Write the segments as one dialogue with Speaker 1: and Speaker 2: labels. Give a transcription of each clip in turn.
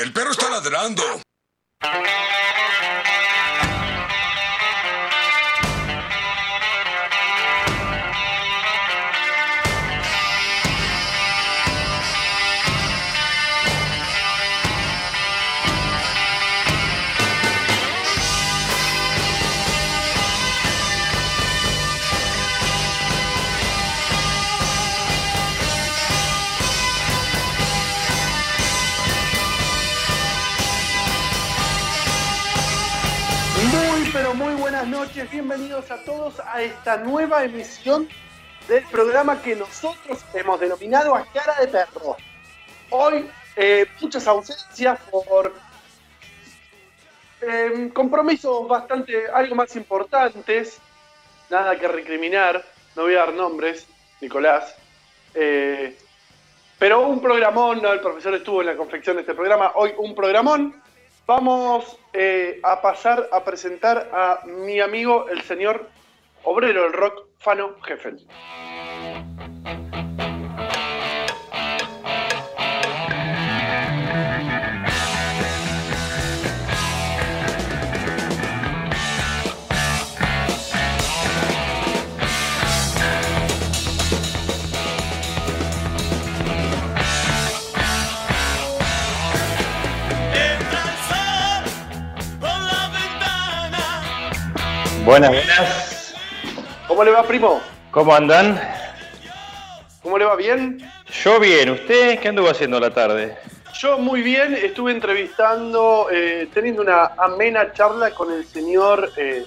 Speaker 1: El perro está ladrando.
Speaker 2: A esta nueva emisión del programa que nosotros hemos denominado A Cara de Perro. Hoy, eh, muchas ausencias por eh, compromisos bastante, algo más importantes, nada que recriminar, no voy a dar nombres, Nicolás. Eh, pero un programón, ¿no? el profesor estuvo en la confección de este programa, hoy un programón. Vamos eh, a pasar a presentar a mi amigo, el señor obrero del rock, Fano Jeffel.
Speaker 3: Entra el sol por la ventana.
Speaker 4: Buenas, buenas.
Speaker 2: ¿Cómo le va, primo?
Speaker 4: ¿Cómo andan?
Speaker 2: ¿Cómo le va? ¿Bien?
Speaker 4: Yo bien, ¿usted qué anduvo haciendo la tarde?
Speaker 2: Yo muy bien, estuve entrevistando, eh, teniendo una amena charla con el señor, eh,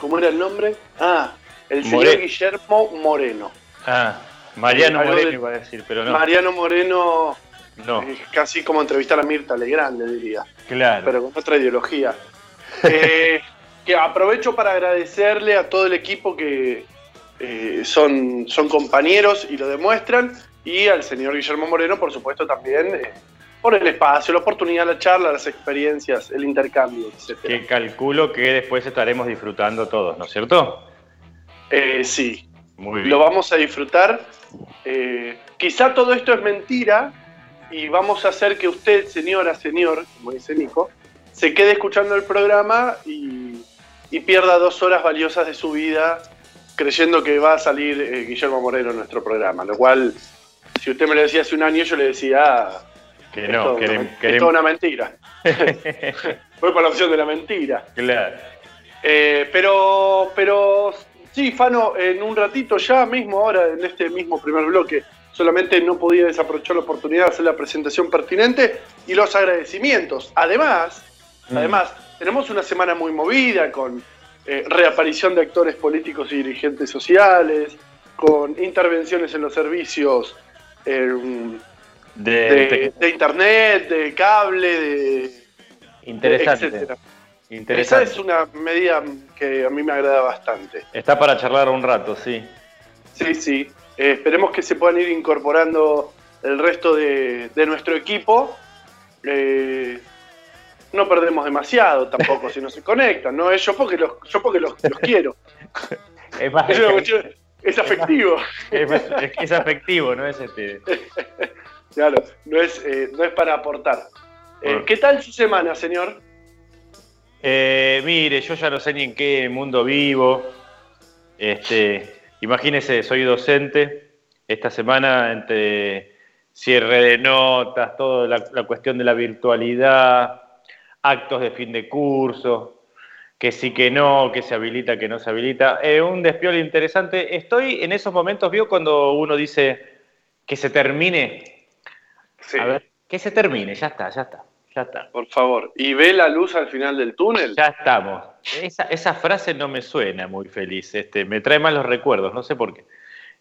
Speaker 2: ¿cómo era el nombre? Ah, el señor Guillermo Moreno.
Speaker 4: Ah, Mariano
Speaker 2: Algo
Speaker 4: Moreno
Speaker 2: de-
Speaker 4: iba a decir, pero no.
Speaker 2: Mariano Moreno,
Speaker 4: No,
Speaker 2: eh, casi como entrevistar a Mirta Legrand, le diría.
Speaker 4: claro.
Speaker 2: pero con otra ideología. Eh, que aprovecho para agradecerle a todo el equipo que eh, son, son compañeros y lo demuestran, y al señor Guillermo Moreno, por supuesto, también eh, por el espacio, la oportunidad, la charla, las experiencias, el intercambio, etc.
Speaker 4: Que calculo que después estaremos disfrutando todos, ¿no es cierto?
Speaker 2: Eh, sí,
Speaker 4: Muy bien.
Speaker 2: lo vamos a disfrutar. Eh, quizá todo esto es mentira y vamos a hacer que usted, señora, señor, como dice Nico, se quede escuchando el programa y, y pierda dos horas valiosas de su vida creyendo que va a salir eh, Guillermo Moreno en nuestro programa. Lo cual, si usted me lo decía hace un año, yo le decía, ah,
Speaker 4: Que
Speaker 2: es
Speaker 4: no,
Speaker 2: todo
Speaker 4: querem-
Speaker 2: una- es toda una mentira. Voy por la opción de la mentira.
Speaker 4: claro.
Speaker 2: Eh, pero, pero sí, Fano, en un ratito ya mismo, ahora en este mismo primer bloque, solamente no podía desaprovechar la oportunidad de hacer la presentación pertinente y los agradecimientos. Además,
Speaker 4: Mm.
Speaker 2: además, tenemos una semana muy movida con eh, reaparición de actores políticos y dirigentes sociales, con intervenciones en los servicios eh,
Speaker 4: De-
Speaker 2: de,
Speaker 4: de-
Speaker 2: de internet, de cable, de
Speaker 4: interesante.
Speaker 2: etcétera. Esa
Speaker 4: Interesante.
Speaker 2: es una medida que a mí me agrada bastante.
Speaker 4: Está para charlar un rato, sí.
Speaker 2: Sí, sí. Eh, esperemos que se puedan ir incorporando el resto de, de nuestro equipo. Eh, no perdemos demasiado tampoco si no se conectan, ¿no? Eh, Yo porque los, yo porque los, los quiero.
Speaker 4: Es, más,
Speaker 2: Es, cuestión- es afectivo.
Speaker 4: es, es es afectivo, ¿no? Es este.
Speaker 2: Claro, no es, eh, no es para aportar. Eh. ¿Qué tal su semana, señor?
Speaker 4: Eh, mire, yo ya no sé ni en qué mundo vivo. Este, imagínese, soy docente. Esta semana, entre cierre de notas, toda la, la cuestión de la virtualidad, actos de fin de curso, que sí que no, que se habilita, que no se habilita. Eh, un despiole interesante. Estoy en esos momentos, ¿vio cuando uno dice que se termine?
Speaker 2: Sí,
Speaker 4: A ver, que se termine, ya está, ya está, ya está.
Speaker 2: por favor. ¿Y ve la luz al final del túnel?
Speaker 4: Ya estamos. Esa, esa frase no me suena muy feliz, este, me trae malos recuerdos, no sé por qué.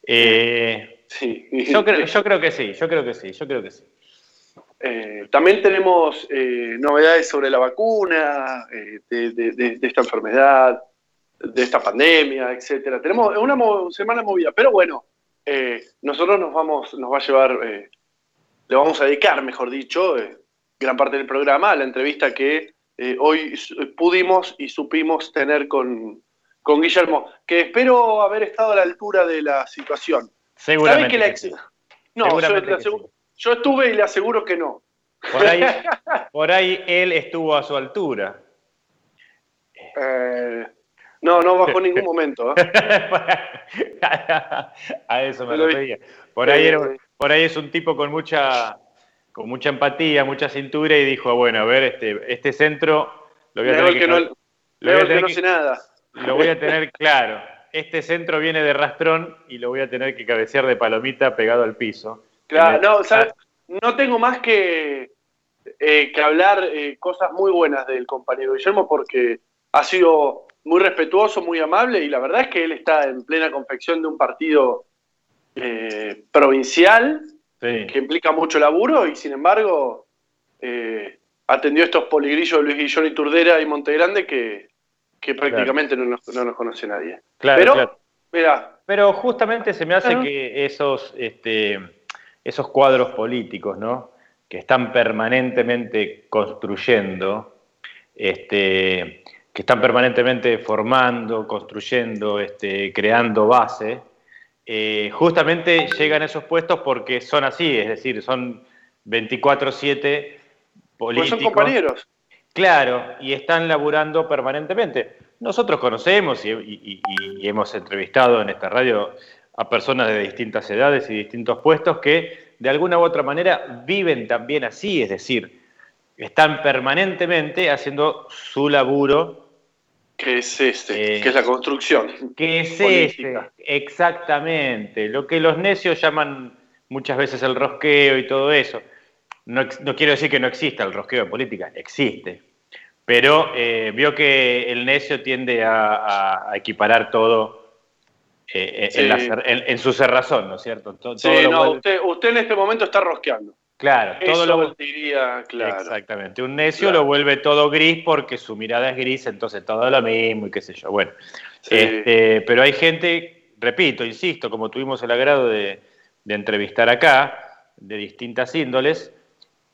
Speaker 4: Eh,
Speaker 2: Sí.
Speaker 4: yo, creo, yo creo que sí, yo creo que sí, yo creo que sí.
Speaker 2: Eh, también tenemos eh, novedades sobre la vacuna, eh, de, de- de- de esta enfermedad, de esta pandemia, etcétera. Tenemos una mo- semana movida, pero bueno, nosotros nos vamos, nos va a llevar, le vamos a dedicar, mejor dicho, gran parte del programa a la entrevista que hoy pudimos y supimos tener con, con Guillermo, que espero haber estado a la altura de la situación. ¿Sabe
Speaker 4: Seguramente.
Speaker 2: que la
Speaker 4: que sí.
Speaker 2: No, yo,
Speaker 4: que
Speaker 2: aseguro-
Speaker 4: sí.
Speaker 2: Yo estuve y le aseguro que no.
Speaker 4: Por ahí, por ahí él estuvo a su altura.
Speaker 2: Eh, no, no bajó en ningún momento. ¿eh?
Speaker 4: a eso me
Speaker 2: lo
Speaker 4: refería. Por ahí, era- por ahí es un tipo con mucha, con mucha empatía, mucha cintura y dijo, bueno, a ver, este, este centro lo voy a tener
Speaker 2: el
Speaker 4: que,
Speaker 2: que no,
Speaker 4: lo voy
Speaker 2: Leo
Speaker 4: a
Speaker 2: el que
Speaker 4: tener
Speaker 2: no
Speaker 4: que-
Speaker 2: sé nada.
Speaker 4: lo voy a tener claro. Este centro viene de rastrón y lo voy a tener que cabecear de palomita pegado al piso.
Speaker 2: Claro, no, ¿sabes? no tengo más que, eh, que hablar eh, cosas muy buenas del compañero Guillermo porque ha sido muy respetuoso, muy amable y la verdad es que él está en plena confección de un partido eh, provincial
Speaker 4: Sí.
Speaker 2: que implica mucho laburo y sin embargo eh, atendió estos poligrillos de Luis Guillón y Turdera y Montegrande que, que prácticamente no, nos, no nos conoce nadie.
Speaker 4: Claro,
Speaker 2: Pero,
Speaker 4: claro.
Speaker 2: mira,
Speaker 4: Pero justamente se me hace que esos, este, esos cuadros políticos, ¿no? Que están permanentemente construyendo, este, que están permanentemente formando, construyendo, este, creando base, eh, justamente llegan a esos puestos porque son así, es decir, son 24-7
Speaker 2: pues
Speaker 4: políticos.
Speaker 2: son compañeros.
Speaker 4: Claro, y están laburando permanentemente. Nosotros conocemos y, y- y- y hemos entrevistado en esta radio a personas de distintas edades y distintos puestos que de alguna u otra manera viven también así, es decir, están permanentemente haciendo su laburo,
Speaker 2: Que es este,
Speaker 4: Eh,
Speaker 2: que es la construcción.
Speaker 4: que es
Speaker 2: Política.
Speaker 4: ese, exactamente, lo que los necios llaman muchas veces el rosqueo y todo eso. No, quiero decir que no exista el rosqueo en política, existe. Pero eh, vio que el necio tiende a equiparar todo eh, en,
Speaker 2: Sí.
Speaker 4: la cer- en- en su cerrazón, ¿no es cierto? To-
Speaker 2: Sí,
Speaker 4: todo lo
Speaker 2: no, usted, usted en este momento está rosqueando.
Speaker 4: claro, todo
Speaker 2: Eso
Speaker 4: lo
Speaker 2: diría, claro.
Speaker 4: Exactamente. Un necio
Speaker 2: Claro.
Speaker 4: lo vuelve todo gris porque su mirada es gris, entonces todo lo mismo y qué sé yo. Bueno,
Speaker 2: Sí.
Speaker 4: este, pero hay gente, repito, insisto, como tuvimos el agrado de, de entrevistar acá, de distintas índoles,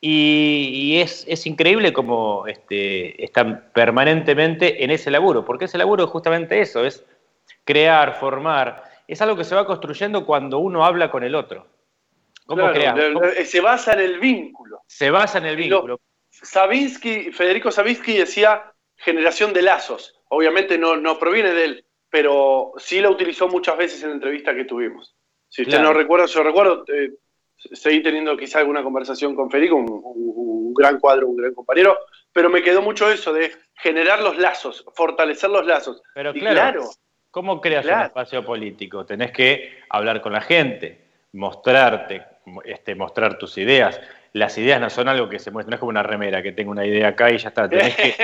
Speaker 4: y, y es, es increíble como este, están permanentemente en ese laburo, porque ese laburo es justamente eso, es crear, formar, es algo que se va construyendo cuando uno habla con el otro. ¿Cómo
Speaker 2: Claro, le- se basa en el vínculo.
Speaker 4: Se basa en el vínculo.
Speaker 2: Savinsky, Federico Savinsky decía generación de lazos. Obviamente no, no proviene de él, pero sí lo utilizó muchas veces en la entrevista que tuvimos. Si usted
Speaker 4: Claro.
Speaker 2: no recuerda, yo recuerdo, eh, seguí teniendo quizá alguna conversación con Federico, un, un- un gran cuadro, un gran compañero, pero me quedó mucho eso de generar los lazos, fortalecer los lazos.
Speaker 4: Pero
Speaker 2: y
Speaker 4: claro,
Speaker 2: claro,
Speaker 4: ¿cómo creas un espacio político? Tenés que hablar con la gente, mostrarte, mo- este, mostrar tus ideas. Las ideas no son algo que se muestra, no es como una remera que tengo una idea acá y ya está. Tenés que,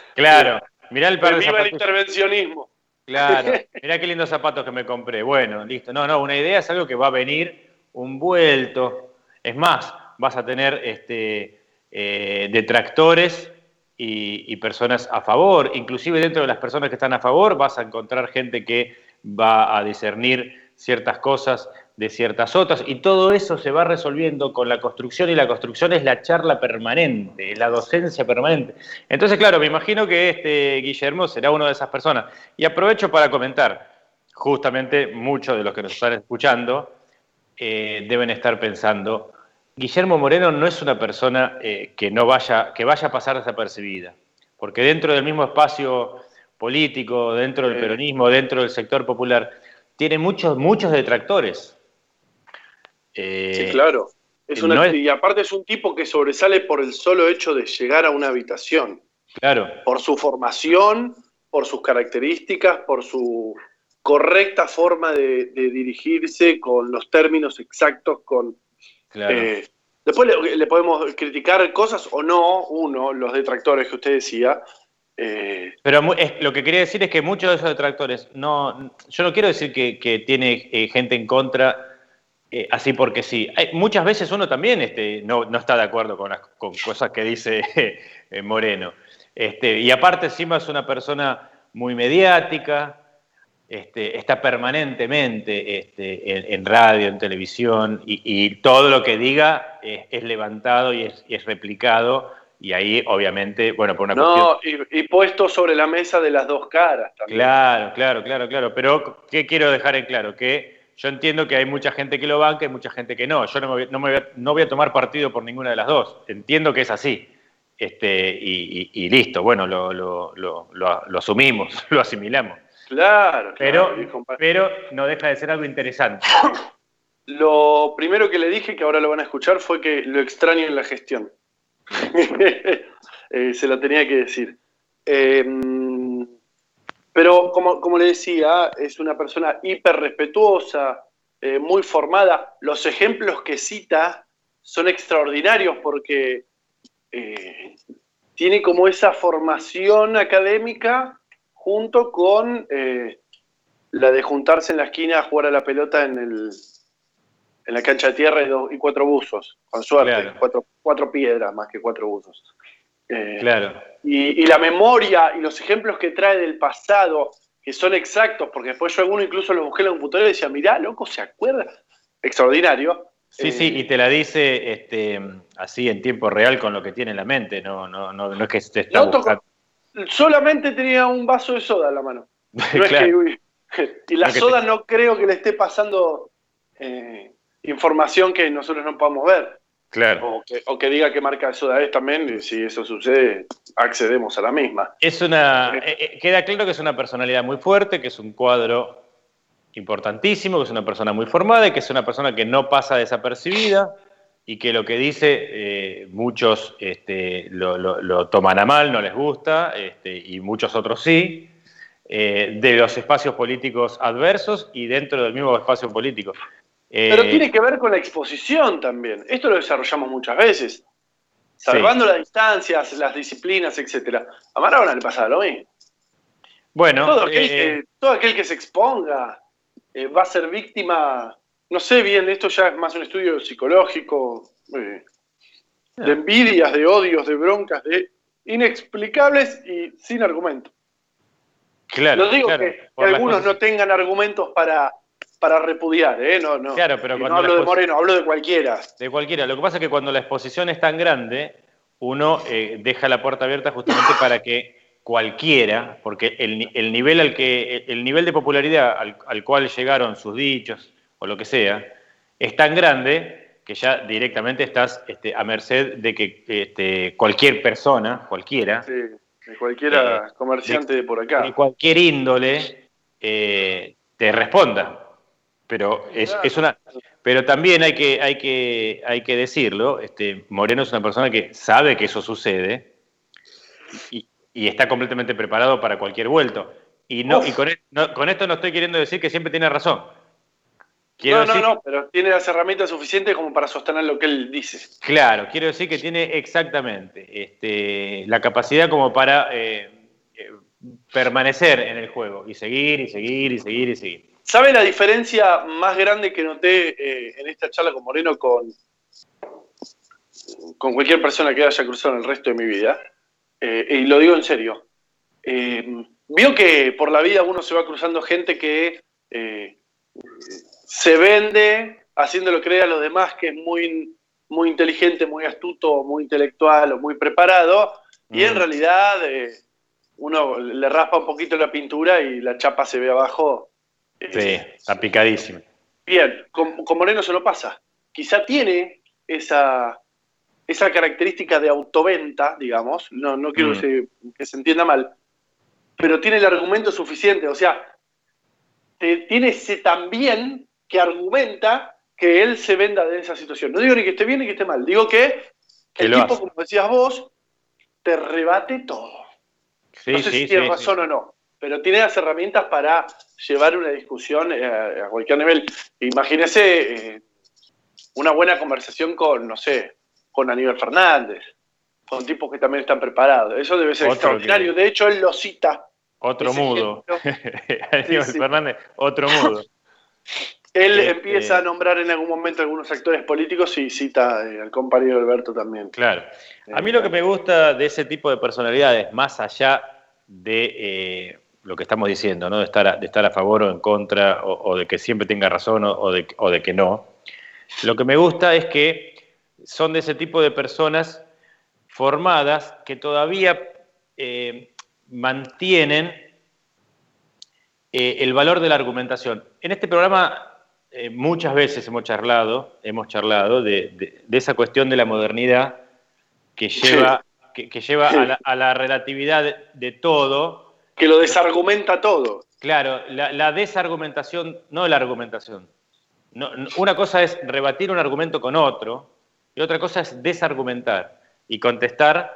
Speaker 4: claro, mirá el par de
Speaker 2: viva el intervencionismo.
Speaker 4: Claro, mirá qué lindos zapatos que me compré. Bueno, listo. No, no, una idea es algo que va a venir un vuelto. Es más, vas a tener este, eh, detractores y, personas a favor. Inclusive dentro de las personas que están a favor vas a encontrar gente que va a discernir ciertas cosas de ciertas otras y todo eso se va resolviendo con la construcción y la construcción es la charla permanente, la docencia permanente. Entonces, claro, me imagino que este Guillermo será una de esas personas. Y aprovecho para comentar, justamente muchos de los que nos están escuchando eh, deben estar pensando, Guillermo Moreno no es una persona eh, que no vaya, que vaya a pasar desapercibida, porque dentro del mismo espacio político, dentro del peronismo, dentro del sector popular, tiene muchos, muchos detractores. Eh,
Speaker 2: Sí, claro. Es una-
Speaker 4: no es-
Speaker 2: Y aparte es un tipo que sobresale por el solo hecho de llegar a una habitación.
Speaker 4: Claro,
Speaker 2: por su formación, por sus características, por su correcta forma de, de dirigirse, con los términos exactos, con...
Speaker 4: claro.
Speaker 2: eh, después le, le podemos criticar cosas o no, uno, los detractores que usted decía. eh,
Speaker 4: Pero es- lo que quería decir es que muchos de esos detractores, no, yo no quiero decir que, que tiene eh, gente en contra así porque sí. Hay- muchas veces uno también este, no, no está de acuerdo con, las, con cosas que dice Moreno. Este, y aparte encima es una persona muy mediática, este, está permanentemente este, en, en radio, en televisión, y, y todo lo que diga es, es levantado y es, y es replicado, y ahí obviamente, bueno, por una cuestión...
Speaker 2: no, y, y puesto sobre la mesa de las dos caras también.
Speaker 4: Claro, claro, claro, claro. Pero, ¿qué quiero dejar en claro? Que yo entiendo que hay mucha gente que lo banca y mucha gente que no. Yo no, me voy, no, me voy a, no voy a tomar partido por ninguna de las dos. Entiendo que es así. Este, y, listo, bueno, lo, lo- lo- lo- lo asumimos, lo asimilamos.
Speaker 2: Claro,
Speaker 4: Pero,
Speaker 2: claro,
Speaker 4: pero no deja de ser algo interesante.
Speaker 2: Lo primero que le dije, que ahora lo van a escuchar, fue que lo extraño en la gestión. Eh, se lo tenía que decir. Eh, pero como, como le decía, es una persona hiper respetuosa, eh, muy formada. Los ejemplos que cita son extraordinarios porque eh, tiene como esa formación académica junto con eh, la de juntarse en la esquina a jugar a la pelota en el, en la cancha de tierra y, dos- y cuatro buzos, con suerte,
Speaker 4: Claro.
Speaker 2: cuatro, cuatro piedras más que cuatro buzos. Eh,
Speaker 4: Claro.
Speaker 2: y, y la memoria y los ejemplos que trae del pasado, que son exactos, porque después yo alguno incluso lo busqué en la computadora y decía, mirá, loco, ¿se acuerda? Extraordinario.
Speaker 4: Sí,
Speaker 2: Eh,
Speaker 4: sí, y te la dice este, así en tiempo real con lo que tiene en la mente, no, no, no, no es que te está buscando.
Speaker 2: Solamente tenía un vaso de soda en la mano. No es
Speaker 4: Claro.
Speaker 2: que, uy, y la
Speaker 4: No que
Speaker 2: soda
Speaker 4: te-
Speaker 2: no creo que le esté pasando eh, información que nosotros no podamos ver.
Speaker 4: Claro.
Speaker 2: O que, o que diga qué marca de soda es también, y si eso sucede, accedemos a la misma.
Speaker 4: Es una, eh, eh, queda claro que es una personalidad muy fuerte, que es un cuadro importantísimo, que es una persona muy formada y que es una persona que no pasa desapercibida y que lo que dice eh, muchos este, lo, lo- lo toman a mal, no les gusta, este, y muchos otros sí, eh, de los espacios políticos adversos y dentro del mismo espacio político. Eh,
Speaker 2: Pero tiene que ver con la exposición también. Esto lo desarrollamos muchas veces. Salvando las distancias, las disciplinas, etcétera. A Maradona le pasaba lo mismo.
Speaker 4: bueno,
Speaker 2: todo, aquel
Speaker 4: eh,
Speaker 2: que, todo aquel que se exponga eh, va a ser víctima, no sé bien, esto ya es más un estudio psicológico, eh, de envidias, de odios, de broncas, de inexplicables y sin argumento.
Speaker 4: claro,
Speaker 2: no digo
Speaker 4: claro,
Speaker 2: que, algunos
Speaker 4: cosas-
Speaker 2: no tengan argumentos para, para repudiar, ¿eh? No, no.
Speaker 4: Claro, pero
Speaker 2: no
Speaker 4: cuando
Speaker 2: hablo de Moreno, hablo de cualquiera.
Speaker 4: De cualquiera. Lo que pasa es que cuando la exposición es tan grande, uno eh, deja la puerta abierta justamente para que cualquiera, porque el, el nivel al que, el nivel de popularidad al, al cual llegaron sus dichos o lo que sea, es tan grande que ya directamente estás este, a merced de que este, cualquier persona, cualquiera,
Speaker 2: Sí, de cualquiera
Speaker 4: Eh,
Speaker 2: comerciante de, por acá.
Speaker 4: de cualquier índole, eh, te responda. Pero es,
Speaker 2: Claro.
Speaker 4: es una. Pero también hay que, hay que, hay que decirlo, este, Moreno es una persona que sabe que eso sucede y, y está completamente preparado para cualquier vuelto. Y, no,
Speaker 2: Uf.
Speaker 4: y con, e- no- con esto no estoy queriendo decir que siempre tiene razón. Quiero
Speaker 2: no, no,
Speaker 4: decir-
Speaker 2: no, pero tiene las herramientas suficientes como para sostener lo que él dice.
Speaker 4: Claro, quiero decir que tiene exactamente este, la capacidad como para eh, eh, permanecer en el juego y seguir y seguir y seguir y seguir.
Speaker 2: ¿Sabe la diferencia más grande que noté eh, en esta charla con Moreno con, con cualquier persona que haya cruzado en el resto de mi vida? Y lo digo en serio. Vio que por la vida uno se va cruzando gente que se vende haciéndolo creer a los demás que es muy, muy inteligente, muy astuto, muy intelectual o muy preparado, y en
Speaker 4: Mm.
Speaker 2: realidad eh, uno le raspa un poquito la pintura y la chapa se ve abajo. eh,
Speaker 4: Sí, está picadísimo.
Speaker 2: Bien, con, con Moreno eso no pasa. Quizá tiene esa, esa característica de autoventa, digamos, no, no quiero
Speaker 4: Mm.
Speaker 2: que, se, que se entienda mal, pero tiene el argumento suficiente, o sea, tiene ese también que argumenta que él se venda de esa situación. No digo ni que esté bien ni que esté mal, digo que
Speaker 4: Que
Speaker 2: el tipo,
Speaker 4: hace.
Speaker 2: como decías vos, te rebate todo.
Speaker 4: Sí,
Speaker 2: no sé
Speaker 4: sí,
Speaker 2: si tiene
Speaker 4: sí,
Speaker 2: razón o no, pero tiene las herramientas para llevar una discusión eh, a cualquier nivel. Imagínese eh, una buena conversación con, no sé, con Aníbal Fernández, con tipos que también están preparados. Eso debe ser
Speaker 4: Otro
Speaker 2: extraordinario.
Speaker 4: que-
Speaker 2: De hecho, él lo cita.
Speaker 4: Otro mudo. Aníbal. Fernández, otro mudo.
Speaker 2: Él
Speaker 4: Este-
Speaker 2: empieza a nombrar en algún momento algunos actores políticos y cita eh, al compañero Alberto también.
Speaker 4: Claro. A mí lo que me gusta de ese tipo de personalidades, más allá de eh, lo que estamos diciendo, ¿no? de, estar a, de estar a favor o en contra, o, o de que siempre tenga razón o, o de, o de que no, lo que me gusta es que son de ese tipo de personas formadas que todavía eh, mantienen eh, el valor de la argumentación. En este programa eh, muchas veces hemos charlado, hemos charlado de, de- de esa cuestión de la modernidad que lleva, que, que lleva a, la, a la relatividad de, de todo.
Speaker 2: Que lo desargumenta todo.
Speaker 4: Claro, la, la desargumentación, no la argumentación. No- no- una cosa es rebatir un argumento con otro y otra cosa es desargumentar y contestar,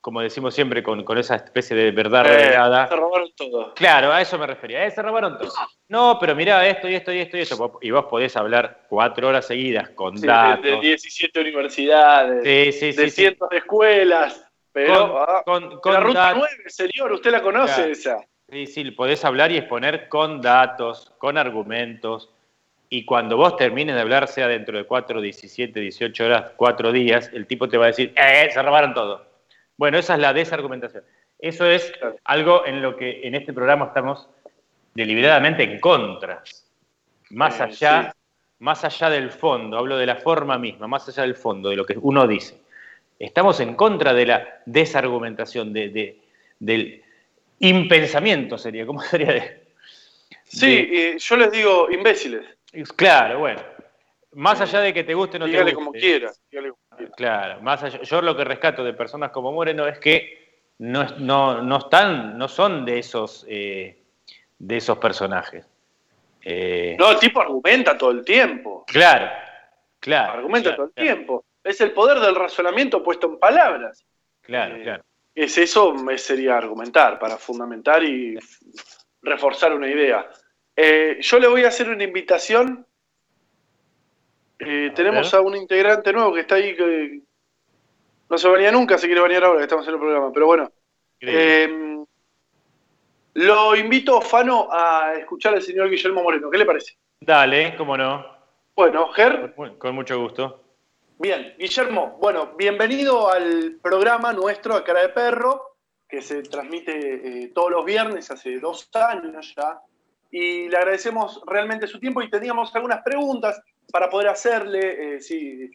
Speaker 4: como decimos siempre, con, con esa especie de verdad
Speaker 2: Eh,
Speaker 4: revelada.
Speaker 2: se robaron todo.
Speaker 4: Claro, a eso me refería. Eh, se robaron todo. No, pero mirá esto y esto y esto y esto. Y vos podés hablar cuatro horas seguidas con
Speaker 2: Sí, de,
Speaker 4: datos.
Speaker 2: de 17 universidades,
Speaker 4: Sí, sí,
Speaker 2: de cientos de escuelas. Pero
Speaker 4: Con-
Speaker 2: ah,
Speaker 4: con- con
Speaker 2: la ruta
Speaker 4: datos.
Speaker 2: 9, señor, usted la conoce
Speaker 4: Claro.
Speaker 2: esa.
Speaker 4: Sí, sí, podés hablar y exponer con datos, con argumentos. Y cuando vos termines de hablar, sea dentro de 4, 17, 18 horas, 4 días, el tipo te va a decir, ¡eh, se robaron todo! Bueno, esa es la desargumentación. Eso es algo en lo que en este programa estamos deliberadamente en contra. Más
Speaker 2: Eh,
Speaker 4: allá,
Speaker 2: sí.
Speaker 4: más allá del fondo, hablo de la forma misma, más allá del fondo, de lo que uno dice. Estamos en contra de la desargumentación, de, de- del impensamiento sería, ¿cómo sería? De,
Speaker 2: Sí, yo les digo imbéciles.
Speaker 4: Claro, bueno. Más allá de que te guste o no
Speaker 2: dígale
Speaker 4: te
Speaker 2: como
Speaker 4: guste.
Speaker 2: quiera. dígale como quiera.
Speaker 4: Claro, más allá, yo lo que rescato de personas como Moreno es que no, no, no están, no son de esos, eh, de esos personajes. Eh,
Speaker 2: No, el tipo argumenta todo el tiempo.
Speaker 4: Claro, claro.
Speaker 2: Argumenta
Speaker 4: claro,
Speaker 2: todo el
Speaker 4: claro,
Speaker 2: tiempo. Es el poder del razonamiento puesto en palabras.
Speaker 4: Claro,
Speaker 2: Eh,
Speaker 4: claro.
Speaker 2: Es eso, me sería argumentar, para fundamentar y reforzar una idea. Eh, yo le voy a hacer una invitación. Eh, tenemos a un integrante nuevo que está ahí que no se baña nunca, se quiere bañar ahora que estamos en el programa. Pero bueno, eh, lo invito, Fano, a escuchar al señor Guillermo Moreno. ¿Qué le parece?
Speaker 4: Dale, cómo no.
Speaker 2: Bueno, Ger,
Speaker 4: Con- Con mucho gusto.
Speaker 2: Bien, Guillermo, bueno, bienvenido al programa nuestro a Cara de Perro, que se transmite eh, todos los viernes hace dos años ya. Y le agradecemos realmente su tiempo y teníamos algunas preguntas para poder hacerle, eh, sí,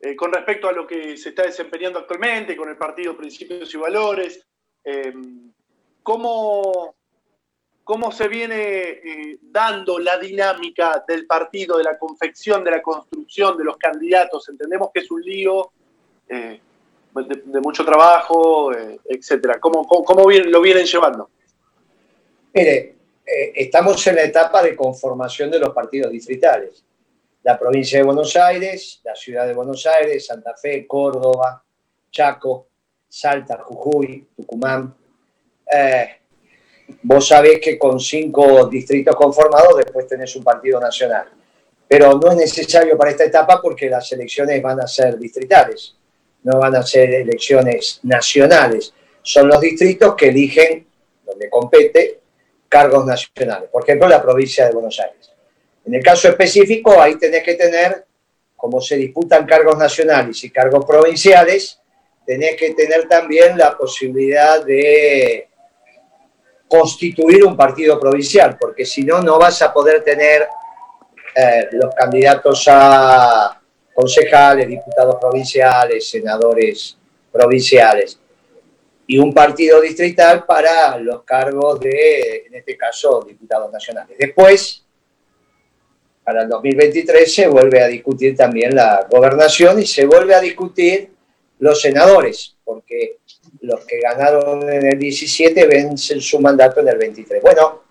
Speaker 2: eh, con respecto a lo que se está desempeñando actualmente con el partido Principios y Valores. eh, ¿cómo, ¿Cómo se viene dando la dinámica del partido, de la confección, de la construcción de los candidatos? Entendemos que es un lío de, mucho trabajo, etcétera. ¿Cómo, cómo, lo vienen llevando?
Speaker 1: Mire, estamos en la etapa de conformación de los partidos distritales. La provincia de Buenos Aires, la ciudad de Buenos Aires, Santa Fe, Córdoba, Chaco, Salta, Jujuy, Tucumán. Eh, vos sabés que con cinco distritos conformados después tenés un partido nacional. Pero no es necesario para esta etapa porque las elecciones van a ser distritales, no van a ser elecciones nacionales. Son los distritos que eligen, donde compete, cargos nacionales. Por ejemplo, la provincia de Buenos Aires. En el caso específico, ahí tenés que tener, como se disputan cargos nacionales y cargos provinciales, tenés que tener también la posibilidad de constituir un partido provincial, porque si no, no vas a poder tener eh, los candidatos a concejales, diputados provinciales, senadores provinciales y un partido distrital para los cargos de, en este caso, diputados nacionales. Después, para el 2023 se vuelve a discutir también la gobernación y se vuelve a discutir los senadores, porque los que ganaron en el 17 vencen su mandato en el 23. Bueno,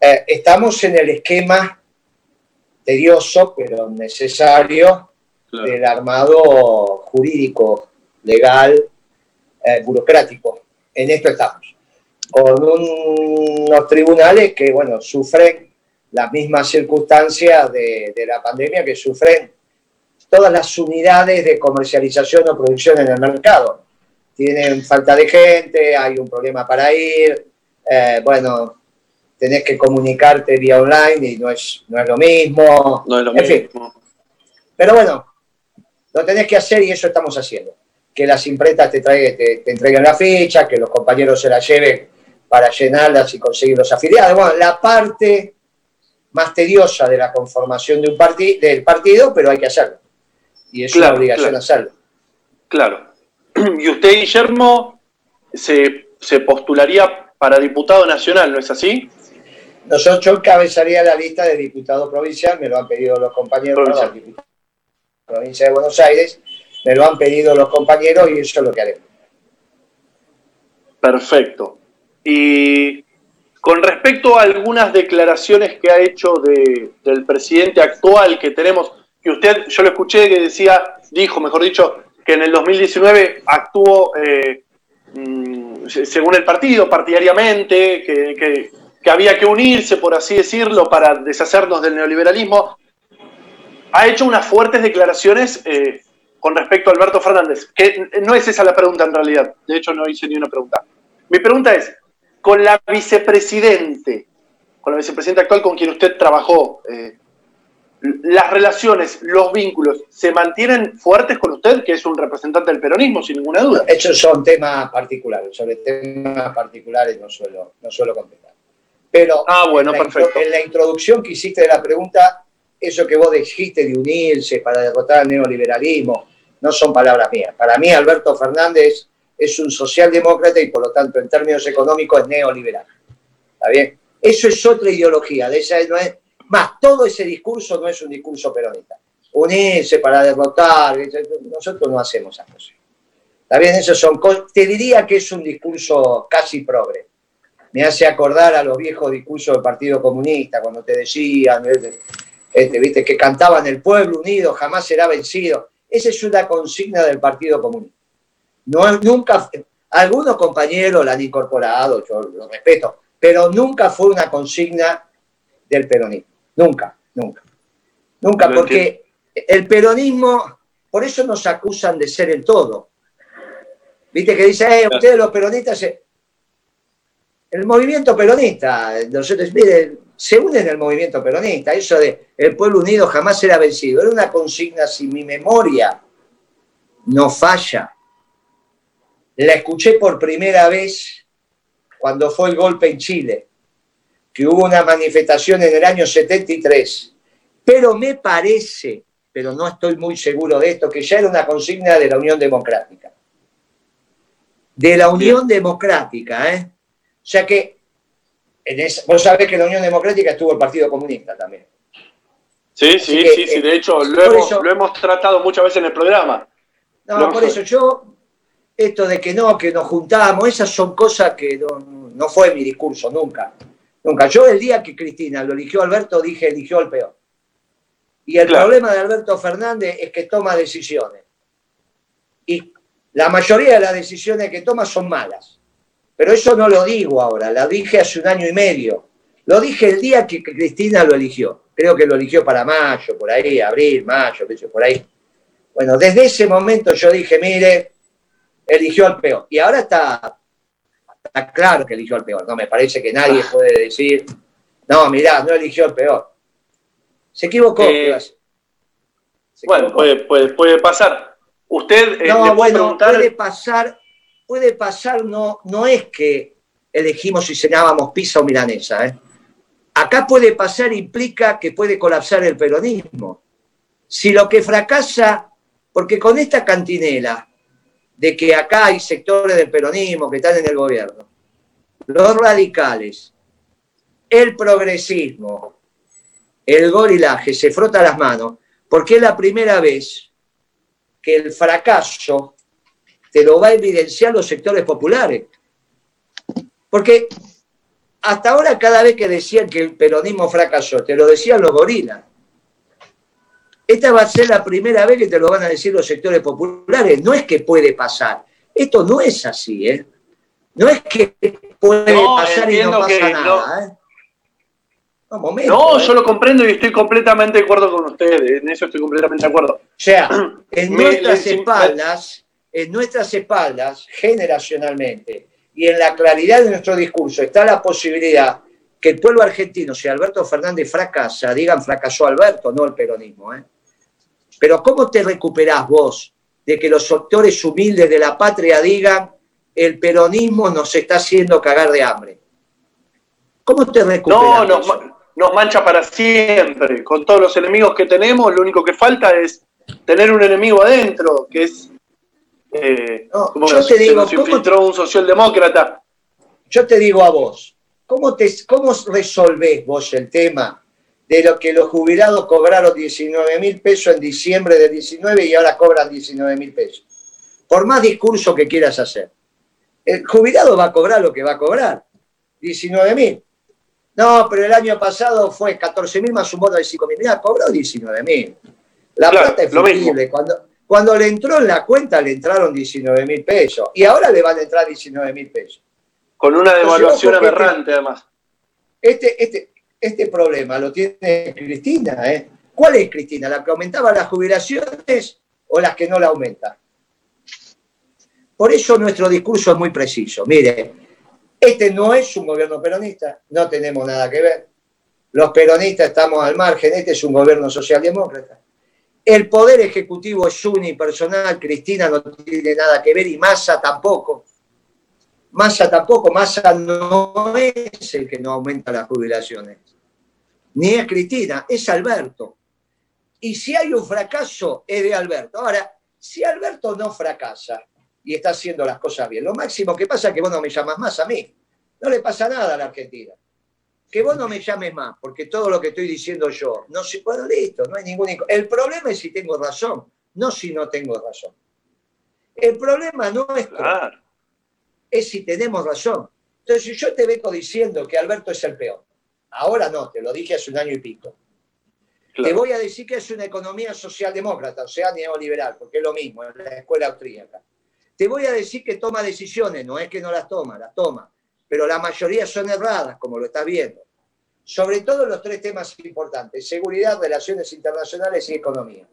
Speaker 1: eh, estamos en el esquema tedioso, pero necesario, del armado jurídico, legal, eh, burocrático. En esto estamos. Con unos tribunales que, bueno, sufren las mismas circunstancias de, de la pandemia que sufren todas las unidades de comercialización o producción en el mercado. Tienen falta de gente, hay un problema para ir, eh, bueno, tenés que comunicarte vía online y no es, no es lo mismo.
Speaker 2: No es lo
Speaker 1: En fin.
Speaker 2: mismo.
Speaker 1: Pero bueno, lo tenés que hacer y eso estamos haciendo. Que las impretas te, traigan- te, te entreguen la ficha, que los compañeros se la lleven para llenarlas y conseguir los afiliados. Bueno, la parte más tediosa de la conformación de un parti- del partido, pero hay que hacerlo. Y es
Speaker 2: Claro,
Speaker 1: una obligación
Speaker 2: claro.
Speaker 1: hacerlo.
Speaker 2: Claro. Y usted, Guillermo, se, se postularía para diputado nacional, ¿no es así?
Speaker 1: Nosotros yo encabezaría la lista de diputado provincial, me lo han pedido los compañeros,
Speaker 2: Provincial.
Speaker 1: perdón, diputado de la provincia de Buenos Aires, me lo han pedido los compañeros y eso es lo que haremos.
Speaker 2: Perfecto. Y con respecto a algunas declaraciones que ha hecho de- del presidente actual que tenemos, que usted, yo lo escuché que decía, dijo, mejor dicho, que en el 2019 actuó eh, mm, se- según el partido, partidariamente, que, que- que había que unirse, por así decirlo, para deshacernos del neoliberalismo. Ha hecho unas fuertes declaraciones eh, con respecto a Alberto Fernández, que no es esa la pregunta en realidad, de hecho no hice ni una pregunta. Mi pregunta es, con la vicepresidente, con la vicepresidenta actual con quien usted trabajó, eh, las relaciones, los vínculos, ¿se mantienen fuertes con usted, que es un representante del peronismo, sin ninguna duda?
Speaker 1: Esos son temas particulares, sobre temas particulares no suelo, no suelo contestar. Pero
Speaker 2: Ah, bueno,
Speaker 1: en, la
Speaker 2: perfecto.
Speaker 1: en la introducción que hiciste de la pregunta, eso que vos dijiste de unirse para derrotar al neoliberalismo, no son palabras mías. Para mí, Alberto Fernández es un socialdemócrata y por lo tanto, en términos económicos, es neoliberal. ¿Está bien? Eso es otra ideología. De esa es, más, todo ese discurso no es un discurso peronista. Unirse para derrotar, nosotros no hacemos esas cosas. ¿Está bien? Eso son. Te diría que es un discurso casi progre. Me hace acordar a los viejos discursos del Partido Comunista, cuando te decían, este, este, viste, que cantaban el pueblo unido jamás será vencido. Esa es una consigna del Partido Comunista. No, nunca, algunos compañeros la han incorporado, yo lo respeto, pero nunca fue una consigna del peronismo. Nunca, nunca. Nunca, porque el peronismo, por eso nos acusan de ser el todo. Viste que dice, eh, ustedes los peronistas, se- el movimiento peronista, nosotros, miren, se une en el movimiento peronista, eso de el pueblo unido jamás será vencido, era una consigna, si mi memoria no falla, la escuché por primera vez cuando fue el golpe en Chile, que hubo una manifestación en el año 73, pero me parece, pero no estoy muy seguro de esto, que ya era una consigna de la Unión Democrática. De la Unión Democrática, ¿eh? O sea que, en esa- vos sabés que en la Unión Democrática estuvo el Partido Comunista también.
Speaker 2: Sí, sí,
Speaker 1: que,
Speaker 2: sí, sí,
Speaker 1: eh,
Speaker 2: de hecho lo hemos,
Speaker 1: eso-
Speaker 2: lo hemos tratado muchas veces en el programa.
Speaker 1: No, por eso yo, esto de que no, que nos juntamos, esas son cosas que no, no fue mi discurso, nunca. Nunca. Yo el día que Cristina lo eligió Alberto, dije eligió al peor. Y el
Speaker 2: Claro.
Speaker 1: problema de Alberto Fernández es que toma decisiones. Y la mayoría de las decisiones que toma son malas. Pero eso no lo digo ahora, la dije hace un año y medio. Lo dije el día que Cristina lo eligió. Creo que lo eligió para mayo, por ahí, abril, mayo, por ahí. Bueno, desde ese momento yo dije, mire, eligió al peor. Y ahora está, está claro que eligió al peor. No me parece que nadie puede decir, no, mirá, no eligió al peor. Se equivocó.
Speaker 2: Eh.
Speaker 1: Se
Speaker 2: Bueno,
Speaker 1: equivocó.
Speaker 2: puede, puede, puede pasar. Usted eh,
Speaker 1: No, bueno,
Speaker 2: preguntar.
Speaker 1: puede pasar, puede pasar, no, no es que elegimos si cenábamos pizza o milanesa. ¿eh? Acá puede pasar implica que puede colapsar el peronismo. Si lo que fracasa, porque con esta cantinela de que acá hay sectores del peronismo que están en el gobierno, los radicales, el progresismo, el gorilaje, se frota las manos, porque es la primera vez que el fracaso te lo va a evidenciar los sectores populares. Porque hasta ahora cada vez que decían que el peronismo fracasó, te lo decían los gorilas. Esta va a ser la primera vez que te lo van a decir los sectores populares. No es que puede pasar. Esto no es así, ¿eh? No es que puede
Speaker 2: No,
Speaker 1: pasar y no pasa nada, ¿eh? No, momento,
Speaker 2: No,
Speaker 1: ¿eh?
Speaker 2: yo lo comprendo y estoy completamente de acuerdo con usted. En eso estoy completamente de acuerdo.
Speaker 1: O sea, en
Speaker 2: Me-
Speaker 1: nuestras espaldas, en nuestras espaldas, generacionalmente, y en la claridad de nuestro discurso, está la posibilidad que el pueblo argentino, si Alberto Fernández fracasa, digan fracasó Alberto, no el peronismo. ¿eh? Pero ¿cómo te recuperás vos de que los sectores humildes de la patria digan el peronismo nos está haciendo cagar de hambre? ¿Cómo te recuperás?
Speaker 2: No, nos, mancha para siempre. Con todos los enemigos que tenemos, lo único que falta es tener un enemigo adentro, que es. Eh,
Speaker 1: No,
Speaker 2: como
Speaker 1: yo
Speaker 2: nos-
Speaker 1: te
Speaker 2: se
Speaker 1: digo,
Speaker 2: nos
Speaker 1: ¿cómo-
Speaker 2: infiltró un socialdemócrata.
Speaker 1: Yo te digo a vos, ¿cómo, te, ¿cómo resolvés vos el tema de lo que los jubilados cobraron 19 mil pesos en diciembre de 19 y ahora cobran 19 mil pesos? Por más discurso que quieras hacer. El jubilado va a cobrar lo que va a cobrar, 19 mil. No, pero el año pasado fue 14 mil más un bono de 5 mil. Mira, cobró 19 mil. La
Speaker 2: Claro,
Speaker 1: plata es flexible. Cuando, cuando le entró en la cuenta le entraron 19 mil pesos y ahora le van a entrar 19 mil pesos.
Speaker 2: Con una devaluación aberrante, además.
Speaker 1: Este, este, este problema lo tiene Cristina. ¿eh? ¿Cuál es Cristina? ¿La que aumentaba las jubilaciones o las que no la aumenta? Por eso nuestro discurso es muy preciso. Mire, este no es un gobierno peronista, no tenemos nada que ver. Los peronistas estamos al margen, este es un gobierno socialdemócrata. El poder ejecutivo es unipersonal, Cristina no tiene nada que ver y Massa tampoco. Massa tampoco, Massa no es el que no aumenta las jubilaciones. Ni es Cristina, es Alberto. Y si hay un fracaso, es de Alberto. Ahora, si Alberto no fracasa y está haciendo las cosas bien, lo máximo que pasa es que vos no me llamas más a mí. No le pasa nada a la Argentina. Que vos no me llames más, porque todo lo que estoy diciendo yo, no sé, bueno, listo, no hay ningún... El problema es si tengo razón, no si no tengo razón. El problema no es
Speaker 2: Claro.
Speaker 1: es si tenemos razón. Entonces, si yo te vengo diciendo que Alberto es el peor, ahora no, te lo dije hace un año y pico. Te voy a decir que es una economía socialdemócrata, o sea, neoliberal, porque es lo mismo en la escuela austríaca. Te voy a decir que toma decisiones, no es que no las toma, las toma, pero la mayoría son erradas, como lo estás viendo. Sobre todo los tres temas importantes, seguridad, relaciones internacionales y economía.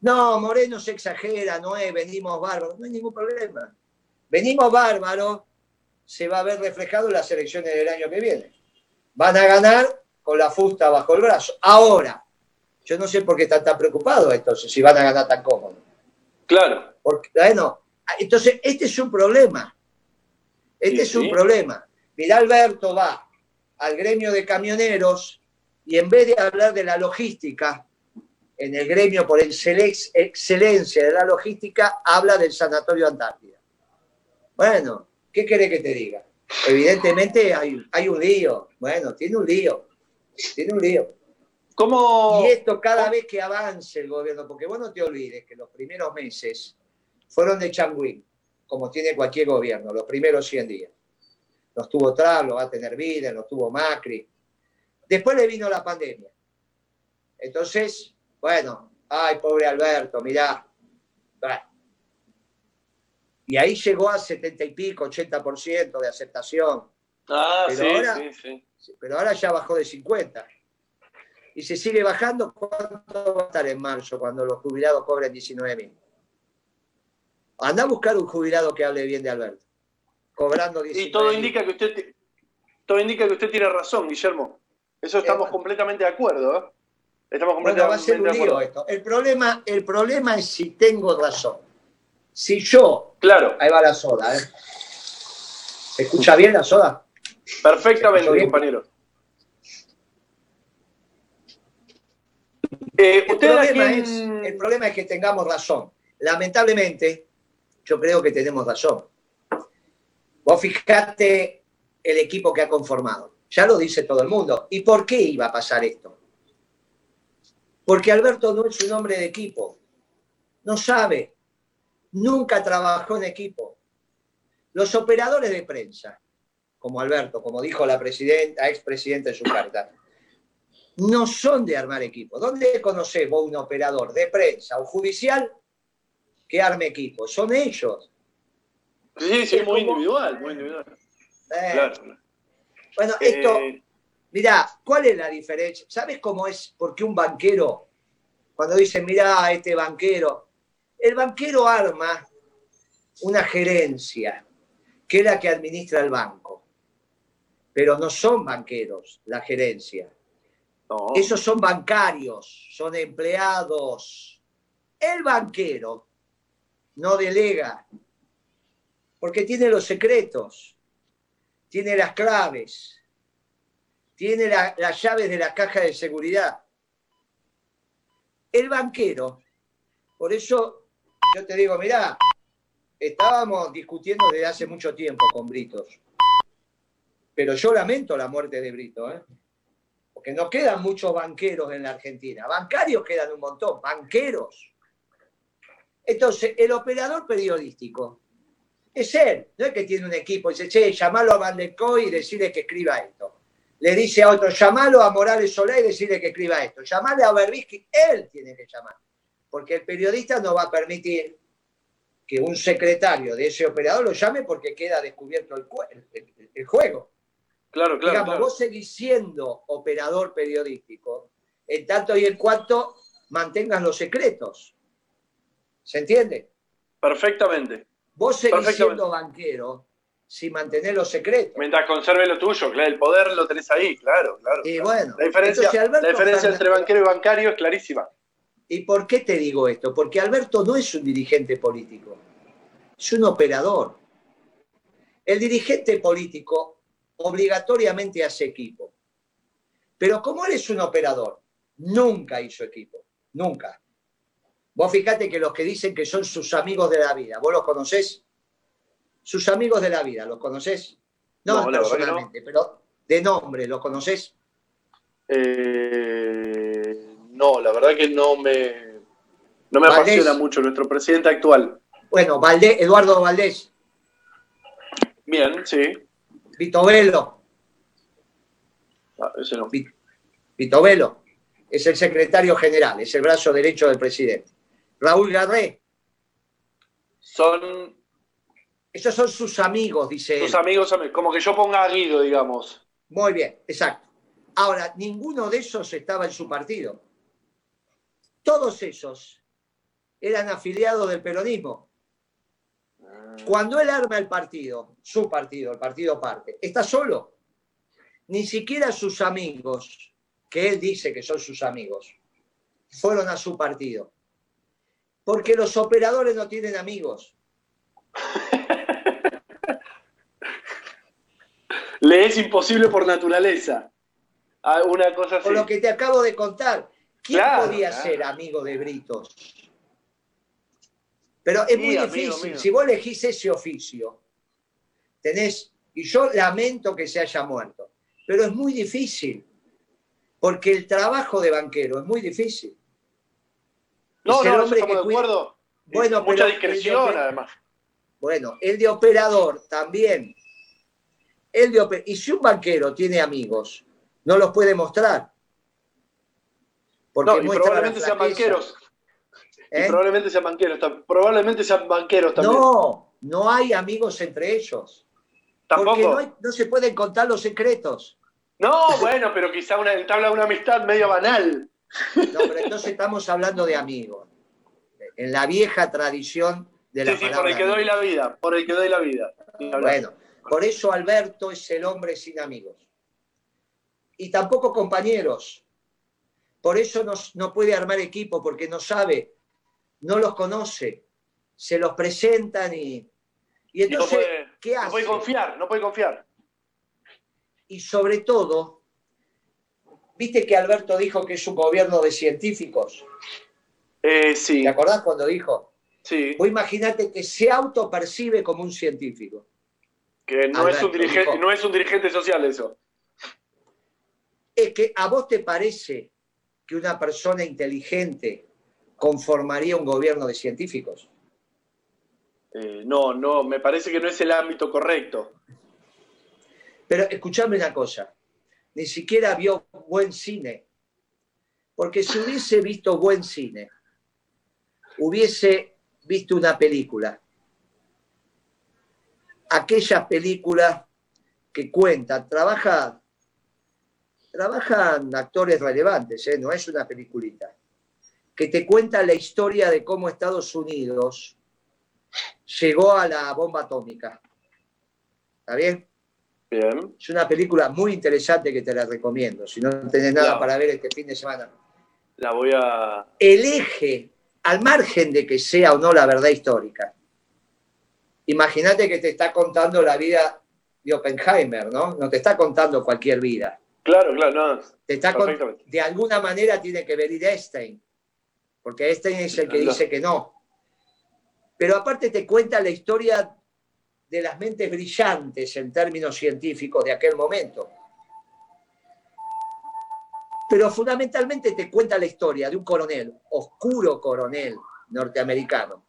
Speaker 1: No, Moreno se exagera, no es, venimos bárbaros, no hay ningún problema. Venimos bárbaros, se va a ver reflejado en las elecciones del año que viene. Van a ganar con la fusta bajo el brazo. Ahora, yo no sé por qué están tan preocupados entonces, si van a ganar tan cómodo.
Speaker 2: Claro.
Speaker 1: Porque, bueno, entonces este es un problema. Este
Speaker 2: Sí,
Speaker 1: es un
Speaker 2: sí.
Speaker 1: problema. Mirá, Alberto va al gremio de camioneros y en vez de hablar de la logística, en el gremio por excelencia de la logística, habla del Sanatorio Antártida. Bueno, ¿qué querés que te diga? Evidentemente hay, hay un lío. Bueno, tiene un lío. Tiene un lío.
Speaker 2: ¿Cómo?
Speaker 1: Y esto cada vez que avance el gobierno, porque vos no te olvides que los primeros meses fueron de Changuín, como tiene cualquier gobierno, los primeros 100 días. Los tuvo Trump, los va a tener Biden, los tuvo Macri. Después le vino la pandemia. Entonces, bueno, ay, pobre Alberto, mirá. Bueno. Y ahí llegó a 70 y pico, 80% de aceptación.
Speaker 2: Ah,
Speaker 1: Pero
Speaker 2: sí,
Speaker 1: ahora-
Speaker 2: sí, sí.
Speaker 1: Pero ahora ya bajó de 50. Y se sigue bajando, ¿cuánto va a estar en marzo cuando los jubilados cobren 19 mil? Anda a buscar un jubilado que hable bien de Alberto. Cobrando 19
Speaker 2: Y todo indica que usted todo indica que usted tiene razón, Guillermo. Eso estamos
Speaker 1: Eh,
Speaker 2: completamente de acuerdo, ¿eh? Estamos
Speaker 1: Bueno, va a
Speaker 2: completamente
Speaker 1: ser un
Speaker 2: de
Speaker 1: lío
Speaker 2: acuerdo.
Speaker 1: esto. El problema, el problema es si tengo razón. Si yo,
Speaker 2: Claro,
Speaker 1: ahí va la soda, ¿eh? ¿Se escucha bien la soda?
Speaker 2: perfectamente, compañero. Eh,
Speaker 1: El
Speaker 2: ¿Usted a
Speaker 1: problema,
Speaker 2: quién-
Speaker 1: es, el problema es que tengamos razón. Lamentablemente, yo creo que tenemos razón. Vos fijate el equipo que ha conformado. Ya lo dice todo el mundo. ¿Y por qué iba a pasar esto? Porque Alberto no es un hombre de equipo. No sabe. Nunca trabajó en equipo. Los operadores de prensa, como Alberto, como dijo la presidenta, expresidenta en su carta, no son de armar equipo. ¿Dónde conocés vos un operador de prensa o judicial que arme equipo? Son ellos.
Speaker 2: Sí, sí,
Speaker 1: es
Speaker 2: muy
Speaker 1: como-
Speaker 2: individual, muy individual.
Speaker 1: Eh,
Speaker 2: Claro.
Speaker 1: Bueno, esto,
Speaker 2: Eh,
Speaker 1: mirá, ¿cuál es la diferencia? ¿Sabes cómo es? Porque un banquero, cuando dicen, mirá, este banquero, el banquero arma una gerencia, que es la que administra el banco. Pero no son banqueros la gerencia.
Speaker 2: no.
Speaker 1: Esos son bancarios, son empleados. El banquero no delega, porque tiene los secretos, tiene las claves, tiene la- las llaves de la caja de seguridad. El banquero, por eso yo te digo, mirá, estábamos discutiendo desde hace mucho tiempo con Britos. pero yo lamento la muerte de Brito, ¿eh? porque no quedan muchos banqueros en la Argentina. Bancarios quedan un montón, banqueros. Entonces, el operador periodístico es él, no es que tiene un equipo dice, che, llamalo a Van der Koy y decirle que escriba esto. Le dice a otro, llamalo a Morales Solá y decirle que escriba esto. Llamale a Berbisky, él tiene que llamar. Porque el periodista no va a permitir que un secretario de ese operador lo llame porque queda descubierto el, el, el juego.
Speaker 2: Claro, claro.
Speaker 1: Digamos,
Speaker 2: claro.
Speaker 1: vos seguís siendo operador periodístico, en tanto y en cuanto mantengas los secretos. ¿Se entiende?
Speaker 2: Perfectamente.
Speaker 1: Vos seguís
Speaker 2: Perfectamente.
Speaker 1: siendo banquero sin mantener los secretos.
Speaker 2: Mientras conserve lo tuyo, claro, el poder lo tenés ahí, claro, claro.
Speaker 1: Y
Speaker 2: claro.
Speaker 1: bueno,
Speaker 2: la diferencia,
Speaker 1: entonces
Speaker 2: la diferencia
Speaker 1: Fernández-
Speaker 2: entre banquero y bancario es clarísima.
Speaker 1: ¿Y por qué te digo esto? Porque Alberto no es un dirigente político, es un operador. El dirigente político obligatoriamente hace equipo. Pero como él es un operador, nunca hizo equipo, nunca. Vos fíjate que los que dicen que son sus amigos de la vida, ¿vos los conocés? Sus amigos de la vida, ¿los conocés?
Speaker 2: No.
Speaker 1: personalmente, pero de nombre, ¿los conocés?
Speaker 2: Eh, no, la verdad que no me, no me
Speaker 1: Valdés.
Speaker 2: apasiona mucho nuestro presidente actual.
Speaker 1: Bueno, Valdés, Eduardo Valdés,
Speaker 2: Bien, sí.
Speaker 1: Vito Velo,
Speaker 2: Ah, ese no.
Speaker 1: Vito Velo es el secretario general, es el brazo derecho del presidente. Raúl Garré,
Speaker 2: Son
Speaker 1: esos son sus amigos, dice él.
Speaker 2: tus amigos, como que yo ponga a Guido, digamos.
Speaker 1: Muy bien, exacto. Ahora, ninguno de esos estaba en su partido. Todos esos eran afiliados del peronismo. Cuando él arma el partido, su partido, el partido parte, está solo. Ni siquiera sus amigos, que él dice que son sus amigos, fueron a su partido. Porque los operadores no tienen amigos.
Speaker 2: Le es imposible por naturaleza. Ah, Una cosa así.
Speaker 1: Por lo que te acabo de contar, ¿quién
Speaker 2: Claro,
Speaker 1: podía
Speaker 2: claro.
Speaker 1: ser amigo de Britos? Pero es
Speaker 2: Sí,
Speaker 1: muy difícil.
Speaker 2: mío.
Speaker 1: Si vos elegís ese oficio, tenés, y yo lamento que se haya muerto, pero es muy difícil, porque el trabajo de banquero es muy difícil.
Speaker 2: No, no,
Speaker 1: hombre
Speaker 2: estamos
Speaker 1: que
Speaker 2: de acuerdo.
Speaker 1: Bueno,
Speaker 2: Mucha discreción,
Speaker 1: de-
Speaker 2: además.
Speaker 1: Bueno, el de operador también. El de ope- y si un banquero tiene amigos, no los puede mostrar. Porque
Speaker 2: No, y
Speaker 1: la
Speaker 2: probablemente sean banqueros.
Speaker 1: ¿eh?
Speaker 2: Y probablemente sean banqueros. Probablemente sean banqueros también.
Speaker 1: No, no hay amigos entre ellos.
Speaker 2: Tampoco.
Speaker 1: Porque no,
Speaker 2: No,
Speaker 1: hay- no se pueden contar los secretos.
Speaker 2: bueno, pero quizá una, entabla una amistad medio banal.
Speaker 1: No, pero entonces estamos hablando de amigos. En la vieja tradición de la
Speaker 2: Sí, sí, por
Speaker 1: palabra
Speaker 2: el que doy
Speaker 1: amigo.
Speaker 2: la vida. Por el que doy la vida.
Speaker 1: Bueno, por eso Alberto es el hombre sin amigos. Y tampoco compañeros. Por eso no, no puede armar equipo, porque no sabe, no los conoce. Se los presentan y, y
Speaker 2: no
Speaker 1: entonces,
Speaker 2: puede,
Speaker 1: ¿qué
Speaker 2: no
Speaker 1: hace?
Speaker 2: puede confiar, no puede confiar.
Speaker 1: y sobre todo, viste que Alberto dijo que es un gobierno de científicos.
Speaker 2: Eh, sí,
Speaker 1: ¿Te acordás cuando dijo?
Speaker 2: sí.
Speaker 1: Vos imaginate que se autopercibe como un científico.
Speaker 2: Que no,
Speaker 1: Alberto
Speaker 2: es un dirigente,
Speaker 1: dijo.
Speaker 2: no es un dirigente social eso.
Speaker 1: Es que a vos te parece que una persona inteligente conformaría un gobierno de científicos.
Speaker 2: Eh, no, no, me parece que no es el ámbito correcto.
Speaker 1: Pero escuchame una cosa, ni siquiera vio buen cine. Porque si hubiese visto buen cine, hubiese visto una película. Aquellas películas que cuentan, trabaja, trabajan actores relevantes, ¿eh? no es una peliculita, que te cuenta la historia de cómo Estados Unidos llegó a la bomba atómica. ¿Está bien?
Speaker 2: Bien.
Speaker 1: Es una película muy interesante que te la recomiendo. Si no tenés nada para ver este fin de semana.
Speaker 2: La voy a.
Speaker 1: El eje, al margen de que sea o no la verdad histórica, imagínate que te está contando la vida de Oppenheimer, ¿no? No te está contando cualquier vida.
Speaker 2: Claro, claro, no.
Speaker 1: Te está con-
Speaker 2: Perfectamente.
Speaker 1: de alguna manera tiene que venir Einstein, porque Einstein es el que dice que no. Pero aparte te cuenta la historia de las mentes brillantes en términos científicos de aquel momento. Pero fundamentalmente te cuenta la historia de un coronel, oscuro coronel norteamericano,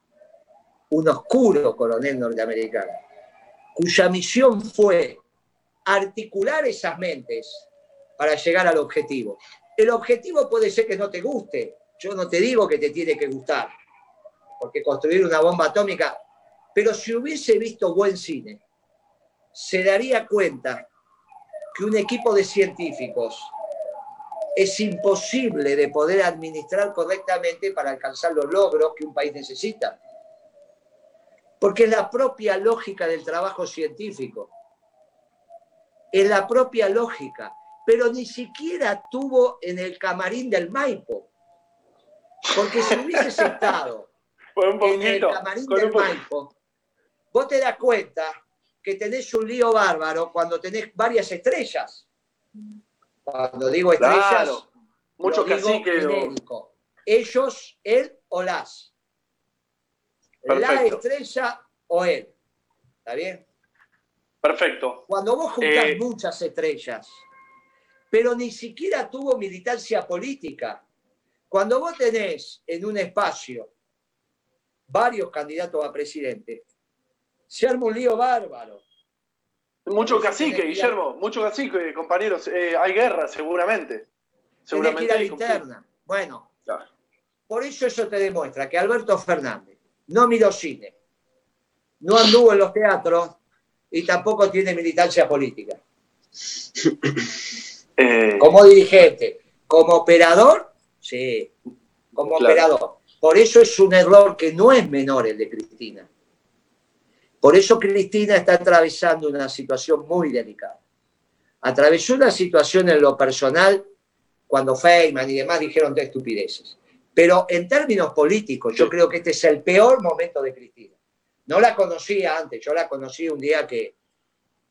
Speaker 1: un oscuro coronel norteamericano, cuya misión fue articular esas mentes para llegar al objetivo. El objetivo puede ser que no te guste, yo no te digo que te tiene que gustar, porque construir una bomba atómica, pero si hubiese visto buen cine, se daría cuenta que un equipo de científicos es imposible de poder administrar correctamente para alcanzar los logros que un país necesita. Porque es la propia lógica del trabajo científico. Es la propia lógica. Pero ni siquiera tuvo en el camarín del Maipo. Porque si hubieses estado en el camarín del Maipo, vos te das cuenta que tenés un lío bárbaro cuando tenés varias estrellas. Cuando digo estrellas,
Speaker 2: Claro. Mucho
Speaker 1: digo. Ellos, él o las. La estrella o él. ¿Está bien?
Speaker 2: Perfecto.
Speaker 1: Cuando vos juntás
Speaker 2: Eh.
Speaker 1: muchas estrellas, pero ni siquiera tuvo militancia política. Cuando vos tenés en un espacio varios candidatos a presidente, se arma un lío bárbaro.
Speaker 2: Mucho cacique,
Speaker 1: que
Speaker 2: Guillermo. Mucho cacique, compañeros. Eh, hay guerra, seguramente.
Speaker 1: Que
Speaker 2: Seguramente
Speaker 1: ir a la interna. Bueno,
Speaker 2: Claro.
Speaker 1: Por eso eso te demuestra que Alberto Fernández no miró cine, no anduvo en los teatros y tampoco tiene militancia política.
Speaker 2: Eh,
Speaker 1: Como dirigente, como operador, sí, como
Speaker 2: Claro.
Speaker 1: operador. Por eso es un error que no es menor el de Cristina. Por eso Cristina está atravesando una situación muy delicada. Atravesó una situación en lo personal cuando Feynman y demás dijeron de estupideces. Pero en términos políticos, yo creo que este es el peor momento de Cristina. No la conocía antes, yo la conocí un día que,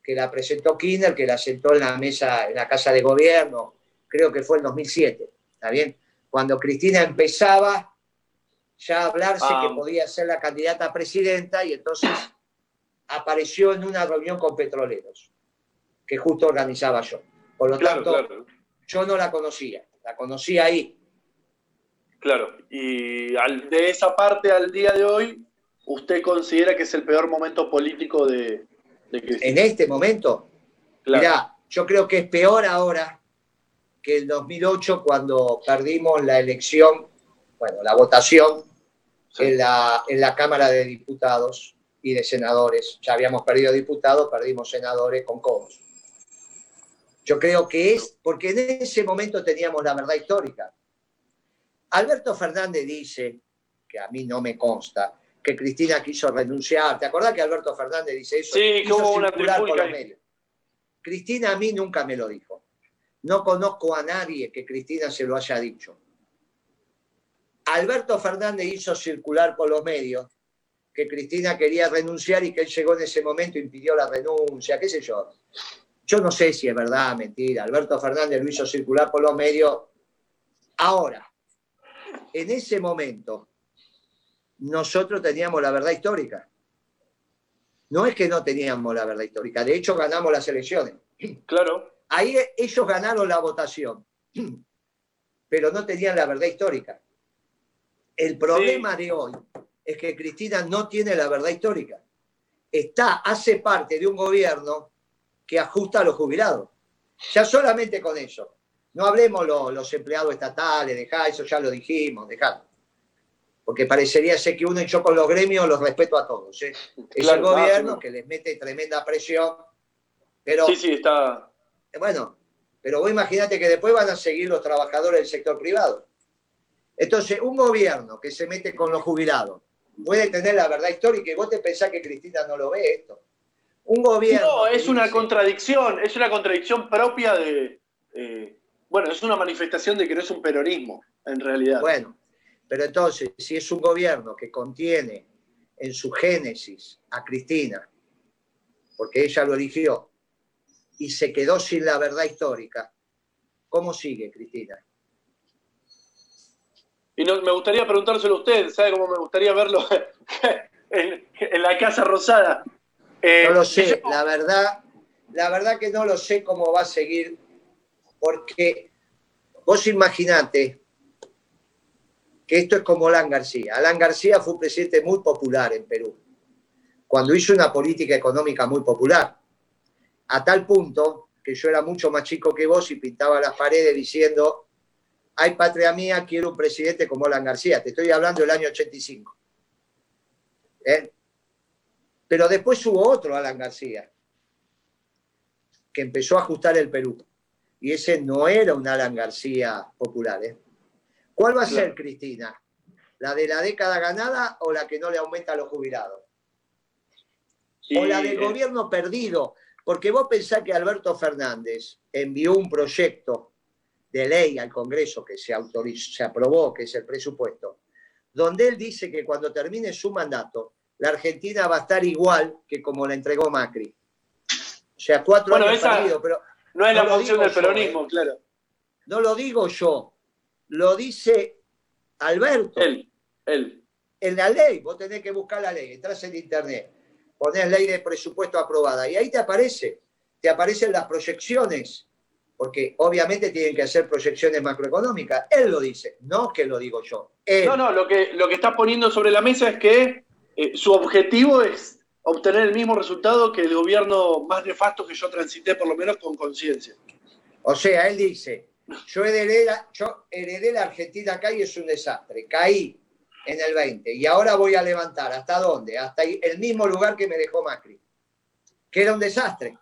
Speaker 1: que la presentó Kirchner, que la sentó en la mesa, en la casa de gobierno, creo que fue en 2007, ¿está bien? Cuando Cristina empezaba ya a hablarse
Speaker 2: Ah.
Speaker 1: que podía ser la candidata a presidenta y entonces apareció en una reunión con petroleros, que justo organizaba yo. Por lo
Speaker 2: claro,
Speaker 1: tanto,
Speaker 2: claro.
Speaker 1: yo no la conocía, la conocí ahí.
Speaker 2: Claro. Y al- de esa parte al día de hoy, ¿usted considera que es el peor momento político de?
Speaker 1: En este momento,
Speaker 2: Claro.
Speaker 1: Mirá, yo creo que es peor ahora que el 2008 cuando perdimos la elección, bueno, la votación
Speaker 2: Sí.
Speaker 1: en, la, en la Cámara de Diputados y de Senadores. Ya habíamos perdido diputados, perdimos senadores con codos. Yo creo que es porque en ese momento teníamos la verdad histórica. Alberto Fernández dice, que a mí no me consta, que Cristina quiso renunciar. ¿Te acordás que Alberto Fernández dice eso?
Speaker 2: Sí,
Speaker 1: Quiso
Speaker 2: hubo una
Speaker 1: medios. Cristina a mí nunca me lo dijo. No conozco a nadie que Cristina se lo haya dicho. Alberto Fernández hizo circular por los medios que Cristina quería renunciar y que él llegó en ese momento y impidió la renuncia, qué sé yo. Yo no sé si es verdad, mentira. Alberto Fernández lo hizo circular por los medios. Ahora, en ese momento, nosotros teníamos la verdad histórica. No es que no teníamos la verdad histórica, de hecho ganamos las elecciones.
Speaker 2: Claro.
Speaker 1: Ahí ellos ganaron la votación, pero no tenían la verdad histórica. El problema de hoy es que Cristina no tiene la verdad histórica. Está, hace parte de un gobierno que ajusta a los jubilados. Ya solamente con eso. No hablemos lo- los empleados estatales, dejá, eso ya lo dijimos, dejá. Porque parecería ser que uno y yo con los gremios los respeto a todos. ¿eh? Es
Speaker 2: Claro,
Speaker 1: el
Speaker 2: no,
Speaker 1: gobierno que les mete tremenda presión, pero
Speaker 2: Sí, sí, está.
Speaker 1: bueno, pero vos imagínate que después van a seguir los trabajadores del sector privado. Entonces, un gobierno que se mete con los jubilados puede tener la verdad histórica y vos te pensás que Cristina no lo ve esto. Un gobierno.
Speaker 2: No, es una
Speaker 1: dice-
Speaker 2: contradicción, es una contradicción propia de. eh, bueno, es una manifestación de que no es un peronismo, en realidad.
Speaker 1: Bueno, pero entonces, si es un gobierno que contiene en su génesis a Cristina, porque ella lo eligió, y se quedó sin la verdad histórica, ¿cómo sigue Cristina?
Speaker 2: Y no- me gustaría preguntárselo a usted, ¿sabe cómo me gustaría verlo en, en la Casa Rosada? Eh,
Speaker 1: No lo sé, la verdad, la verdad que no lo sé cómo va a seguir, porque vos imaginate esto es como Alan García. Alan García fue un presidente muy popular en Perú, cuando hizo una política económica muy popular, a tal punto que yo era mucho más chico que vos y pintaba las paredes diciendo, ay patria mía, quiero un presidente como Alan García. Te estoy hablando del año 85. ¿Eh? Pero después hubo otro Alan García, que empezó a ajustar el Perú. Y ese no era un Alan García popular. ¿eh? ¿Cuál va a ser, Cristina? ¿La de la década ganada o la que no le aumenta a los jubilados? O la del
Speaker 2: eh,
Speaker 1: gobierno perdido. Porque vos pensás que Alberto Fernández envió un proyecto de ley al Congreso que se autorizó, se aprobó, que es el presupuesto, donde él dice que cuando termine su mandato, la Argentina va a estar igual que como la entregó Macri. O sea, cuatro
Speaker 2: Bueno,
Speaker 1: años perdidos, pero
Speaker 2: no es
Speaker 1: no
Speaker 2: la función del peronismo,
Speaker 1: eh.
Speaker 2: claro.
Speaker 1: no lo digo yo, lo dice Alberto.
Speaker 2: Él, él.
Speaker 1: en la ley, vos tenés que buscar la ley, entras en internet, ponés ley de presupuesto aprobada y ahí te aparece, te aparecen las proyecciones, porque obviamente tienen que hacer proyecciones macroeconómicas. Él lo dice, no que lo digo yo. Él.
Speaker 2: No, no, lo que, lo que está poniendo sobre la mesa es que eh, su objetivo es obtener el mismo resultado que el gobierno más nefasto que yo transité, por lo menos con conciencia.
Speaker 1: O sea, él dice, yo heredé, la, yo heredé la Argentina acá y es un desastre, caí en el 20 y ahora voy a levantar, ¿hasta dónde? Hasta el mismo lugar que me dejó Macri, que era un desastre.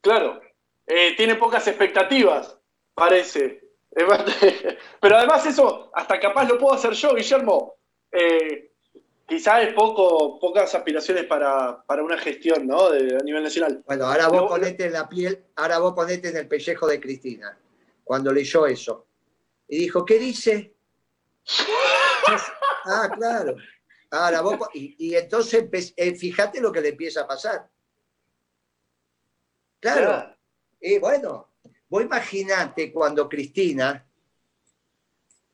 Speaker 2: Claro, eh, tiene pocas expectativas, parece. Pero además eso, hasta capaz lo puedo hacer yo, Guillermo. Eh, quizás es poco, pocas aspiraciones para, para una gestión, ¿no? De, a nivel nacional.
Speaker 1: Bueno, ahora vos
Speaker 2: Lo-
Speaker 1: ponete en la piel, ahora vos ponete en el pellejo de Cristina, cuando leyó eso. Y dijo, ¿qué dice? ah, claro. Ahora vos, y, y entonces eh, fíjate lo que le empieza a pasar. Claro. Y bueno, vos imaginate cuando Cristina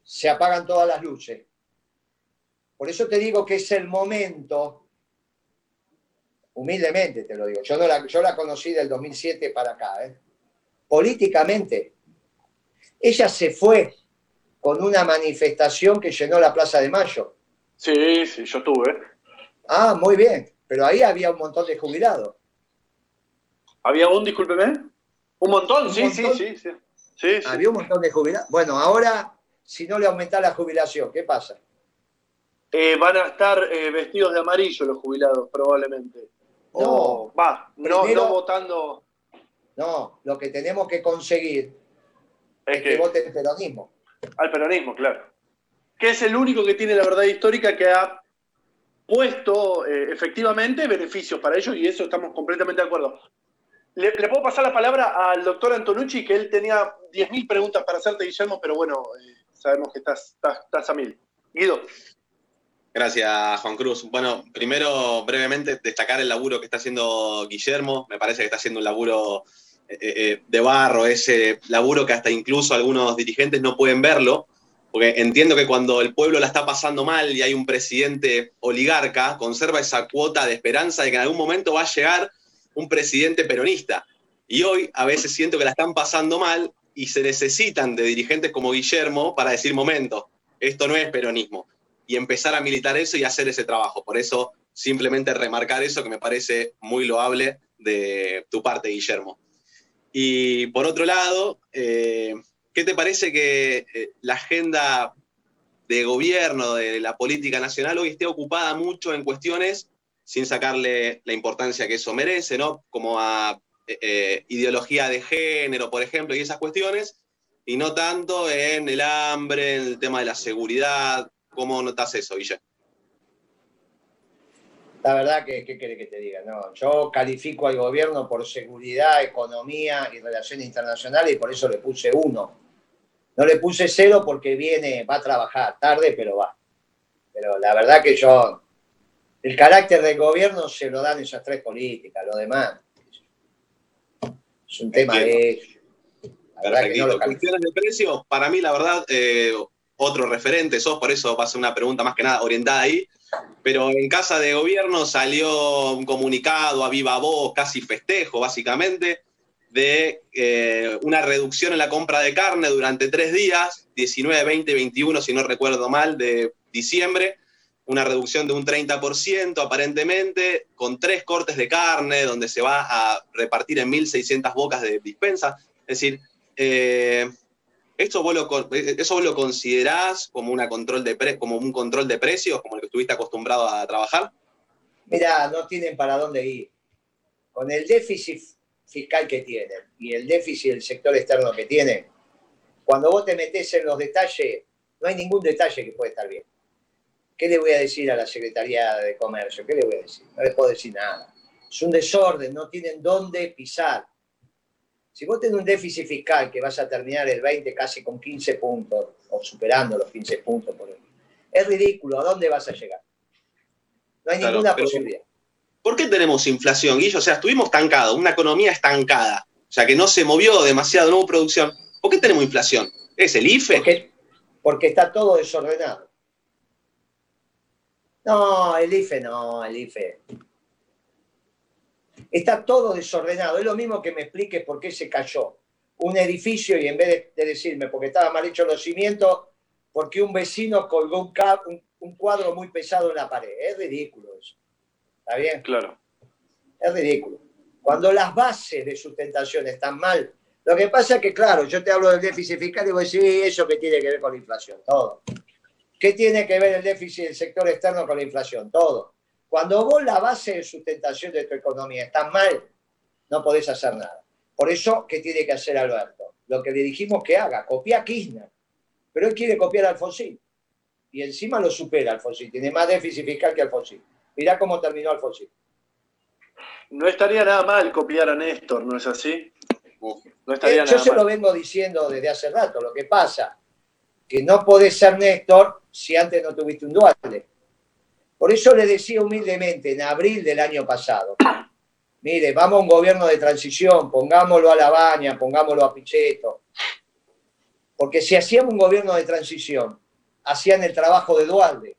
Speaker 1: se apagan todas las luces. Por eso te digo que es el momento, humildemente te lo digo, yo, no la, yo la conocí del 2007 para acá, ¿eh? políticamente, ella se fue con una manifestación que llenó la Plaza de Mayo.
Speaker 2: Sí, sí, yo tuve.
Speaker 1: Ah, muy bien, pero ahí había un montón de jubilados.
Speaker 2: ¿Había un, discúlpeme? ¿Un montón?
Speaker 1: Un
Speaker 2: sí,
Speaker 1: montón.
Speaker 2: sí, sí, sí. Sí.
Speaker 1: Había un montón de jubilados. Bueno, ahora, si no le aumenta la jubilación, ¿qué pasa?
Speaker 2: Eh, van a estar eh, vestidos de amarillo los jubilados, probablemente. O, va, no, no votando.
Speaker 1: No, lo que tenemos que conseguir
Speaker 2: Es
Speaker 1: es que
Speaker 2: que,
Speaker 1: voten peronismo.
Speaker 2: al peronismo, claro. Que es el único que tiene la verdad histórica que ha puesto eh, efectivamente beneficios para ellos y eso estamos completamente de acuerdo. Le, le puedo pasar la palabra al doctor Antonucci, que él tenía 10.000 preguntas para hacerte, Guillermo, pero bueno, eh, sabemos que estás, estás, estás a mil. Guido.
Speaker 5: Gracias, Juan Cruz. Bueno, primero, brevemente, destacar el laburo que está haciendo Guillermo. Me parece que está haciendo un laburo eh, eh, de barro, ese laburo que hasta incluso algunos dirigentes no pueden verlo, porque entiendo que cuando el pueblo la está pasando mal y hay un presidente oligarca, conserva esa cuota de esperanza de que en algún momento va a llegar un presidente peronista. Y hoy a veces siento que la están pasando mal y se necesitan de dirigentes como Guillermo para decir, momento, esto no es peronismo y empezar a militar eso y hacer ese trabajo. Por eso, simplemente remarcar eso que me parece muy loable de tu parte, Guillermo. Y por otro lado, eh, ¿qué te parece que eh, la agenda de gobierno, de la política nacional, hoy esté ocupada mucho en cuestiones sin sacarle la importancia que eso merece, ¿no? Como a eh, ideología de género, por ejemplo, y esas cuestiones, y no tanto en el hambre, en el tema de la seguridad, ¿Cómo notas eso, Guille?
Speaker 1: La verdad que, ¿qué querés que te diga? No, yo califico al gobierno por seguridad, economía y relaciones internacionales y por eso le puse uno. No le puse cero porque viene, va a trabajar tarde, pero va. Pero la verdad que yo, el carácter del gobierno se lo dan esas tres políticas, lo demás. Es un tema de... La verdad que no lo.
Speaker 5: Cuestiones de precio, para mí, la verdad, eh, otro referente sos, por eso va a ser una pregunta más que nada orientada ahí.
Speaker 6: pero en casa de gobierno salió un comunicado a viva voz, casi festejo básicamente, de eh, una reducción en la compra de carne durante tres días, 19, 20, 21, si no recuerdo mal, de diciembre, una reducción de un 30% aparentemente, con tres cortes de carne, donde se va a repartir en 1.600 bocas de dispensa. Es decir, eh, ¿esto vos lo, ¿eso vos lo considerás como, una control de pre, como un control de precios, como el que estuviste acostumbrado a trabajar?
Speaker 1: Mira, no tienen para dónde ir. Con el déficit fiscal que tienen y el déficit del sector externo que tienen, cuando vos te metés en los detalles, no hay ningún detalle que pueda estar bien. ¿Qué le voy a decir a la Secretaría de Comercio? ¿Qué le voy a decir? No le puedo decir nada. Es un desorden, no tienen dónde pisar. Si vos tenés un déficit fiscal que vas a terminar el 20 casi con 15 puntos, o superando los 15 puntos, por ejemplo, es ridículo. ¿A dónde vas a llegar? No hay
Speaker 6: Claro,
Speaker 1: ninguna posibilidad.
Speaker 6: ¿Por qué tenemos inflación, Guillo? O sea, estuvimos estancados, una economía estancada, o sea, que no se movió demasiado, no hubo producción. ¿Por qué tenemos inflación? ¿Es el IFE?
Speaker 1: Porque, porque está todo desordenado. No, el IFE no, el IFE. Está todo desordenado. Es lo mismo que me expliques por qué se cayó un edificio y en vez de, de decirme porque estaba mal hecho los cimientos, porque un vecino colgó un, un- un cuadro muy pesado en la pared. Es ridículo eso. ¿Está bien?
Speaker 2: Claro.
Speaker 1: Es ridículo. Cuando las bases de sustentación están mal, lo que pasa es que, claro, yo te hablo del déficit fiscal y voy a decir, "Sí, eso que tiene que ver con la inflación, todo. ¿Qué tiene que ver el déficit del sector externo con la inflación? Todo. Cuando vos la base de sustentación de tu economía está mal, no podés hacer nada. Por eso, ¿qué tiene que hacer Alberto? Lo que le dijimos que haga, copia a Kirchner. Pero él quiere copiar a Alfonsín. Y encima lo supera Alfonsín. Tiene más déficit fiscal que Alfonsín. Mirá cómo terminó Alfonsín.
Speaker 2: No estaría nada mal copiar a Néstor, ¿no es así? No estaría
Speaker 1: Eh, yo
Speaker 2: nada
Speaker 1: se lo vengo diciendo desde hace rato. Lo que pasa que no podés ser Néstor si antes no tuviste un dualde. Por eso le decía humildemente en abril del año pasado, mire, vamos a un gobierno de transición, pongámoslo a la baña, pongámoslo a Pichetto. Porque si hacíamos un gobierno de transición, hacían el trabajo de Dualde.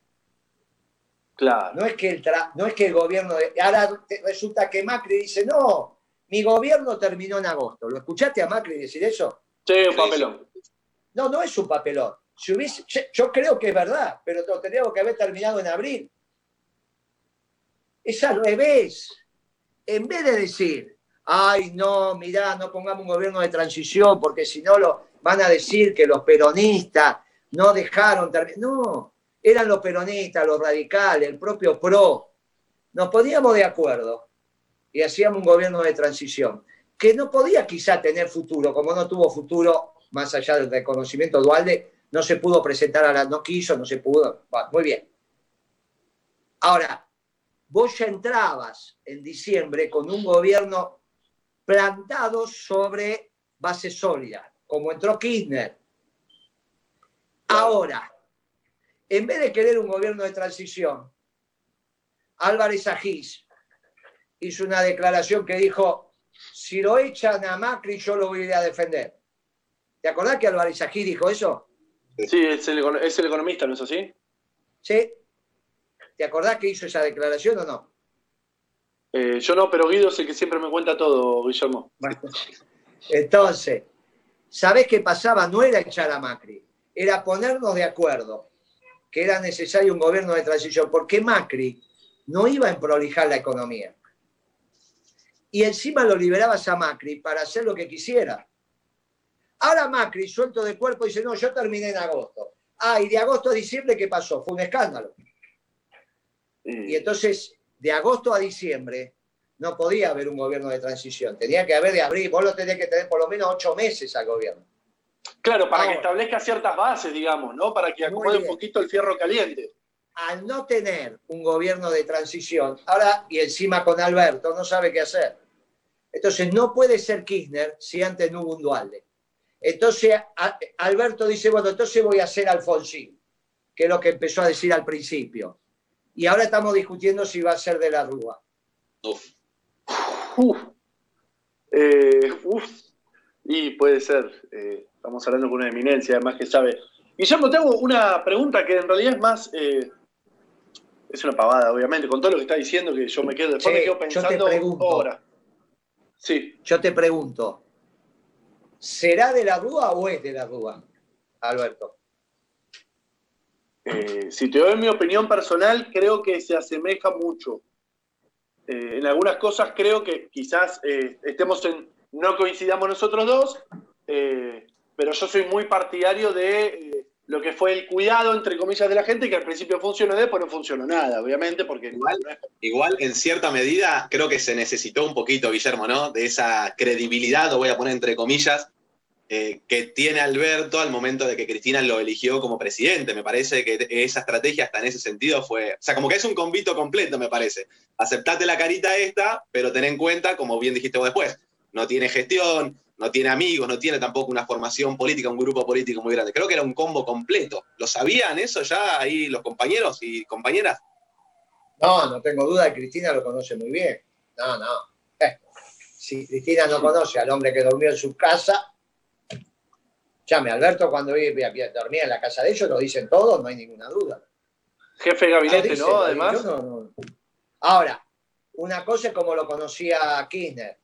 Speaker 2: Claro.
Speaker 1: No es que el, tra- no es que el gobierno de... Ahora resulta que Macri dice, no, mi gobierno terminó en agosto. ¿Lo escuchaste a Macri decir eso?
Speaker 2: Sí, un papelón.
Speaker 1: No, no es un papelón. Si hubiese, yo- yo creo que es verdad, pero lo tendríamos que haber terminado en abril. Es al revés. En vez de decir, ay, no, mirá, no pongamos un gobierno de transición, porque si no lo van a decir que los peronistas no dejaron. No, eran los peronistas, los radicales, el propio PRO. Nos poníamos de acuerdo y hacíamos un gobierno de transición que no podía quizá tener futuro, como no tuvo futuro, más allá del reconocimiento Dualde, no se pudo presentar a la, no quiso, no se pudo. Bueno, muy bien. Ahora, vos ya entrabas en diciembre con un gobierno plantado sobre base sólida, como entró Kirchner. Ahora, en vez de querer un gobierno de transición, Álvarez Agís hizo una declaración que dijo, si lo echan a Macri, yo lo voy a ir a defender. ¿Te acordás que Álvarez Agís dijo eso?
Speaker 2: Sí, es el, econo- es el economista, ¿no es así?
Speaker 1: ¿Sí? ¿Te acordás que hizo esa declaración o no?
Speaker 2: Eh, yo no, pero Guido es el que siempre me cuenta todo, Guillermo.
Speaker 1: Bueno, entonces, ¿sabés qué pasaba? No era echar a Macri, era ponernos de acuerdo que era necesario un gobierno de transición, porque Macri no iba a emprolijar la economía. Y encima lo liberabas a Macri para hacer lo que quisiera. Ahora Macri, suelto de cuerpo, dice, no, yo terminé en agosto. Ah, y de agosto a diciembre, ¿qué pasó? Fue un escándalo.
Speaker 2: Y-
Speaker 1: Y entonces, de agosto a diciembre, no podía haber un gobierno de transición. Tenía que haber de abril. Vos lo tenés que tener por lo menos ocho meses al gobierno.
Speaker 2: claro, para que establezca ciertas bases, digamos, ¿no? Para que acomode un poquito el fierro caliente.
Speaker 1: Al no tener un gobierno de transición, ahora y encima con Alberto, no sabe qué hacer. Entonces, no puede ser Kirchner si antes no hubo un Dualde. Entonces, a- Alberto dice, bueno, entonces voy a ser Alfonsín, que es lo que empezó a decir al principio. Y ahora estamos discutiendo si va a ser de la Rúa.
Speaker 6: Uf.
Speaker 2: Uf. Eh, uf. Y puede ser. eh, estamos hablando con una eminencia, además que sabe. Guillermo, te hago una pregunta que en realidad es más. eh, es una pavada, obviamente, con todo lo que está diciendo, que yo me quedo, después
Speaker 1: Che,
Speaker 2: me quedo
Speaker 1: yo te
Speaker 2: pensando
Speaker 1: pregunto.
Speaker 2: ahora. Sí,
Speaker 1: Yo te pregunto, ¿será de la Rúa o es de la Rúa, Alberto?
Speaker 2: Eh, si te doy mi opinión personal, creo que se asemeja mucho. Eh, en algunas cosas creo que quizás eh, estemos en, no coincidamos nosotros dos, pero yo soy muy partidario de lo que fue el cuidado, entre comillas, de la gente, que al principio funcionó, después no funcionó nada, obviamente, porque
Speaker 6: Igual. Igual, en cierta medida, creo que se necesitó un poquito, Guillermo, ¿no? De esa credibilidad, lo voy a poner entre comillas, eh, que tiene Alberto al momento de que Cristina lo eligió como presidente. Me parece que esa estrategia hasta en ese sentido fue, o sea, como que es un convito completo, me parece. Aceptate la carita esta, pero ten en cuenta, como bien dijiste vos después, no tiene gestión, no tiene amigos, no tiene tampoco una formación política, un grupo político muy grande. Creo que era un combo completo. ¿Lo sabían eso ya ahí los compañeros y compañeras?
Speaker 1: No, no tengo duda, Cristina lo conoce muy bien. No, no. Eh, si Cristina no conoce al hombre que durmió en su casa, llame Alberto cuando dormía en la casa de ellos, lo dicen todos, no hay ninguna duda.
Speaker 2: jefe de
Speaker 1: Lo
Speaker 2: gabinete,
Speaker 1: dicen,
Speaker 2: ¿no? Además.
Speaker 1: no- no. Ahora, una cosa es como lo conocía Kirchner,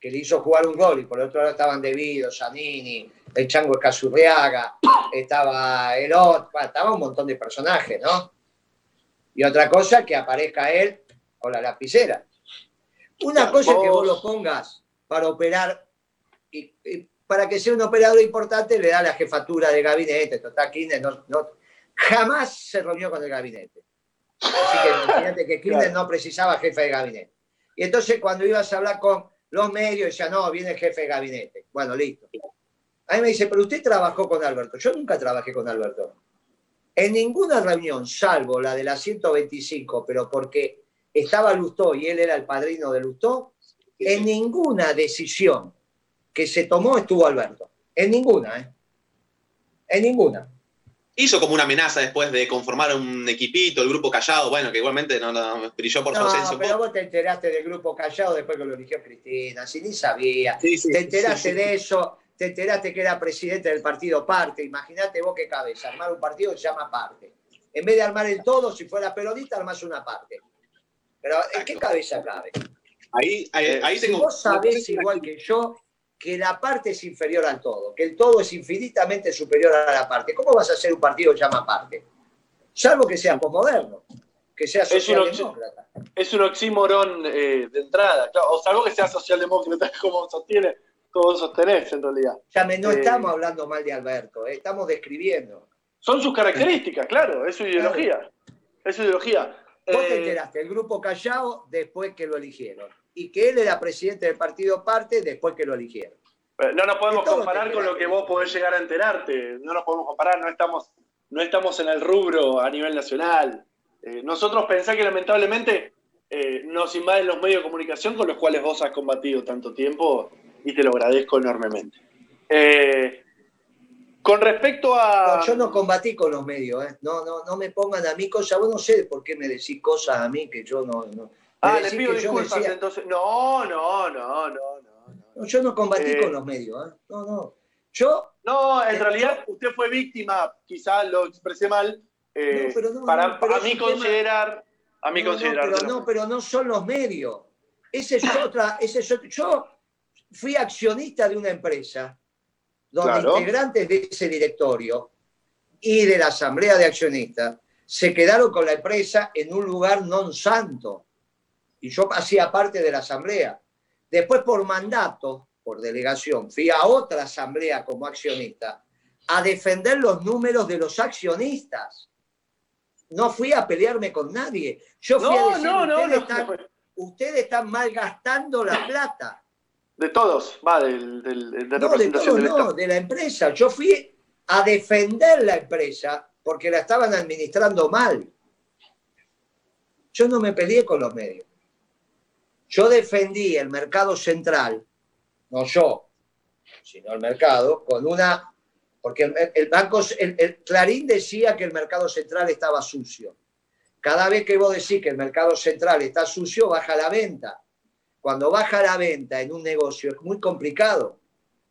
Speaker 1: que le hizo jugar un gol y por el otro lado estaban Debido, Zanini, el Chango Escazurriaga, estaba el otro, bueno, estaba un montón de personajes, ¿no? Y otra cosa que aparezca él con la lapicera. Una cosa es que vos
Speaker 2: vos-
Speaker 1: lo pongas para operar y, y para que sea un operador importante le da la jefatura de gabinete. Total, Kirchner no, no- jamás se reunió con el gabinete. Así que imagínate que Kirchner
Speaker 2: Claro.
Speaker 1: no precisaba jefe de gabinete. Y entonces cuando ibas a hablar con los medios, decía, no, viene el jefe de gabinete. Bueno, listo. A mí me dice, pero usted trabajó con Alberto. Yo nunca trabajé con Alberto. En ninguna reunión, salvo la de la 125, pero porque estaba Lustó y él era el padrino de Lustó, en ninguna decisión que se tomó estuvo Alberto. En ninguna, ¿eh? En ninguna.
Speaker 6: Hizo como una amenaza después de conformar un equipito, el grupo callado, bueno, que igualmente no, no- brilló por su ausencia
Speaker 1: No, pero
Speaker 6: poco.
Speaker 1: vos te enteraste del grupo callado después que lo eligió Cristina, si ni sabía.
Speaker 6: Sí, sí,
Speaker 1: Te enteraste
Speaker 6: sí,
Speaker 1: de eso, te enteraste que era presidente del partido Parte. Imagínate vos qué cabeza, armar un partido que se llama Parte. En vez de armar el todo, si fuera peronista, armás una parte. Pero ¿en qué cabeza cabe?
Speaker 6: Ahí, ahí, ahí
Speaker 1: Si
Speaker 6: tengo.
Speaker 1: vos sabés igual que yo que la parte es inferior al todo, que el todo es infinitamente superior a la parte, ¿cómo vas a hacer un partido que llama parte? Salvo que sea posmoderno, que sea
Speaker 2: Es un
Speaker 1: socialdemócrata.
Speaker 2: Es un oxímoron eh, de entrada, claro, o salvo que sea socialdemócrata, como sostiene, como sostenés en realidad.
Speaker 1: Ya me- no
Speaker 2: Eh.
Speaker 1: estamos hablando mal de Alberto, eh, estamos describiendo.
Speaker 2: Son sus características, claro, es su ideología. Es su ideología.
Speaker 1: Vos te enteraste, el grupo Callao después que lo eligieron. Y que él era presidente del partido Parte después que lo eligieron.
Speaker 2: Eh, No nos podemos comparar con lo que vos podés llegar a enterarte. No nos podemos comparar, no estamos, no estamos en el rubro a nivel nacional. Eh, nosotros pensá que lamentablemente eh, nos invaden los medios de comunicación con los cuales vos has combatido tanto tiempo y te lo agradezco enormemente. Eh, con respecto a...
Speaker 1: No, yo no combatí con los medios, ¿eh? no, no, no me pongan a mí cosas, vos no sé por qué me decís cosas a mí que yo no... no.
Speaker 2: Ah, le pido disculpas
Speaker 1: decía-
Speaker 2: entonces. No, no, no, no, no.
Speaker 1: yo no combatí
Speaker 2: Eh.
Speaker 1: con los medios, ¿eh? no, no. Yo,
Speaker 2: No, en
Speaker 1: Eh,
Speaker 2: realidad usted fue víctima, quizá lo expresé mal, eh,
Speaker 1: No, pero no,
Speaker 2: para
Speaker 1: no, pero
Speaker 2: mí considerar, a mí considerar.
Speaker 1: pero no, pero no son los medios. Ese es otra, ese es otro- Yo fui accionista de una empresa donde
Speaker 2: Claro.
Speaker 1: integrantes de ese directorio y de la asamblea de accionistas se quedaron con la empresa en un lugar non santo. Y yo hacía parte de la asamblea. Después, por mandato, por delegación, fui a otra asamblea como accionista a defender los números de los accionistas. No fui a pelearme con nadie. Yo fui a
Speaker 2: No,
Speaker 1: decir,
Speaker 2: no, no,
Speaker 1: ustedes, están,
Speaker 2: no,
Speaker 1: ustedes están malgastando la plata.
Speaker 2: de todos, va, del, del- de la
Speaker 1: No, de
Speaker 2: representación
Speaker 1: todo,
Speaker 2: del
Speaker 1: no, de la empresa. Yo fui a defender la empresa porque la estaban administrando mal. Yo no me peleé con los medios. Yo defendí el mercado central, no yo, sino el mercado, con una. Porque el, el banco, el, el Clarín decía que el mercado central estaba sucio. Cada vez que vos decís que el mercado central está sucio, baja la venta. Cuando baja la venta en un negocio es muy complicado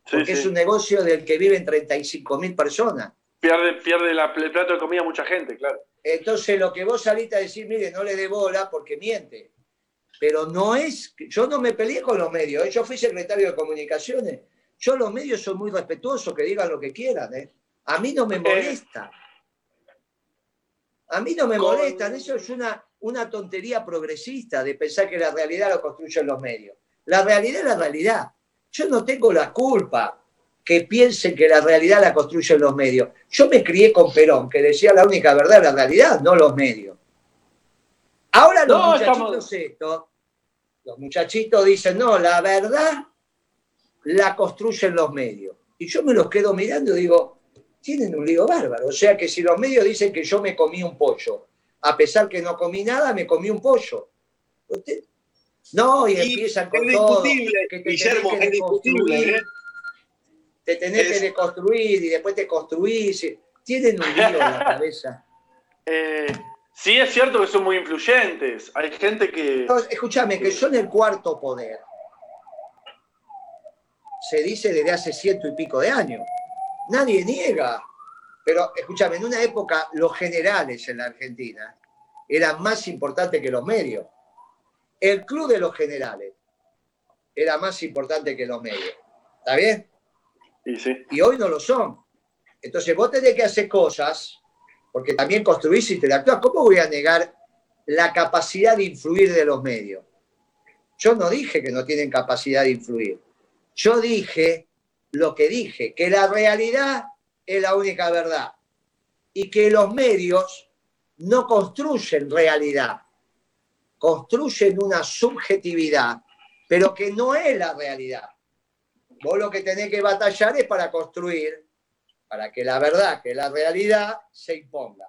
Speaker 2: Sí,
Speaker 1: porque
Speaker 2: sí.
Speaker 1: es un negocio del que viven 35 mil personas.
Speaker 2: Pierde, pierde la- el plato de comida mucha gente, claro.
Speaker 1: Entonces, lo que vos saliste a decir, mire, no le dé bola porque miente. Pero no es, yo no me peleé con los medios, ¿eh? yo fui secretario de comunicaciones. Yo los medios son muy respetuosos, que digan lo que quieran. ¿eh? A mí no me molesta. A mí no me molestan, eso es una, una tontería progresista de pensar que la realidad la construyen los medios. La realidad es la realidad. Yo no tengo la culpa que piensen que la realidad la construyen los medios. Yo me crié con Perón, que decía la única verdad, la realidad, no los medios. Ahora los
Speaker 2: No,
Speaker 1: muchachitos
Speaker 2: estamos-
Speaker 1: estos, los muchachitos dicen, no, la verdad la construyen los medios. Y yo me los quedo mirando y digo, tienen un lío bárbaro. O sea que si los medios dicen que yo me comí un pollo, a pesar que no comí nada, me comí un pollo. Usted- No, y,
Speaker 6: Y
Speaker 1: empiezan con todo. que te
Speaker 6: Guillermo,
Speaker 1: tenés que
Speaker 6: discutible. ¿eh?
Speaker 1: Te tenés que deconstruir y después te construís. Tienen un lío en la cabeza.
Speaker 2: Eh, sí es cierto que son muy influyentes. Hay gente que...
Speaker 1: No, escúchame, que son el cuarto poder. Se dice desde hace ciento y pico de años. Nadie niega. Pero escúchame, en una época los generales en la Argentina eran más importantes que los medios. El club de los generales era más importante que los medios. ¿Está bien?
Speaker 2: Y sí.
Speaker 1: y hoy no lo son. Entonces vos tenés que hacer cosas, porque también construís y interactuás. ¿Cómo voy a negar la capacidad de influir de los medios? Yo no dije que no tienen capacidad de influir. Yo dije lo que dije, que la realidad es la única verdad y que los medios no construyen realidad, construyen una subjetividad, pero que no es la realidad. Vos lo que tenés que batallar es para construir, para que la verdad, que la realidad se imponga.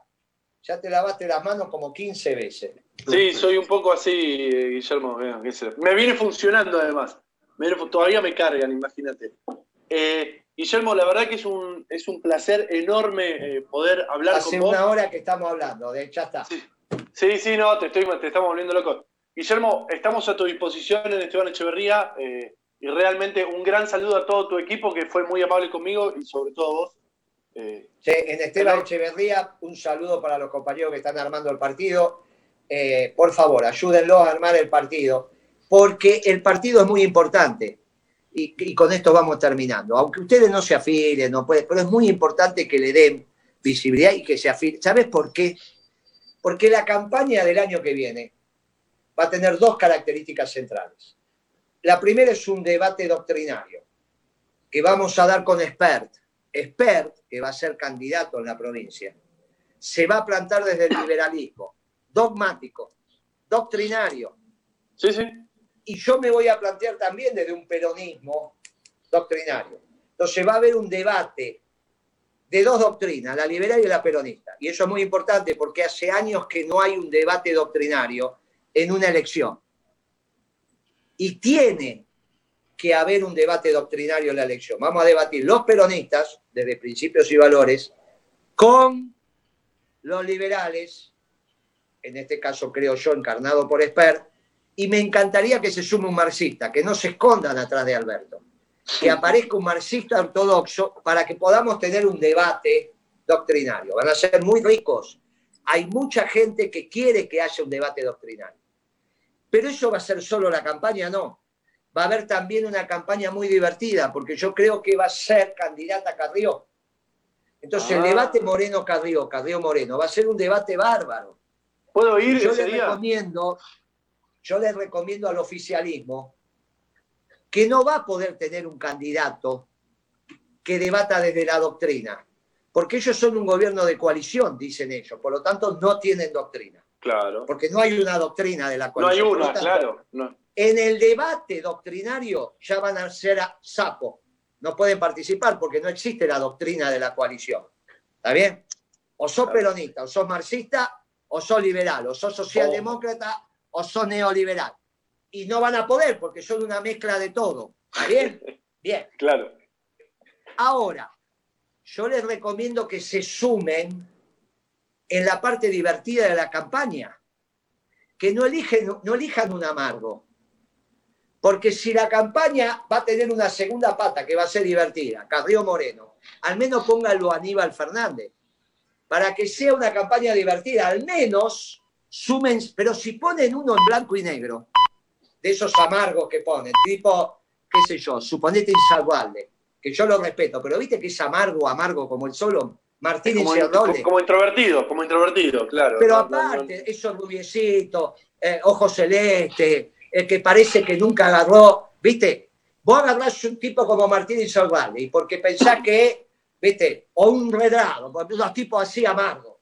Speaker 1: Ya te lavaste las manos como 15 veces.
Speaker 2: Sí, soy un poco así, Guillermo. Me viene funcionando además. Todavía me cargan, imagínate. Eh, Guillermo, la verdad que es un, es un placer enorme eh, poder hablar
Speaker 1: Hace
Speaker 2: con vos.
Speaker 1: una hora que estamos hablando, de ya está.
Speaker 2: Sí. Sí, sí, no, te, estoy, te estamos volviendo loco. Guillermo, estamos a tu disposición en Esteban Echeverría eh, y realmente un gran saludo a todo tu equipo que fue muy amable conmigo y sobre todo vos. Eh,
Speaker 1: Sí, en Esteban Echeverría, un saludo para los compañeros que están armando el partido. Eh, por favor, ayúdenlos a armar el partido, porque el partido es muy importante. Y, y con esto vamos terminando. Aunque ustedes no se afilien, no pueden, pero es muy importante que le den visibilidad y que se afilen. ¿Sabes por qué? Porque la campaña del año que viene va a tener dos características centrales. La primera es un debate doctrinario que vamos a dar con expert. Expert, que va a ser candidato en la provincia, se va a plantar desde el liberalismo, dogmático, doctrinario.
Speaker 2: sí, sí.
Speaker 1: Y yo me voy a plantear también desde un peronismo doctrinario. Entonces va a haber un debate de dos doctrinas, la liberal y la peronista. Y eso es muy importante porque hace años que no hay un debate doctrinario en una elección. Y tiene que haber un debate doctrinario en la elección. Vamos a debatir los peronistas, desde principios y valores, con los liberales, en este caso creo yo, encarnado por Esper, y me encantaría que se sume un marxista, que no se escondan atrás de Alberto, que aparezca un marxista ortodoxo para que podamos tener un debate doctrinario. Van a ser muy ricos. Hay mucha gente que quiere que haya un debate doctrinario. Pero eso va a ser solo la campaña, no. Va a haber también una campaña muy divertida, porque yo creo que va a ser candidata Carrió. Entonces, el
Speaker 2: Ah.
Speaker 1: debate Moreno-Carrió, Carrió-Moreno, va a ser un debate bárbaro.
Speaker 2: ¿Puedo ir
Speaker 1: Yo
Speaker 2: ese
Speaker 1: les
Speaker 2: día?
Speaker 1: recomiendo, yo les recomiendo al oficialismo que no va a poder tener un candidato que debata desde la doctrina, porque ellos son un gobierno de coalición, dicen ellos, por lo tanto no tienen doctrina,
Speaker 2: Claro.
Speaker 1: porque no hay una doctrina de la
Speaker 2: No hay una,
Speaker 1: tanto,
Speaker 2: claro. No.
Speaker 1: En el debate doctrinario ya van a ser a sapo, no pueden participar porque no existe la doctrina de la coalición. ¿Está bien? O sos
Speaker 2: Claro.
Speaker 1: peronista, o sos marxista, o sos liberal, o sos socialdemócrata, o sos neoliberal. Y no van a poder porque son una mezcla de todo. ¿Está bien? Bien.
Speaker 2: Claro.
Speaker 1: Ahora, yo les recomiendo que se sumen en la parte divertida de la campaña, que no, eligen, no elijan un amargo, Porque si la campaña va a tener una segunda pata que va a ser divertida, Carrillo Moreno, al menos póngalo a Aníbal Fernández, para que sea una campaña divertida, al menos sumen, pero si ponen uno en blanco y negro, de esos amargos que ponen, tipo, qué sé yo, suponete insalvable, que yo lo respeto, pero viste que es amargo, amargo como el solo Martín
Speaker 2: Como, como- introvertido, como introvertido, claro.
Speaker 1: Pero
Speaker 2: No, no, no.
Speaker 1: aparte, esos rubiecitos, eh, ojos celestes, el que parece que nunca agarró, ¿viste? Vos agarrás un tipo como Martín y porque pensás que, ¿viste? O un redrado, unos tipos así amargos.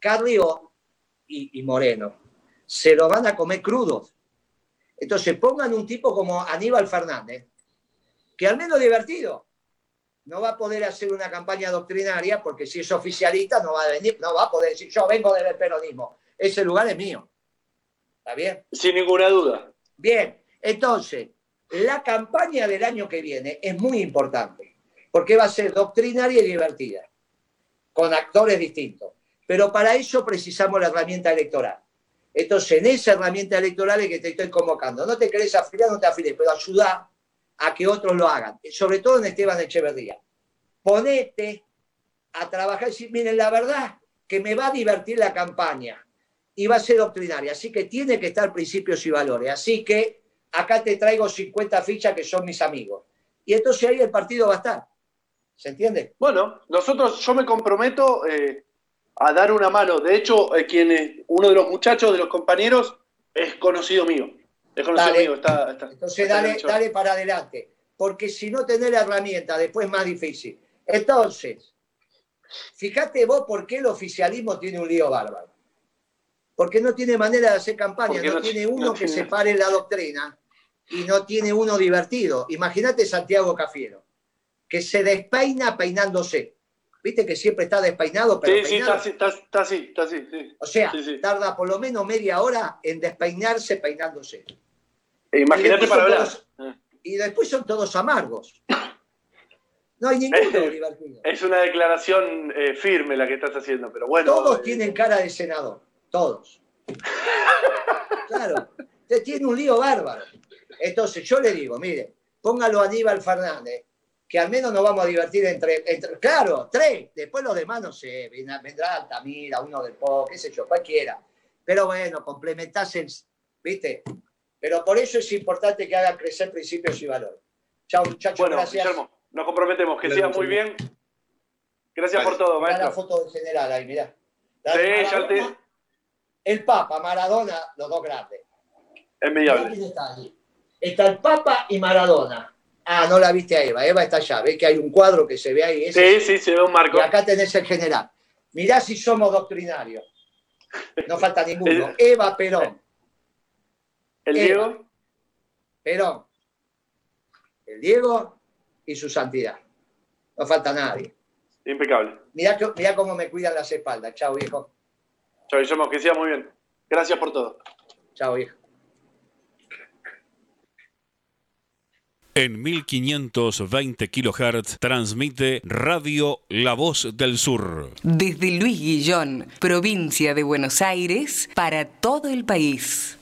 Speaker 1: Carrió y, y Moreno se lo van a comer crudos. Entonces pongan un tipo como Aníbal Fernández, que al menos divertido. No va a poder hacer una campaña doctrinaria porque si es oficialista no va a venir, no va a poder decir, yo vengo del peronismo, ese lugar es mío. ¿Está bien?
Speaker 2: Sin ninguna duda.
Speaker 1: Bien, entonces, la campaña del año que viene es muy importante, porque va a ser doctrinaria y divertida, con actores distintos. Pero para eso precisamos la herramienta electoral. Entonces, en esa herramienta electoral es que te estoy convocando. No te querés afiliar, no te afilies, pero ayuda a que otros lo hagan, sobre todo en Esteban Echeverría. Ponete a trabajar y decir, miren, la verdad que me va a divertir la campaña y va a ser doctrinaria, así que tiene que estar principios y valores. Así que acá te traigo 50 fichas que son mis amigos. Y entonces ahí el partido va a estar. ¿Se entiende?
Speaker 2: Bueno, nosotros, yo me comprometo eh, a dar una mano. De hecho, eh, quien es uno de los muchachos, de los compañeros, es conocido mío.
Speaker 1: Dale.
Speaker 2: Está, está-
Speaker 1: Entonces
Speaker 2: está
Speaker 1: dale, dale para adelante, porque si no tenés la herramienta, después es más difícil. Entonces, fíjate vos por qué el oficialismo tiene un lío bárbaro. Porque no tiene manera de hacer campaña, no,
Speaker 2: no
Speaker 1: tiene uno
Speaker 2: no
Speaker 1: que
Speaker 2: tiene-
Speaker 1: separe la doctrina y no tiene uno divertido. Imagínate Santiago Cafiero, que se despeina peinándose. Viste que siempre está despeinado, pero
Speaker 2: Sí, sí, está así, está, está así, está así. sí.
Speaker 1: O sea,
Speaker 2: Sí, sí.
Speaker 1: tarda por lo menos media hora en despeinarse peinándose.
Speaker 2: Eh, Imagínate para hablar.
Speaker 1: todos- y después son todos amargos. No hay ninguno divertido.
Speaker 2: Es una declaración eh, firme la que estás haciendo, pero bueno.
Speaker 1: Todos
Speaker 2: eh,
Speaker 1: tienen cara de senador, todos. Claro, te tiene un lío bárbaro. Entonces yo le digo, mire, póngalo a Aníbal Fernández, que al menos nos vamos a divertir entre, entre claro, tres, después los demás no sé, vendrá Altamira, uno del PO, qué sé yo, cualquiera. Pero bueno, complementás el, ¿viste? Pero por eso es importante que hagan crecer principios y valores. Chao muchachos,
Speaker 2: Bueno,
Speaker 1: gracias.
Speaker 2: Guillermo, nos comprometemos. Que
Speaker 6: Gracias,
Speaker 2: siga muy bien. Gracias
Speaker 6: Vale.
Speaker 2: por todo,
Speaker 1: Mirá la
Speaker 2: maestro.
Speaker 1: foto del general ahí, mirá. La
Speaker 2: Sí,
Speaker 1: de
Speaker 2: ya
Speaker 1: Maradona,
Speaker 2: te-
Speaker 1: El Papa, Maradona, los dos grandes.
Speaker 2: Envidiable.
Speaker 1: está. Está el Papa y Maradona. Ah, no la viste a Eva. Eva está allá. Ves que hay un cuadro que se ve ahí. Ese-
Speaker 2: Sí, sí, se ve un marco.
Speaker 1: Y acá tenés el general. Mirá si somos doctrinarios. No falta ninguno. Eva Perón.
Speaker 2: El
Speaker 1: Eva.
Speaker 2: Diego.
Speaker 1: Perón. El Diego y su santidad. No falta nadie.
Speaker 2: Impecable.
Speaker 1: Mirá cómo me cuidan las espaldas. Chao, viejo.
Speaker 2: Chao, Guillermo, que siga muy bien. Gracias por todo.
Speaker 1: Chao, viejo.
Speaker 7: En 1520 kHz transmite Radio La Voz del Sur.
Speaker 8: Desde Luis Guillón, provincia de Buenos Aires, para todo el país.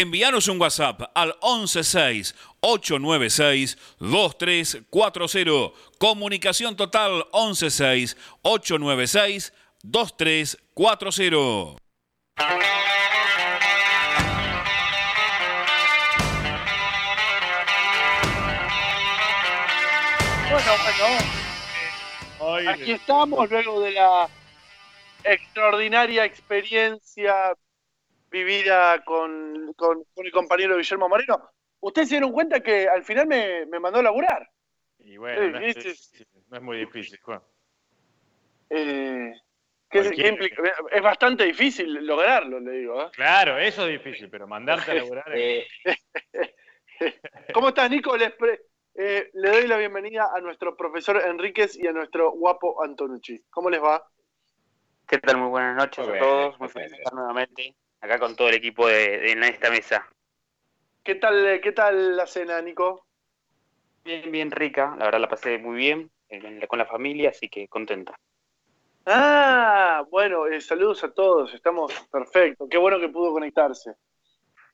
Speaker 7: Envíanos un WhatsApp al 116-896-2340. Comunicación total 116-896-2340.
Speaker 2: Bueno, bueno. Aquí estamos luego de la extraordinaria experiencia vivida con, con- con el compañero Guillermo Moreno. Ustedes se dieron cuenta que al final me, me mandó a laburar.
Speaker 4: Y bueno, no es,
Speaker 2: sí,
Speaker 4: difícil, no es muy difícil, Juan.
Speaker 2: Eh, ¿qué-
Speaker 4: Cualquier-
Speaker 2: qué implica? Es bastante difícil lograrlo, le digo. ¿eh?
Speaker 4: Claro, eso es difícil, pero mandarte a laburar es-
Speaker 2: ¿Cómo estás, Nico? Les pre- eh, le doy la bienvenida a nuestro profesor Enríquez y a nuestro guapo Antonucci. ¿Cómo les va?
Speaker 9: ¿Qué tal? Muy buenas noches
Speaker 5: Muy
Speaker 9: a
Speaker 5: bien,
Speaker 9: todos. Muy feliz de estar nuevamente acá con todo el equipo de, de en esta mesa.
Speaker 2: ¿Qué tal, eh, qué tal la cena, Nico?
Speaker 9: Bien, bien rica. La verdad la pasé muy bien eh, con la- familia, así que contenta.
Speaker 2: Ah, bueno, eh, saludos a todos, estamos perfectos. Qué bueno que pudo conectarse.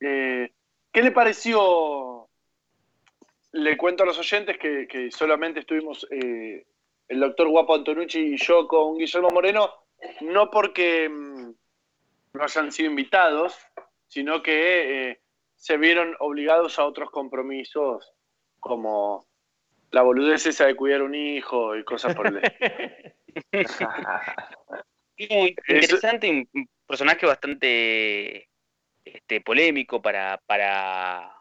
Speaker 2: Eh, ¿Qué le pareció? Le cuento a los oyentes que, que solamente estuvimos el doctor Guapo Antonucci y yo con Guillermo Moreno, no porque mm, no hayan sido invitados, sino que eh, se vieron obligados a otros compromisos como la boludez esa de cuidar un hijo y cosas por el
Speaker 9: interesante, un un personaje bastante este, polémico para, para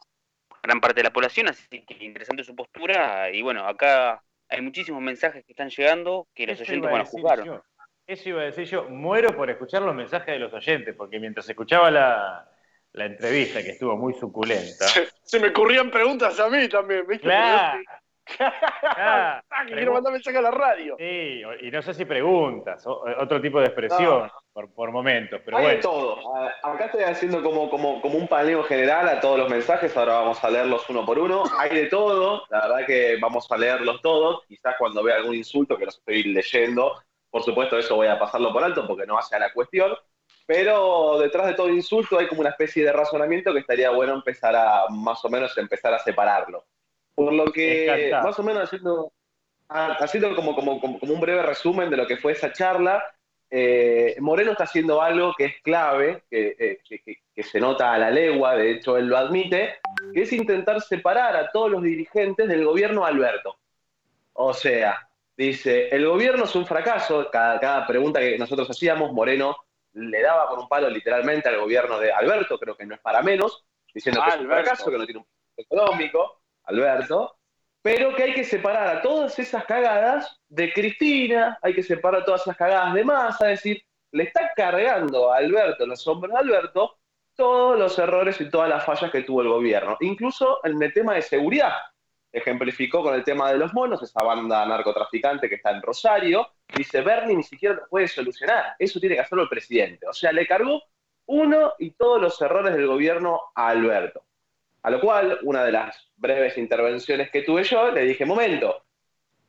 Speaker 9: gran parte de la población, así que interesante su postura. Y bueno, acá hay muchísimos mensajes que están llegando que los oyentes van a juzgar.
Speaker 4: Eso iba a decir yo. Muero por escuchar los mensajes de los oyentes, porque mientras escuchaba la, la entrevista, que estuvo muy suculenta.
Speaker 2: Se, se me ocurrían preguntas a mí también, ¿viste?
Speaker 4: Claro.
Speaker 2: Claro.
Speaker 4: Ah,
Speaker 2: que quiero mandar mensaje a la radio.
Speaker 4: Sí, y no sé si preguntas, o- otro tipo de expresión por, por momentos, pero
Speaker 5: Hay de
Speaker 4: bueno.
Speaker 5: todo. Acá estoy haciendo como, como, como un paneo general a todos los mensajes. Ahora vamos a leerlos uno por uno. Hay de todo. La verdad que vamos a leerlos todos. Quizás cuando vea algún insulto que los estoy leyendo, por supuesto, eso voy a pasarlo por alto porque no hace a la cuestión. Pero detrás de todo insulto hay como una especie de razonamiento que estaría bueno empezar a, más o menos, empezar a separarlo. Por lo que, más o menos haciendo, ah, haciendo como, como, como, como un breve resumen de lo que fue esa charla, eh, Moreno está haciendo algo que es clave, que, eh, que- que se nota a la legua, de hecho él lo admite, que es intentar separar a todos los dirigentes del gobierno Alberto. O sea, dice, el gobierno es un fracaso, cada, cada pregunta que nosotros hacíamos, Moreno le daba con un palo literalmente al gobierno de Alberto, creo que no es para menos, diciendo que es un fracaso, que no tiene un económico, Alberto, pero que hay que separar a todas esas cagadas de Cristina, hay que separar a todas esas cagadas de Massa, es decir, le está cargando a Alberto, los hombros de Alberto, todos los errores y todas las fallas que tuvo el gobierno, incluso en el tema de seguridad. Ejemplificó con el tema de los monos, esa banda narcotraficante que está en Rosario, dice, Bernie ni siquiera lo puede solucionar, eso tiene que hacerlo el presidente. O sea, le cargó uno y todos los errores del gobierno a Alberto. A lo cual, una de las breves intervenciones que tuve yo, le dije, momento,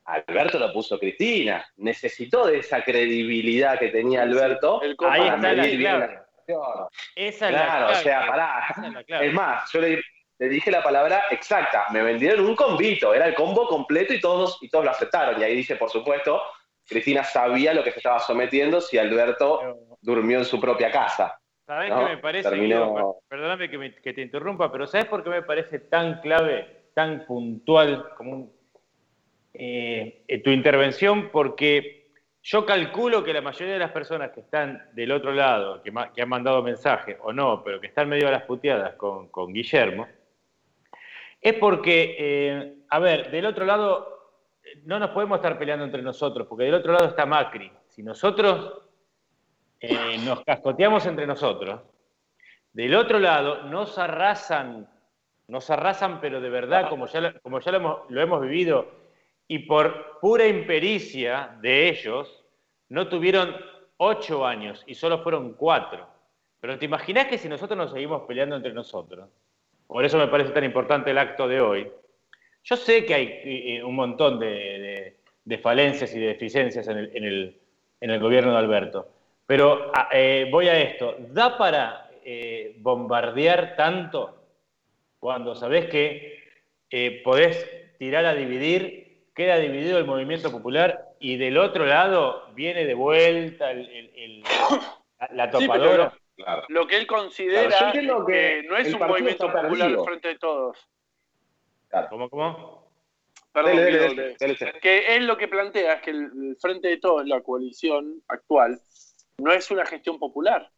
Speaker 5: Alberto lo puso Cristina, necesitó de esa credibilidad que tenía Alberto
Speaker 2: El
Speaker 4: Ahí está la
Speaker 5: medir bien la situación.
Speaker 4: Esa es la
Speaker 5: Claro, o
Speaker 4: clave.
Speaker 5: sea, pará.
Speaker 4: Es la
Speaker 5: más, yo le, le dije la palabra exacta, me vendieron un combito, era el combo completo y todos, y todos lo aceptaron. Y ahí dice, por supuesto, Cristina sabía lo que se estaba sometiendo si Alberto
Speaker 4: Pero,
Speaker 5: durmió en su propia casa.
Speaker 4: ¿Sabés
Speaker 5: No,
Speaker 4: qué me parece?
Speaker 5: terminó-
Speaker 4: Guido? Per- Perdóname que, me- que te interrumpa, pero ¿sabes por qué me parece tan clave, tan puntual como un- eh, eh, tu intervención? Porque yo calculo que la mayoría de las personas que están del otro lado, que, que han mandado mensaje o no, pero que están medio a las puteadas con, con Guillermo, es porque, eh, a ver, del otro lado no nos podemos estar peleando entre nosotros, porque del otro lado está Macri. Si nosotros eh, nos cascoteamos entre nosotros. Del otro lado, nos arrasan, nos arrasan, pero de verdad, como ya, lo- como ya lo, hemos, lo hemos vivido, y por pura impericia de ellos, no tuvieron ocho años y solo fueron cuatro. Pero te imaginas que si nosotros nos seguimos peleando entre nosotros, por eso me parece tan importante el acto de hoy, yo sé que hay eh, un montón de, de- de falencias y de deficiencias en el, en el- en el gobierno de Alberto, pero a- eh, voy a esto. ¿Da para eh, bombardear tanto cuando sabés que eh, podés tirar a dividir, queda dividido el movimiento popular y del otro lado viene de vuelta el- el- el- la- la
Speaker 2: Sí, pero
Speaker 4: topadora?
Speaker 6: Claro.
Speaker 2: Lo que él considera
Speaker 5: Claro,
Speaker 2: que,
Speaker 5: que
Speaker 2: no es un movimiento popular
Speaker 5: perdido.
Speaker 2: frente de todos.
Speaker 4: ¿Cómo, cómo?
Speaker 2: Perdón,
Speaker 5: Dele,
Speaker 2: que él lo que plantea es que el, el frente de todos, la coalición actual, no es una gestión popular.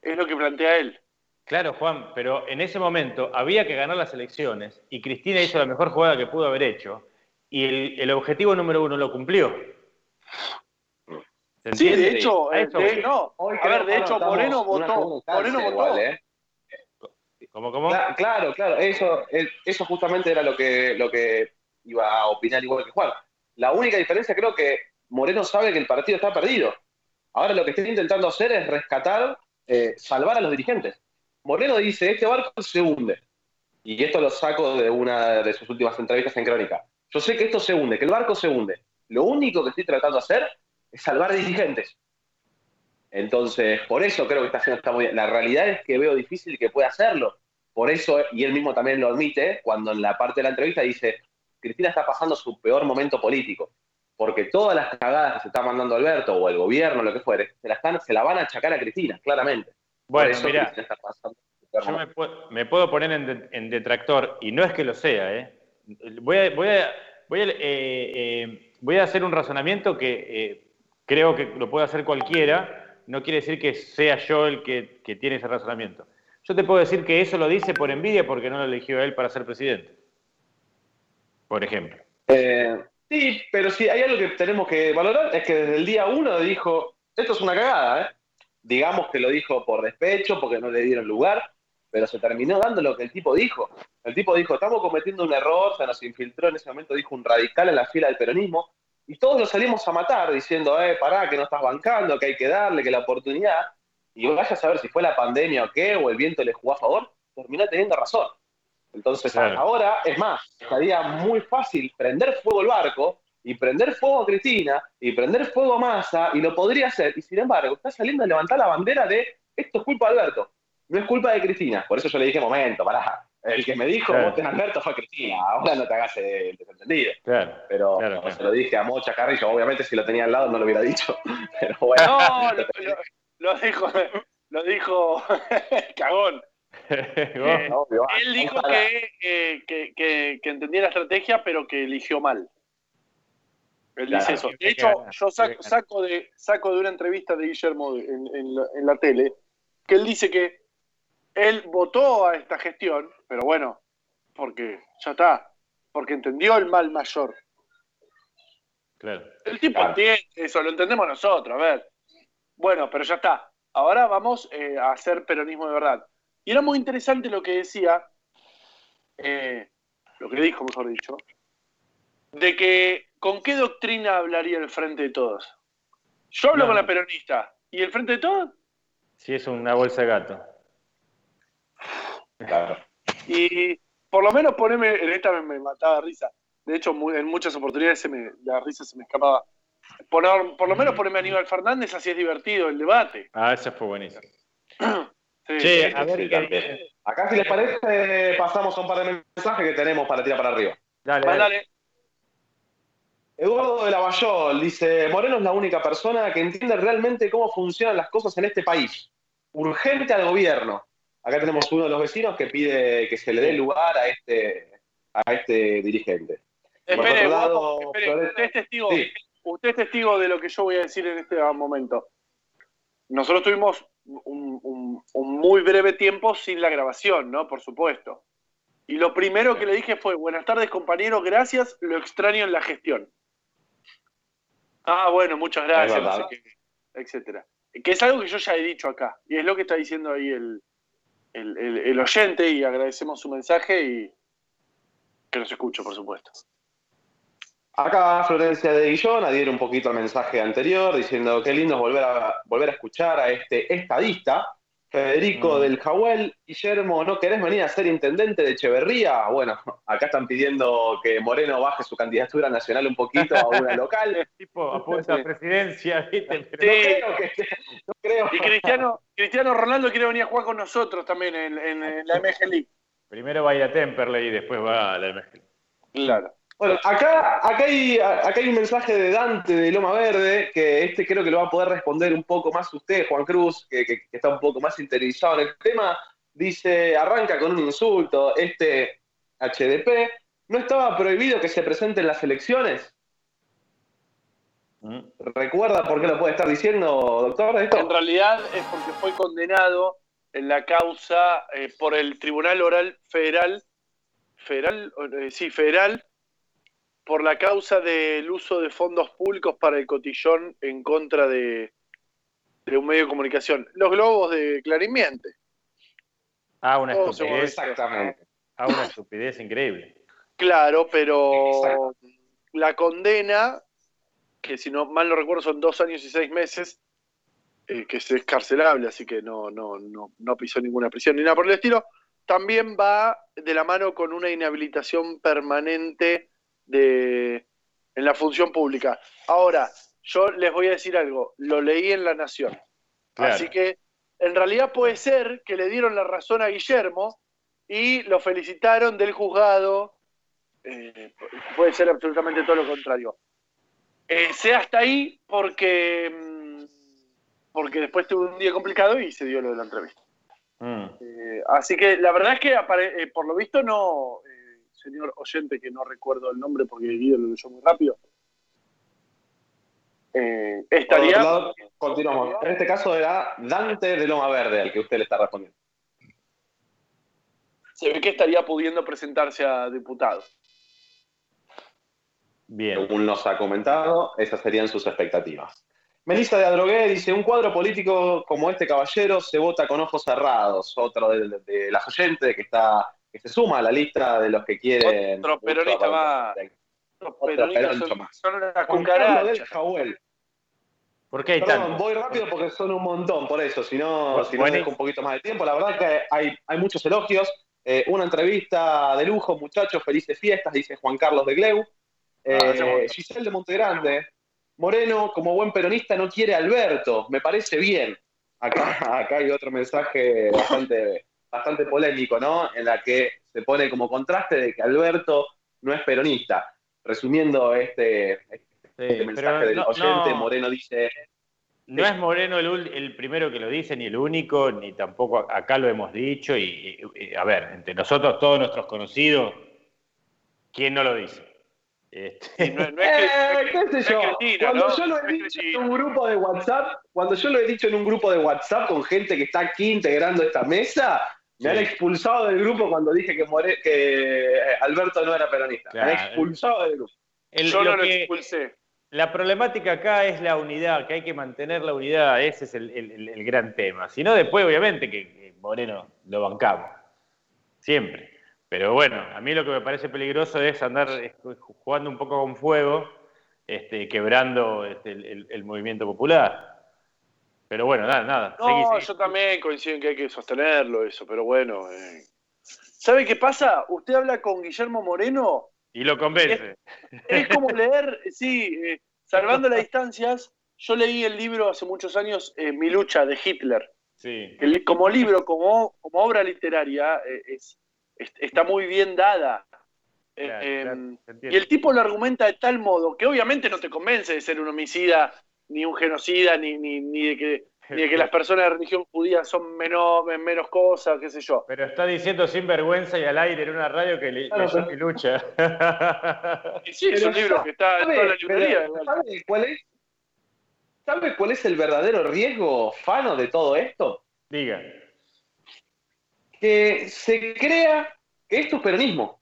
Speaker 2: Es lo que plantea él.
Speaker 4: Claro, Juan, pero en ese momento había que ganar las elecciones y Cristina hizo la mejor jugada que pudo haber hecho y el, el objetivo número uno lo cumplió. ¿Se
Speaker 2: Sí, de hecho, eh,
Speaker 4: eso
Speaker 2: de-
Speaker 4: voy.
Speaker 2: no.
Speaker 5: Hoy
Speaker 2: A
Speaker 5: creo
Speaker 2: ver, de hecho, Moreno votó. Moreno votó.
Speaker 5: igual, ¿eh?
Speaker 4: ¿Cómo, cómo?
Speaker 5: Cla- Claro, claro, eso, eso justamente era lo que, lo que iba a opinar igual que Juan. La única diferencia creo que Moreno sabe que el partido está perdido. Ahora lo que está intentando hacer es rescatar, eh, salvar a los dirigentes. Moreno dice, este barco se hunde. Y esto lo saco de una de sus últimas entrevistas en Crónica. Yo sé que esto se hunde, que el barco se hunde. Lo único que estoy tratando de hacer salvar dirigentes. Entonces, por eso creo que está haciendo está muy bien. La realidad es que veo difícil que pueda hacerlo. Por eso, y él mismo también lo admite, cuando en la parte de la entrevista dice, Cristina está pasando su peor momento político, porque todas las cagadas que se está mandando Alberto o el gobierno, lo que fuere, se la, están, se la van a achacar a Cristina, claramente.
Speaker 4: Bueno, mira, yo me, puedo poner en, de- en detractor y no es que lo sea, ¿eh? Voy a, voy a- voy a, eh, eh, voy a hacer un razonamiento que eh, creo que lo puede hacer cualquiera, no quiere decir que sea yo el que, tiene ese razonamiento. Yo te puedo decir que eso lo dice por envidia porque no lo eligió él para ser presidente. Por ejemplo.
Speaker 5: Eh, sí, pero sí, hay algo que tenemos que valorar, es que desde el día uno dijo, esto es una cagada, ¿eh? Digamos que lo dijo por despecho, porque no le dieron lugar, pero se terminó dando lo que el tipo dijo. El tipo dijo, estamos cometiendo un error, se nos infiltró en ese momento, dijo un radical en la fila del peronismo, y todos lo salimos a matar diciendo, eh, pará, que no estás bancando, que hay que darle, que la oportunidad, y vaya a saber si fue la pandemia o qué, o el viento le jugó a favor, terminó teniendo razón. Entonces
Speaker 4: Claro.
Speaker 5: ahora, es más, estaría muy fácil prender fuego el barco y prender fuego a Cristina y prender fuego a Massa y lo podría hacer. Y sin embargo, está saliendo a levantar la bandera de esto es culpa de Alberto, no es culpa de Cristina. Por eso yo le dije, momento, pará. El que me dijo
Speaker 4: Claro.
Speaker 5: voten a Alberto fue Cristina, ahora no te hagas el desentendido.
Speaker 4: Claro.
Speaker 5: Pero
Speaker 4: Claro,
Speaker 5: como
Speaker 4: claro.
Speaker 5: se lo dije a Mocha Carrillo, obviamente si lo tenía al lado no lo hubiera dicho. Pero bueno,
Speaker 2: No, lo, lo- lo dijo, lo dijo Cagón. Eh,
Speaker 5: obvio,
Speaker 2: Él dijo que, eh, que, que- que entendía la estrategia, pero que eligió mal. Él
Speaker 5: Claro,
Speaker 2: dice eso. De hecho, yo saco, de, saco de una entrevista de Guillermo en, en la, en la tele, que él dice que él votó a esta gestión, pero bueno, porque ya está, porque entendió el mal mayor.
Speaker 4: Claro.
Speaker 2: El tipo
Speaker 5: Claro.
Speaker 2: entiende eso, lo entendemos nosotros, a ver. Bueno, pero ya está. Ahora vamos eh, a hacer peronismo de verdad. Y era muy interesante lo que decía, eh, lo que dijo, mejor dicho, de que con qué doctrina hablaría el Frente de Todos. Yo hablo
Speaker 4: No.
Speaker 2: con la peronista. ¿Y el Frente de Todos?
Speaker 4: Sí, es una bolsa de gato.
Speaker 5: Claro.
Speaker 2: Y por lo menos poneme, en esta me, me mataba risa. De hecho, en muchas oportunidades se me, la risa se me escapaba. Por, por lo menos poneme a Aníbal Fernández, así es divertido el debate.
Speaker 4: Ah, ese fue buenísimo.
Speaker 2: Sí.
Speaker 4: Che, a ver
Speaker 5: sí, también. Acá, si les parece, pasamos a un par de mensajes que tenemos para tirar para arriba.
Speaker 4: Dale, dale.
Speaker 5: Eduardo de Lavallol dice: Moreno es la única persona que entiende realmente cómo funcionan las cosas en este país. Urgente al gobierno. Acá tenemos uno de los vecinos que pide que se le dé lugar a este, a este dirigente.
Speaker 2: Espere,
Speaker 5: otro lado,
Speaker 2: guapo, espere, usted es testigo,
Speaker 5: Sí.
Speaker 2: usted es testigo de lo que yo voy a decir en este momento. Nosotros tuvimos un, un- un muy breve tiempo sin la grabación, ¿no? Por supuesto. Y lo primero que le dije fue, buenas tardes compañero, gracias, lo extraño en la gestión. Ah, bueno, muchas gracias,
Speaker 5: Es
Speaker 2: no sé
Speaker 5: verdad.
Speaker 2: qué, etcétera. Que es algo que yo ya he dicho acá, y es lo que está diciendo ahí el, el- oyente, y agradecemos su mensaje y que nos escucho, por supuesto.
Speaker 5: Acá Florencia de Guillón adhiere un poquito al mensaje anterior, diciendo qué lindo volver a, volver a escuchar a este estadista Federico
Speaker 4: Mm.
Speaker 5: del Jahuel, Guillermo, ¿no querés venir a ser intendente de Echeverría? Bueno, acá están pidiendo que Moreno baje su candidatura nacional un poquito a una local.
Speaker 4: Tipo, apunta a presidencia, ¿viste? Pero-
Speaker 2: Sí.
Speaker 5: creo que no creo.
Speaker 2: Y Cristiano, Cristiano Ronaldo quiere venir a jugar con nosotros también en, en- en la MG League.
Speaker 4: Primero va a ir a Temperley y después va a la MG.
Speaker 2: Claro.
Speaker 5: Bueno, acá, acá, hay, acá hay un mensaje de Dante de Loma Verde, que este creo que lo va a poder responder un poco más usted, Juan Cruz, que, que- que está un poco más interiorizado en el tema. Dice, arranca con un insulto, este HDP, ¿no estaba prohibido que se presenten las elecciones?
Speaker 4: Mm.
Speaker 5: ¿Recuerda por qué lo puede estar diciendo, doctor?
Speaker 2: En realidad es porque fue condenado en la causa eh, por el Tribunal Oral Federal, federal, eh, sí, federal, por la causa del uso de fondos públicos para el cotillón en contra de, de un medio de comunicación. Los globos de Clarimiente.
Speaker 4: Ah, una estupidez.
Speaker 5: Exactamente.
Speaker 4: Ah, una estupidez increíble.
Speaker 2: Claro, pero
Speaker 5: Exacto.
Speaker 2: la condena, que si no mal no recuerdo son dos años y seis meses, eh, que es escarcelable, así que no, no, no, no pisó ninguna prisión ni nada por el estilo, también va de la mano con una inhabilitación permanente de, en la función pública. Ahora, yo les voy a decir algo, lo leí en La Nación.
Speaker 4: Claro.
Speaker 2: Así que en realidad puede ser que le dieron la razón a Guillermo y lo felicitaron del juzgado. eh, puede ser absolutamente todo lo contrario. Eh, sea hasta ahí porque, mm, porque después tuvo un día complicado y se dio lo de la entrevista.
Speaker 4: Mm.
Speaker 2: Eh, así que la verdad es que eh, por lo visto no, señor oyente, que no recuerdo el nombre porque Guido lo leyó muy rápido. eh, estaría.
Speaker 5: lado, continuamos. En este caso era Dante de Loma Verde, al que usted le está respondiendo.
Speaker 2: Se ve que estaría pudiendo presentarse a diputado.
Speaker 4: Bien.
Speaker 5: Según nos ha comentado, esas serían sus expectativas. Melissa de Adrogué dice, un cuadro político como este caballero se vota con ojos cerrados. Otro de, de- de las oyentes que está que se suma a la lista de los que quieren...
Speaker 2: Otro peronista más. Los
Speaker 5: Otro
Speaker 2: peronistas
Speaker 5: peroncho
Speaker 2: son,
Speaker 5: más.
Speaker 2: son una
Speaker 5: Juan Carlos del
Speaker 2: cucaracha.
Speaker 5: Jahuel.
Speaker 4: ¿Por qué hay
Speaker 5: Perdón,
Speaker 4: tanto?
Speaker 5: voy rápido porque son un montón, por eso, si no,
Speaker 4: Bueno,
Speaker 5: si no
Speaker 4: bueno.
Speaker 5: dejo un poquito más de tiempo. La verdad que hay, hay muchos elogios. Eh, una entrevista de lujo, muchachos, felices fiestas, dice Juan Carlos de Gleu. Eh,
Speaker 2: Gracias, Juan.
Speaker 5: Giselle de Montegrande. Moreno, como buen peronista, no quiere a Alberto. Me parece bien. Acá, acá hay otro mensaje bastante, bastante polémico, ¿no? En la que se pone como contraste de que Alberto no es peronista. Resumiendo este, este
Speaker 4: Sí,
Speaker 5: mensaje del
Speaker 4: no-
Speaker 5: oyente,
Speaker 4: no.
Speaker 5: Moreno dice
Speaker 4: No es Moreno el, el primero que lo dice, ni el único, ni tampoco acá lo hemos dicho. Y, y- y, a ver, entre nosotros, todos nuestros conocidos, ¿quién no lo dice? Este,
Speaker 2: no, no es que,
Speaker 5: Eh, qué sé yo.
Speaker 2: Cristina,
Speaker 5: Cuando
Speaker 2: ¿no?
Speaker 5: yo lo he dicho en un grupo de WhatsApp, cuando yo lo he dicho en un grupo de WhatsApp con gente que está aquí integrando esta mesa, me han expulsado del grupo cuando dije que, More- que eh, Alberto no era peronista. Me han expulsado del grupo.
Speaker 4: el-
Speaker 2: Yo
Speaker 4: lo
Speaker 2: no lo
Speaker 4: que-
Speaker 2: expulsé.
Speaker 4: La problemática acá es la unidad, que hay que mantener la unidad, ese es el, el- el- el gran tema. Si no, después, obviamente, que, que Moreno lo bancamos, siempre. Pero bueno, a mí lo que me parece peligroso es andar jugando un poco con fuego, este, quebrando este, el, el- el movimiento popular. Pero bueno, nada, nada.
Speaker 2: No,
Speaker 4: seguí, seguí.
Speaker 2: yo también coincido en que hay que sostenerlo eso, pero bueno. eh. ¿Sabe qué pasa? Usted habla con Guillermo Moreno,
Speaker 4: Y lo convence.
Speaker 2: es como leer, sí, eh, salvando las distancias, yo leí el libro hace muchos años, eh, Mi lucha, de Hitler.
Speaker 4: Sí.
Speaker 2: como libro, como, como obra literaria, es, es- está muy bien dada.
Speaker 4: Claro, claro, se entiende.
Speaker 2: y el tipo lo argumenta de tal modo que obviamente no te convence de ser un homicida, ni un genocida, ni, ni, ni de que ni de que las personas de religión judía son menos, menos cosas, qué sé yo.
Speaker 4: Pero está diciendo sin vergüenza y al aire en una radio que le,
Speaker 5: Claro,
Speaker 4: leyó
Speaker 5: pero-
Speaker 4: mi lucha.
Speaker 2: Y sí, es
Speaker 5: Pero
Speaker 2: un libro que está en
Speaker 5: ¿Sabe,
Speaker 2: toda la librería.
Speaker 5: ¿sabe cuál es? ¿Sabe cuál es el verdadero riesgo, Fano, de todo esto?
Speaker 4: Diga.
Speaker 5: que se crea que esto es peronismo.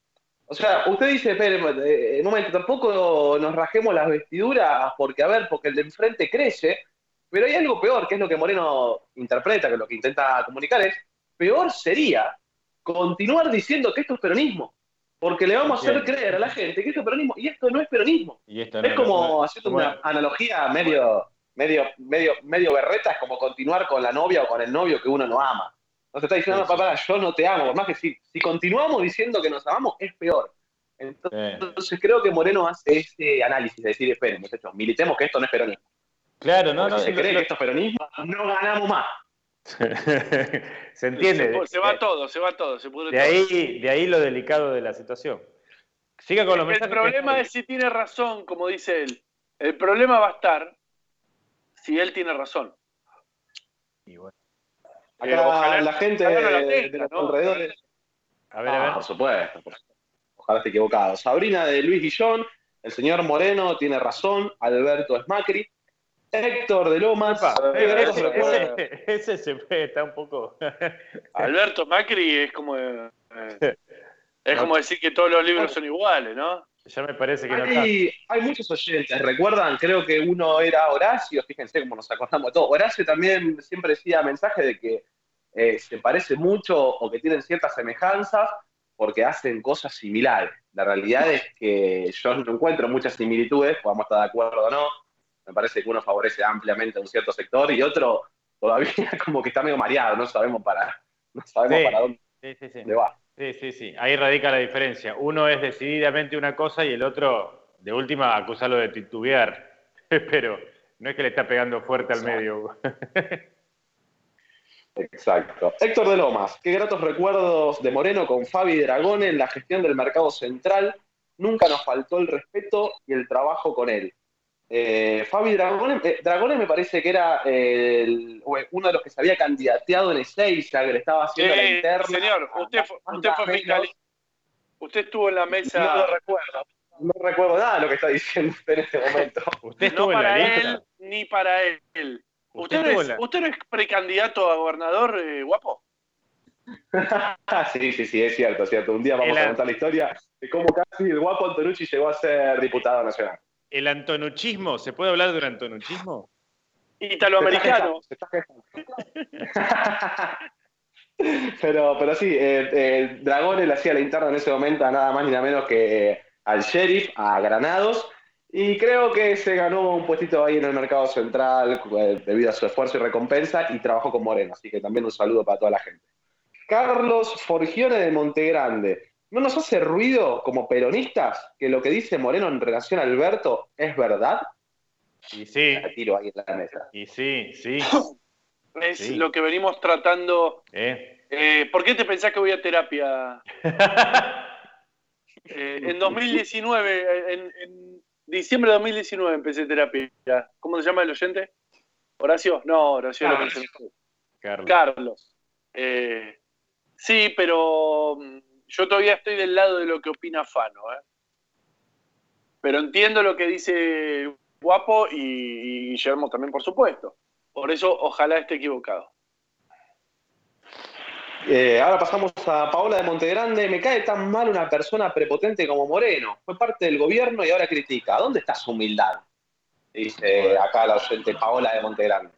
Speaker 5: O sea, usted dice, espere, eh, en un momento, tampoco nos rajemos las vestiduras porque, a ver, porque el de enfrente crece, pero hay algo peor, que es lo que Moreno interpreta, que lo que intenta comunicar es, peor sería continuar diciendo que esto es peronismo, porque le vamos a hacer creer a la gente que esto es peronismo, y esto no es peronismo.
Speaker 4: Y esto
Speaker 5: Es
Speaker 4: no-
Speaker 5: como
Speaker 4: no-
Speaker 5: haciendo
Speaker 4: bueno,
Speaker 5: una analogía medio, medio, medio, medio berreta es como continuar con la novia o con el novio que uno no ama. No te está diciendo, no, papá, yo no te amo. Por más que si, si continuamos diciendo que nos amamos, es peor. Entonces, entonces creo que Moreno hace ese análisis de decir, esperen, muchachos, militemos que esto no es peronismo.
Speaker 4: Claro, no,
Speaker 5: Porque
Speaker 4: no.
Speaker 5: si se
Speaker 4: lo-
Speaker 5: cree que esto es peronismo, no ganamos más.
Speaker 4: se entiende.
Speaker 2: Se, se va todo, se va todo, se pudre
Speaker 4: De
Speaker 2: todo.
Speaker 4: ahí, de ahí lo delicado de la situación. Siga con los
Speaker 2: El
Speaker 4: mensajes.
Speaker 2: problema es si tiene razón, como dice él. El problema va a estar si él tiene razón.
Speaker 4: Y bueno,
Speaker 2: Eh,
Speaker 5: Acá
Speaker 2: ojalá-
Speaker 5: la gente
Speaker 2: ojalá no la
Speaker 5: de,
Speaker 2: tenga,
Speaker 5: de los
Speaker 2: ¿no?
Speaker 5: alrededores.
Speaker 4: A ver, a
Speaker 5: Ah,
Speaker 4: ver.
Speaker 5: por supuesto, por supuesto. Ojalá esté equivocado. Sabrina de Luis Guillón, el señor Moreno tiene razón, Alberto es Macri, Héctor de Lomas,
Speaker 4: Epa,
Speaker 5: ¿qué gratos
Speaker 2: ese-
Speaker 5: recuerdos?
Speaker 4: ese, ese se fue, está un poco.
Speaker 2: Alberto Macri es como eh, es como decir que todos los libros son iguales, ¿no?
Speaker 4: Ya me parece que no está.
Speaker 5: Hay, hay muchos oyentes, recuerdan, creo que uno era Horacio, fíjense cómo nos acordamos de todo. Horacio también siempre decía mensaje de que eh, se parece mucho o que tienen ciertas semejanzas porque hacen cosas similares. La realidad es que yo no encuentro muchas similitudes, podamos estar de acuerdo o no. Me parece que uno favorece ampliamente a un cierto sector y otro todavía como que está medio mareado, no sabemos para, no sabemos
Speaker 4: Sí.
Speaker 5: para dónde
Speaker 4: Sí, sí, sí.
Speaker 5: va.
Speaker 4: Sí, sí, sí. Ahí radica la diferencia. Uno es decididamente una cosa y el otro, de última, acusarlo de titubear. Pero no es que le está pegando fuerte al medio.
Speaker 5: Exacto. Héctor de Lomas, qué gratos recuerdos de Moreno con Fabi Dragone en la gestión del mercado central. Nunca nos faltó el respeto y el trabajo con él. Eh, Fabi Dragone, eh, Dragone me parece que era eh, el- uno de los que se había candidateado en Ezeiza, que le estaba haciendo la interna.
Speaker 2: señor, usted fue, usted fue fiscal. Usted estuvo en la
Speaker 5: No
Speaker 2: mesa.
Speaker 5: lo recuerdo. No recuerdo nada de lo que está diciendo usted en este momento.
Speaker 4: ¿Usted
Speaker 2: no
Speaker 4: estuvo en la
Speaker 2: para
Speaker 4: lista?
Speaker 2: él ni para él.
Speaker 4: ¿Usted
Speaker 2: ¿Usted, no es,
Speaker 4: la-
Speaker 2: ¿Usted no es precandidato a gobernador, eh, guapo?
Speaker 5: sí, sí, sí, es cierto, es cierto. Un día vamos
Speaker 4: El-
Speaker 5: a contar la historia de cómo casi el guapo Antonucci llegó a ser diputado nacional.
Speaker 4: ¿El antonuchismo? ¿Se puede hablar de un antonuchismo?
Speaker 2: Italoamericano.
Speaker 5: Pero, pero sí, eh, eh, Dragone le hacía la interna en ese momento a nada más ni nada menos que eh, al sheriff, a Granados, y creo que se ganó un puestito ahí en el mercado central eh, debido a su esfuerzo y recompensa y trabajó con Moreno, así que también un saludo para toda la gente. Carlos Forgione de Montegrande. ¿No nos hace ruido como peronistas que lo que dice Moreno en relación a Alberto es verdad?
Speaker 4: Y sí,
Speaker 5: La tiro ahí en la mesa.
Speaker 4: y sí, sí.
Speaker 2: Es
Speaker 4: Sí.
Speaker 2: lo que venimos tratando.
Speaker 4: ¿eh?
Speaker 2: Eh, ¿Por qué te pensás que voy a terapia? Eh, en 2019, eh, en, en diciembre de 2019 empecé terapia. ¿Cómo se llama el oyente? ¿Horacio? No, Horacio lo
Speaker 5: Carlos.
Speaker 2: mencioné.
Speaker 4: Carlos.
Speaker 2: Carlos. Eh, sí, pero mm, yo todavía estoy del lado de lo que opina Fano. ¿eh? Pero entiendo lo que dice Guapo y, y Guillermo también, por supuesto. Por eso, ojalá esté equivocado.
Speaker 5: Eh, ahora pasamos a Paola de Montegrande. Me cae tan mal una persona prepotente como Moreno. Fue parte del gobierno y ahora critica. ¿Dónde está su humildad? Dice acá la oyente Paola de Montegrande.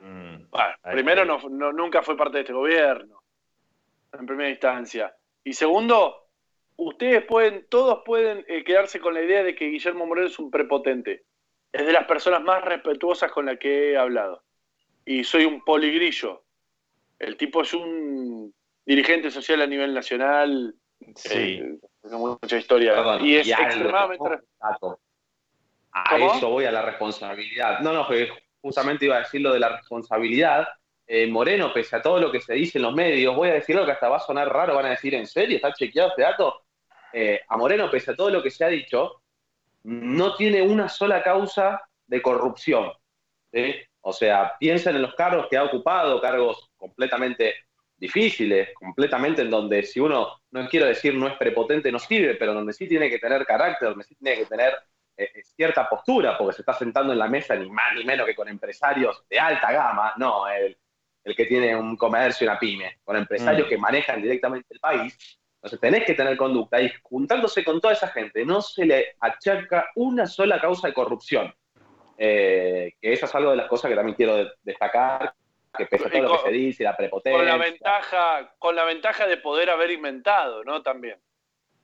Speaker 4: Mm,
Speaker 2: Bueno, primero, no- nunca fue parte de este gobierno, en primera instancia. Y segundo, ustedes pueden, todos pueden eh, quedarse con la idea de que Guillermo Moreno es un prepotente. Es de las personas más respetuosas con las que he hablado. Y soy un poligrillo. El tipo es un dirigente social a nivel nacional.
Speaker 4: Sí.
Speaker 2: eh, mucha historia.
Speaker 5: Perdón,
Speaker 2: y es extremadamente...
Speaker 5: A
Speaker 2: ¿Cómo?
Speaker 5: eso voy a la responsabilidad. No, no, justamente iba a decir lo de la responsabilidad. Eh, Moreno, pese a todo lo que se dice en los medios, voy a decir algo que hasta va a sonar raro, van a decir, ¿en serio? ¿Está chequeado este dato? Eh, a Moreno, pese a todo lo que se ha dicho, no tiene una sola causa de corrupción. ¿sí? O sea, piensen en los cargos que ha ocupado, cargos completamente difíciles, completamente en donde si uno, no quiero decir no es prepotente, no sirve, pero donde sí tiene que tener carácter, donde sí tiene que tener eh, cierta postura, porque se está sentando en la mesa ni más ni menos que con empresarios de alta gama, no, el, el que tiene un comercio y una pyme, con empresarios
Speaker 4: Mm.
Speaker 5: que manejan directamente el país. Entonces tenés que tener conducta y juntándose con toda esa gente, no se le achaca una sola causa de corrupción. Eh, que eso es algo de las cosas que también quiero de- destacar, que pese a todo lo que se dice, la prepotencia.
Speaker 2: con la ventaja con la ventaja de poder haber inventado no también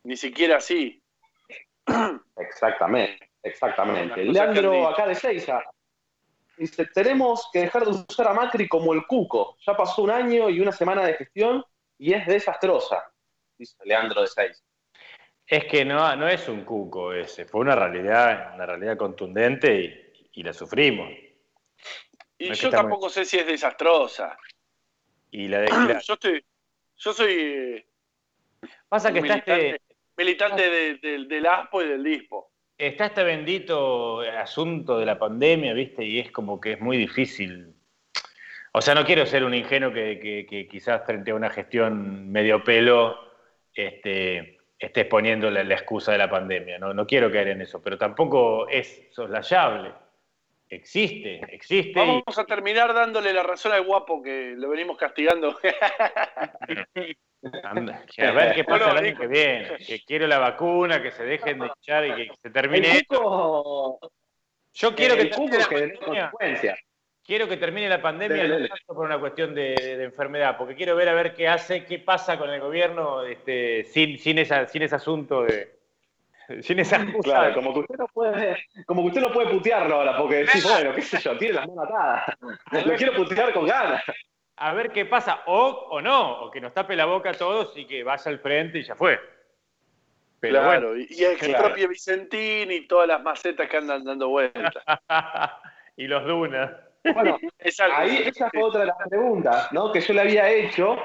Speaker 2: ni siquiera así
Speaker 5: Exactamente, exactamente. Leandro, acá de Seiza. Dice, tenemos que dejar de usar a Macri como el cuco. Ya pasó un año y una semana de gestión y es desastrosa. Dice Leandro de Seis.
Speaker 4: Es que no, no es un cuco ese, fue una realidad, una realidad contundente y, y la sufrimos.
Speaker 2: Y
Speaker 4: No que
Speaker 2: yo tampoco sé si es desastrosa.
Speaker 4: Y la de, y la-
Speaker 2: Yo estoy, yo soy eh,
Speaker 4: pasa que está
Speaker 2: militante,
Speaker 4: este,
Speaker 2: militante de- del- del ASPO y del DISPO.
Speaker 4: Está este bendito asunto de la pandemia, ¿viste? Y es como que es muy difícil. O sea, no quiero ser un ingenuo que, que- que quizás frente a una gestión medio pelo este, estés poniendo la, la excusa de la pandemia. ¿no? no quiero caer en eso, pero tampoco es soslayable. Existe, existe. y-
Speaker 2: Vamos a terminar dándole la razón al guapo que lo venimos castigando.
Speaker 4: Anda, a ver qué pasa
Speaker 2: Bueno,
Speaker 4: el año que viene. Que quiero la vacuna, que se dejen de echar y que se termine
Speaker 5: El
Speaker 4: esto. Yo quiero que termine la pandemia.
Speaker 5: consecuencias.
Speaker 4: Quiero que termine la pandemia
Speaker 5: dale.
Speaker 4: tanto por una cuestión de, de enfermedad, porque quiero ver a ver qué hace, qué pasa con el gobierno este, sin, sin, esa, sin ese asunto de. Sin esa excusa.
Speaker 5: Claro, como que usted no puede, como que usted no puede putearlo ahora, porque decís, bueno, qué sé yo, tiene las manos atadas. Lo quiero putear con ganas.
Speaker 4: A ver qué pasa, o, o no, o que nos tape la boca a todos y que vaya al frente y ya fue. Pero
Speaker 2: claro, y y expropie
Speaker 5: Claro.
Speaker 2: Vicentín y todas las macetas que andan dando vueltas.
Speaker 4: bueno. y los dunas.
Speaker 5: Bueno,
Speaker 2: Es algo
Speaker 5: ahí esa fue otra de las preguntas, ¿no? Que yo le había hecho,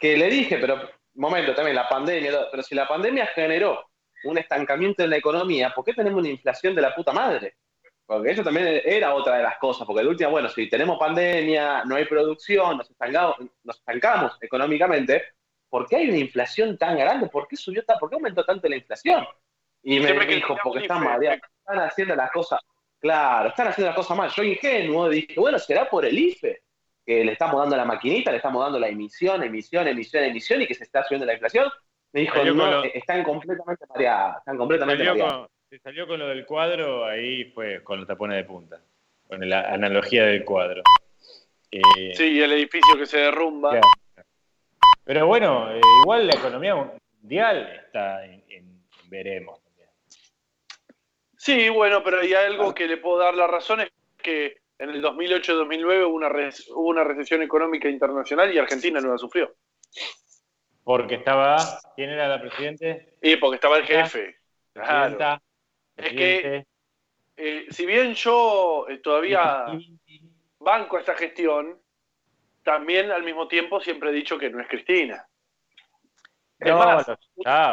Speaker 5: que le dije, pero, momento también, la pandemia, pero si la pandemia generó un estancamiento en la economía, ¿por qué tenemos una inflación de la puta madre? Porque eso también era otra de las cosas, porque de última, bueno, si tenemos pandemia, no hay producción, nos estancamos, nos estancamos económicamente, ¿por qué hay una inflación tan grande? ¿Por qué subió tan, por qué aumentó tanto la inflación? Y me dijo, porque están mareados, están haciendo las cosas, claro, están haciendo las cosas mal. Yo ingenuo dije, bueno, será por el IFE, que le estamos dando la maquinita, le estamos dando la emisión, emisión, emisión, emisión, y que se está subiendo la inflación. Me dijo,
Speaker 4: Salió con
Speaker 5: no,
Speaker 4: lo-
Speaker 5: eh, están completamente mareadas, están completamente
Speaker 4: Salió
Speaker 5: mareadas.
Speaker 4: con, se salió con lo del cuadro, ahí fue con los tapones de punta. Con la analogía del cuadro. Eh,
Speaker 2: Sí, y el edificio que se derrumba.
Speaker 4: Claro. Pero bueno, eh, igual la economía mundial está en, en- en veremos. también.
Speaker 2: Sí, bueno, pero hay algo que le puedo dar la razón, es que en el 2008-2009 hubo una, hubo una recesión económica internacional y Argentina no la sufrió.
Speaker 4: Porque estaba, ¿quién era la presidente?
Speaker 2: Y porque estaba el jefe. Claro.
Speaker 4: Presidenta,
Speaker 2: Es
Speaker 4: presidente.
Speaker 2: Eh, si bien yo eh, todavía banco esta gestión, también al mismo tiempo siempre he dicho que no es Cristina. Es
Speaker 4: No,
Speaker 2: más,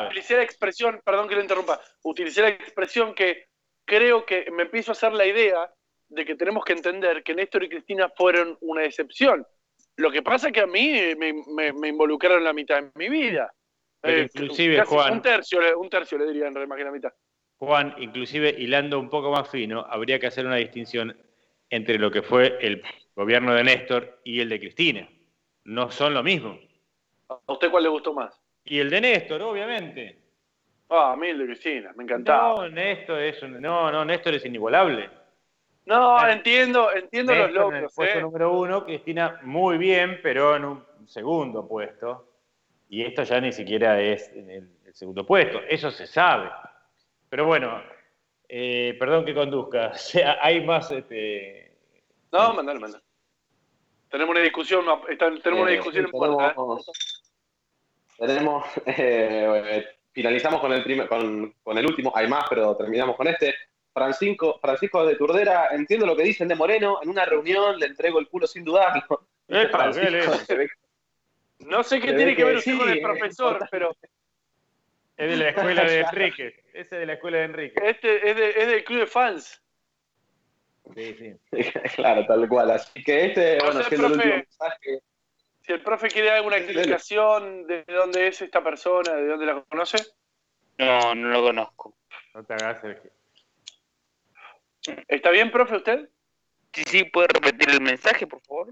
Speaker 2: utilicé la expresión, perdón que lo interrumpa, utilicé la expresión que creo que me empiezo a hacer la idea de que tenemos que entender que Néstor y Cristina fueron una excepción. Lo que pasa es que a mí me, me- me involucraron la mitad de mi vida.
Speaker 4: Pero
Speaker 2: Eh,
Speaker 4: inclusive,
Speaker 2: casi
Speaker 4: Juan-
Speaker 2: Un tercio, le- un tercio más que la mitad.
Speaker 4: Juan, inclusive hilando un poco más fino, habría que hacer una distinción entre lo que fue el gobierno de Néstor y el de Cristina. No son lo mismo.
Speaker 2: ¿A usted cuál le gustó más?
Speaker 4: Y el de Néstor, obviamente.
Speaker 2: Ah, a mí el de Cristina, me encantaba.
Speaker 4: No, Néstor es un- no, no, Néstor es inigualable.
Speaker 2: No,
Speaker 4: Claro.
Speaker 2: entiendo, entiendo los
Speaker 4: Néstor en el
Speaker 2: logros,
Speaker 4: puesto
Speaker 2: ¿eh?
Speaker 4: número uno, Cristina muy bien, pero en un segundo puesto. Y esto ya ni siquiera es en el, el segundo puesto. Eso se sabe. Pero bueno, eh, perdón que conduzca. O sea, hay más. Este,
Speaker 2: No, mandale, mandale. Tenemos una discusión, tenemos una
Speaker 5: Eh,
Speaker 2: discusión en
Speaker 5: tenemos,
Speaker 2: puerta, ¿eh?
Speaker 5: tenemos, eh, finalizamos con el, primer, con, con el último, hay más, pero terminamos con este. Francisco, Francisco de Turdera, entiendo lo que dicen de Moreno, en una reunión le entrego el culo sin dudarlo.
Speaker 4: Epa,
Speaker 5: ve
Speaker 2: No sé qué tiene que ver usted
Speaker 5: sí,
Speaker 2: con el
Speaker 5: eh,
Speaker 2: profesor, pero
Speaker 4: es de la escuela de Enrique. Ese de la escuela de Enrique.
Speaker 2: este es, de- es del club de fans.
Speaker 4: Sí, sí.
Speaker 5: claro, tal cual. Así que este, bueno, el
Speaker 2: profe,
Speaker 5: último mensaje,
Speaker 2: Si el profe quiere alguna explicación de dónde es esta persona, de dónde la conoce,
Speaker 9: No, no lo conozco.
Speaker 4: No te hagas, Sergio.
Speaker 2: ¿Está bien, profe, usted?
Speaker 9: Sí, sí, ¿puede repetir el mensaje, por favor?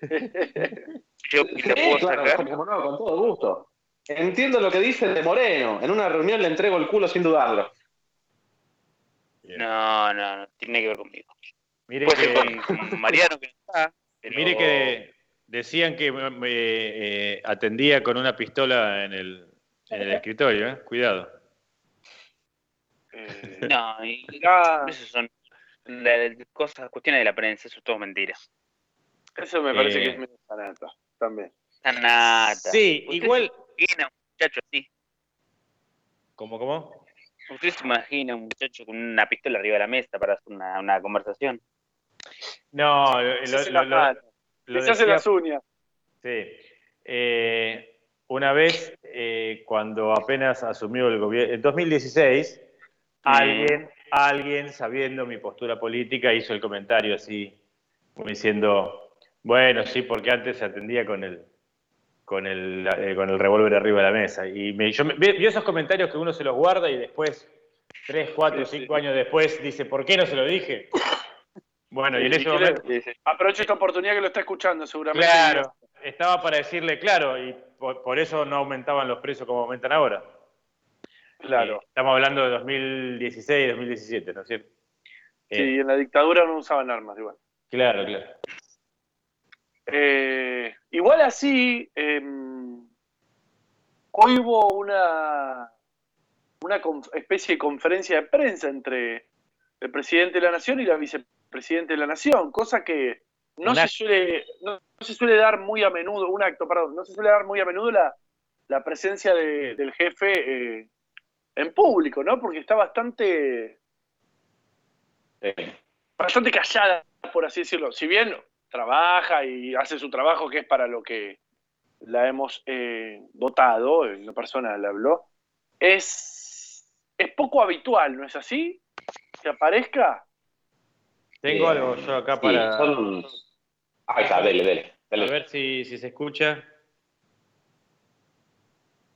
Speaker 9: Yo
Speaker 5: Sí,
Speaker 9: puedo
Speaker 5: claro,
Speaker 9: sacar.
Speaker 5: como no, con todo gusto. Entiendo lo que dice de Moreno. En una reunión le entrego el culo sin dudarlo.
Speaker 9: No, no, no tiene que ver conmigo.
Speaker 4: Mire
Speaker 9: Puede ser
Speaker 4: que,
Speaker 9: con, con Mariano que no está. pero-
Speaker 4: mire que decían que me, me, eh, atendía con una pistola en el, en el escritorio, ¿eh? Cuidado.
Speaker 2: Eh,
Speaker 9: No, y-
Speaker 2: mirá,
Speaker 9: esos son la- cosas, cuestiones de la prensa, eso es todo mentira.
Speaker 2: Eso me parece
Speaker 4: Eh.
Speaker 2: que es medio sanata también.
Speaker 9: Está nada.
Speaker 4: Sí,
Speaker 9: ¿Usted
Speaker 4: igual.
Speaker 9: se imagina un muchacho así?
Speaker 4: ¿Cómo, cómo?
Speaker 9: ¿Usted se imagina un muchacho con una pistola arriba de la mesa para hacer una, una conversación?
Speaker 4: No, lo,
Speaker 2: Se
Speaker 4: lo-
Speaker 2: hace
Speaker 4: lo-
Speaker 2: las
Speaker 4: lo-
Speaker 2: se hace
Speaker 4: decía-
Speaker 2: las uñas.
Speaker 4: Sí. Eh, una vez, eh, cuando apenas asumió el gobierno, en 2016, alguien, alguien, sabiendo mi postura política, hizo el comentario así, como diciendo, bueno, sí, porque antes se atendía con el con el, eh, con el revólver arriba de la mesa. Y me, yo me- vi, vi esos comentarios que uno se los guarda y después, tres, cuatro, cinco años después, dice, ¿por qué no se lo dije? Bueno, y en
Speaker 2: ¿Y
Speaker 4: ese momento...
Speaker 2: Aprovecho esta oportunidad que lo está escuchando seguramente.
Speaker 4: Claro, estaba para decirle claro, y por, por eso no aumentaban los precios como aumentan ahora.
Speaker 2: Claro.
Speaker 4: Eh, estamos hablando de 2016, 2017, ¿no es cierto? Eh,
Speaker 2: Sí, en la dictadura no usaban armas igual.
Speaker 4: Claro, claro.
Speaker 2: Eh, igual así, eh, hoy hubo una, especie de conferencia de prensa entre el presidente de la Nación y la vicepresidenta de la Nación, cosa que no se suele, no, no se suele dar muy a menudo, un acto, perdón, no se suele dar muy a menudo la, la presencia de- del jefe eh, en público, ¿no? Porque está bastante, bastante callada, por así decirlo. Si bien trabaja y hace su trabajo, que es para lo que la hemos eh, votado, en una persona le habló, es, es poco habitual, ¿no es así? Que aparezca.
Speaker 4: Tengo
Speaker 5: Eh,
Speaker 4: algo yo acá
Speaker 5: sí,
Speaker 4: para...
Speaker 5: son- Ahí está, dele, dele.
Speaker 4: A ver si, si se escucha.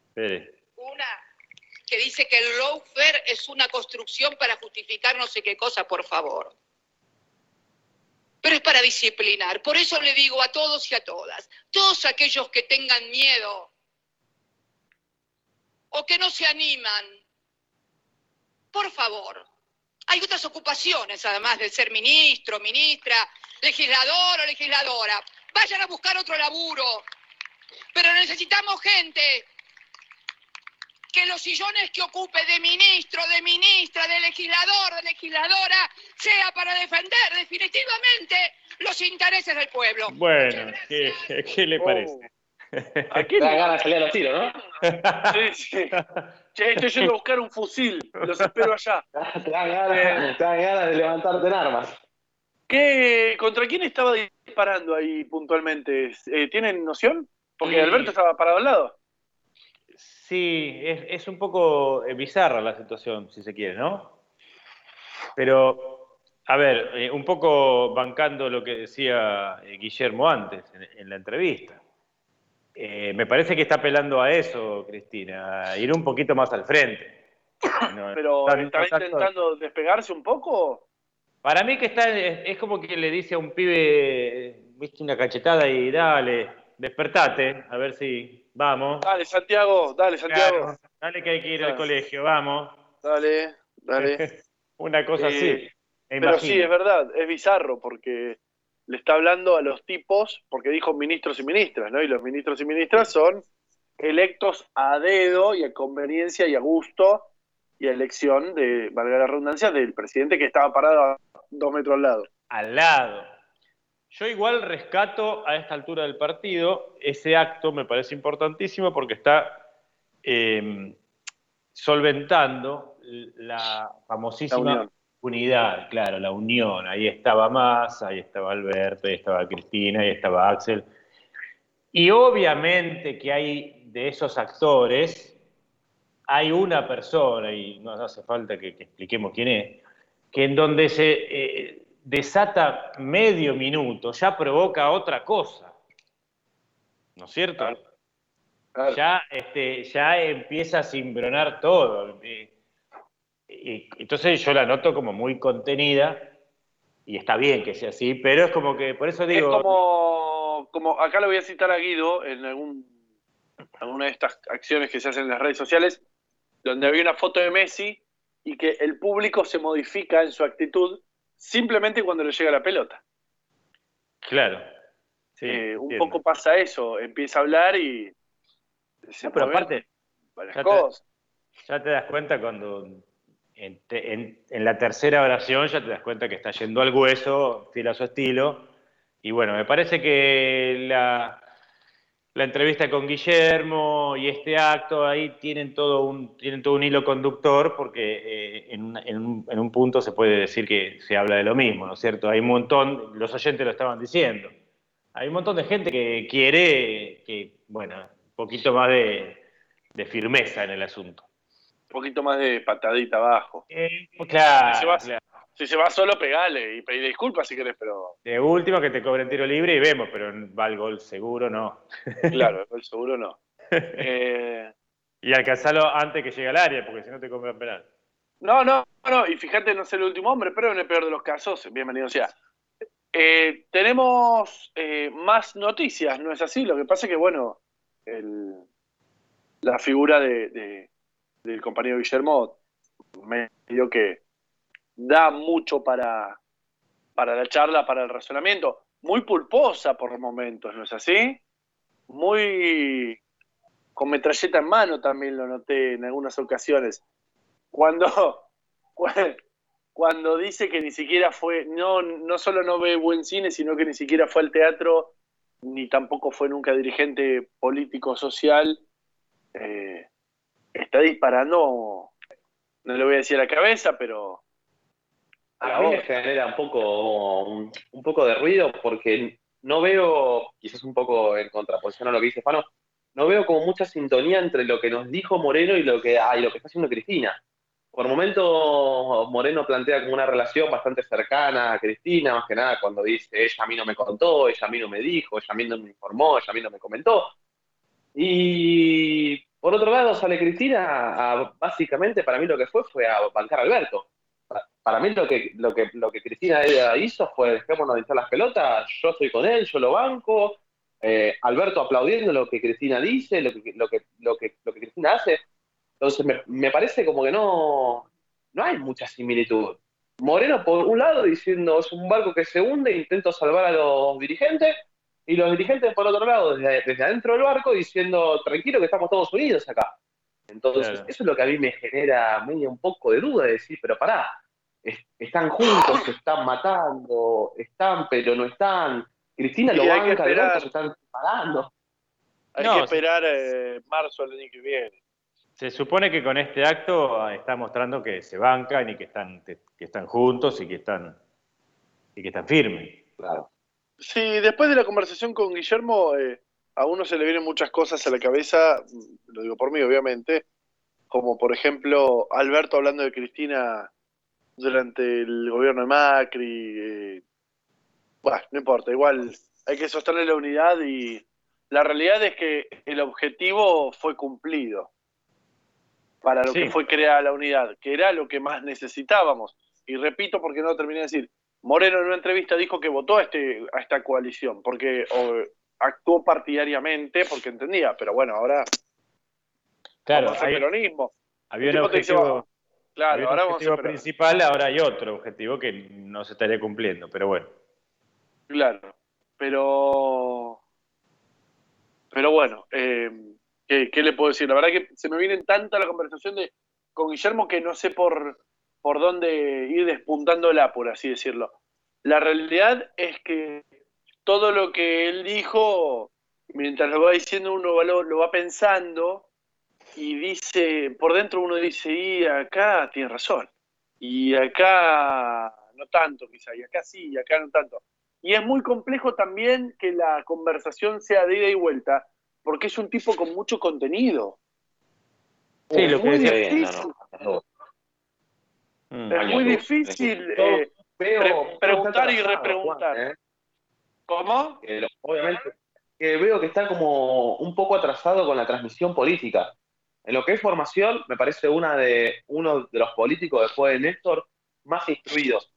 Speaker 4: Espere.
Speaker 10: Una que dice que el lawfare es una construcción para justificar no sé qué cosa, por favor. Pero es para disciplinar. Por eso le digo a todos y a todas, todos aquellos que tengan miedo o que no se animan, por favor. Hay otras ocupaciones, además de ser ministro, ministra, legislador o legisladora. Vayan a buscar otro laburo. Pero necesitamos gente que los sillones que ocupe de ministro, de ministra, de legislador, de legisladora, sea para defender definitivamente los intereses del pueblo.
Speaker 4: Bueno, ¿qué, qué le
Speaker 2: Oh.
Speaker 4: parece?
Speaker 2: Aquí
Speaker 5: Te dan ganas de salir a los tiros, ¿no?
Speaker 2: Sí, sí. Che, estoy yendo a buscar un fusil. Los espero allá.
Speaker 5: Te dan ganas, te dan ganas de levantarte en armas.
Speaker 2: ¿Qué, ¿Contra quién estaba disparando ahí puntualmente? Eh, ¿Tienen noción? Porque
Speaker 4: Sí.
Speaker 2: Alberto estaba parado al lado.
Speaker 4: Sí, es, es un poco eh, bizarra la situación, si se quiere, ¿no? Pero, a ver, eh, un poco bancando lo que decía eh, Guillermo antes en, en la entrevista. Eh, me parece que está apelando a eso, Cristina, a ir un poquito más al frente. No,
Speaker 2: Pero
Speaker 4: tanto-
Speaker 2: intentando despegarse un poco.
Speaker 4: Para mí que está, es, es como que le dice a un pibe, viste, una cachetada y dale, despertate, a ver si vamos.
Speaker 2: Dale, Santiago, dale, Santiago.
Speaker 4: Claro, dale que hay que ir al
Speaker 2: Claro.
Speaker 4: colegio, vamos.
Speaker 2: Dale, dale.
Speaker 4: Una cosa
Speaker 2: Eh,
Speaker 4: así. me
Speaker 2: Pero
Speaker 4: imagino.
Speaker 2: sí, es verdad, es bizarro porque le está hablando a los tipos, porque dijo ministros y ministras, ¿no? Y los ministros y ministras son electos a dedo y a conveniencia y a gusto y a elección de, valga la redundancia, del presidente que estaba parado a dos metros al lado.
Speaker 4: Al lado. Yo igual rescato a esta altura del partido, ese acto me parece importantísimo porque está eh, solventando la famosísima
Speaker 2: La
Speaker 4: unidad, claro, la unión. Ahí estaba Massa, ahí estaba Alberto, ahí estaba Cristina, ahí estaba Axel. Y obviamente que hay de esos actores, hay una persona, y no hace falta que, que expliquemos quién es, que en donde se eh, desata medio minuto ya provoca otra cosa. ¿No es cierto?
Speaker 2: Claro.
Speaker 4: Ya, este, ya empieza a cimbronar todo. Eh, entonces yo la noto como muy contenida, y está bien que sea así, pero es como que, por eso digo,
Speaker 2: es como, como, acá lo voy a citar a Guido en algún, alguna de estas acciones que se hacen en las redes sociales, donde había una foto de Messi y que el público se modifica en su actitud simplemente cuando le llega la pelota.
Speaker 4: claro. Sí,
Speaker 2: Eh, un
Speaker 4: entiendo.
Speaker 2: poco pasa eso, empieza a hablar y se
Speaker 4: No, pero aparte,
Speaker 2: varias
Speaker 4: ya te- ya te das cuenta cuando en, te- en- en la tercera oración ya te das cuenta que está yendo al hueso, fiel a su estilo. Y bueno, me parece que la, la entrevista con Guillermo y este acto ahí tienen todo un, tienen todo un hilo conductor porque eh, en, en un, en un punto se puede decir que se habla de lo mismo, ¿no es cierto? Hay un montón, los oyentes lo estaban diciendo, hay un montón de gente que quiere que, bueno, un poquito más de, de firmeza en el asunto.
Speaker 2: Un poquito más de patadita abajo.
Speaker 4: Claro,
Speaker 2: se va,
Speaker 4: claro.
Speaker 2: Si se va solo, pegale y pedir disculpas si querés, pero
Speaker 4: De último que te cobren tiro libre y vemos, pero va el gol seguro, no.
Speaker 2: claro, el seguro no. Eh,
Speaker 4: Y alcanzarlo antes que llegue al área, porque si no te cobran penal.
Speaker 2: No, no, no, y fíjate, no ser el último hombre, pero en el peor de los casos, bienvenido sea. Eh, tenemos eh, más noticias, ¿no es así? Lo que pasa es que, bueno, el- la figura de, de- del compañero Guillermo medio que da mucho para, para la charla, para el razonamiento. Muy pulposa por momentos, ¿no es así? Muy con metralleta en mano también lo noté en algunas ocasiones cuando, cu- cuando dice que ni siquiera fue, no, no solo no ve buen cine, sino que ni siquiera fue al teatro, ni tampoco fue nunca dirigente político social, eh, está disparando, no le voy a decir a la cabeza, pero a
Speaker 5: mí me genera un poco, un, un poco de ruido porque no veo, quizás un poco en contraposición a lo que dice Fano, no veo como mucha sintonía entre lo que nos dijo Moreno y lo que, ah, y lo que está haciendo Cristina. Por momentos Moreno plantea como una relación bastante cercana a Cristina, más que nada cuando dice, ella a mí no me contó, ella a mí no me dijo, ella a mí no me informó, ella a mí no me comentó. Y por otro lado sale Cristina, a- básicamente para mí lo que fue fue a bancar a Alberto. Pa- Para mí lo que, lo que, lo que Cristina hizo fue dejémonos de echar las pelotas, yo estoy con él, yo lo banco, eh, Alberto aplaudiendo lo que Cristina dice, lo que, lo que, lo que, lo que Cristina hace. Entonces me, me parece como que no, no hay mucha similitud. Moreno por un lado diciendo es un barco que se hunde, intento salvar a los dirigentes, y los dirigentes por otro lado, desde, desde adentro del barco, diciendo tranquilo que estamos todos unidos acá. Entonces,
Speaker 4: Claro.
Speaker 5: eso es lo que a mí me genera medio un poco de duda, de decir, pero pará, es- están juntos, se están matando, están pero no están. Cristina lo
Speaker 2: Y
Speaker 5: banca,
Speaker 2: esperar.
Speaker 5: Se están separando.
Speaker 2: Hay
Speaker 4: No,
Speaker 2: que esperar eh, marzo del año que viene.
Speaker 4: Se supone que con este acto ah, está mostrando que se bancan y que están, que están juntos y que están, y que están firmes.
Speaker 5: Claro.
Speaker 2: Sí, después de la conversación con Guillermo, eh, a uno se le vienen muchas cosas a la cabeza, mm, lo digo por mí, obviamente, como por ejemplo Alberto hablando de Cristina durante el gobierno de Macri. eh, bueno, no importa, igual hay que sostener la unidad y la realidad es que el objetivo fue cumplido para lo
Speaker 4: Sí.
Speaker 2: que fue creada la unidad, que era lo que más necesitábamos. Y repito porque no terminé de decir, Moreno en una entrevista dijo que votó a, este, a esta coalición, porque o, actuó partidariamente, porque entendía, pero bueno, ahora
Speaker 4: Claro, hay-
Speaker 2: peronismo.
Speaker 4: había un
Speaker 2: dice,
Speaker 4: objetivo,
Speaker 2: "Vamos". Claro,
Speaker 4: había un
Speaker 2: ahora vamos a
Speaker 4: objetivo
Speaker 2: hacer peronismo.
Speaker 4: principal, ahora hay otro objetivo que no se estaría cumpliendo, pero bueno.
Speaker 2: Claro, pero pero bueno, eh, ¿qué, qué le puedo decir? La verdad que se me viene tanta la conversación de con Guillermo que no sé por, por dónde ir despuntándola, por así decirlo. La realidad es que todo lo que él dijo, mientras lo va diciendo, uno lo, lo va pensando y dice, por dentro uno dice, y acá tiene razón, y acá no tanto quizá, y acá sí, y acá no tanto. Y es muy complejo también que la conversación sea de ida y vuelta, porque es un tipo con mucho contenido.
Speaker 4: Sí,
Speaker 2: es
Speaker 4: lo que
Speaker 2: muy
Speaker 4: Mm.
Speaker 2: es muy
Speaker 5: luz.
Speaker 2: difícil eh,
Speaker 5: veo-
Speaker 2: pre-
Speaker 5: veo
Speaker 2: preguntar y repreguntar.
Speaker 5: Juan, ¿eh?
Speaker 2: ¿Cómo?
Speaker 5: que lo- obviamente, que veo que está como un poco atrasado con la transmisión política. En lo que es formación, me parece uno de los políticos después de Néstor más instruidos.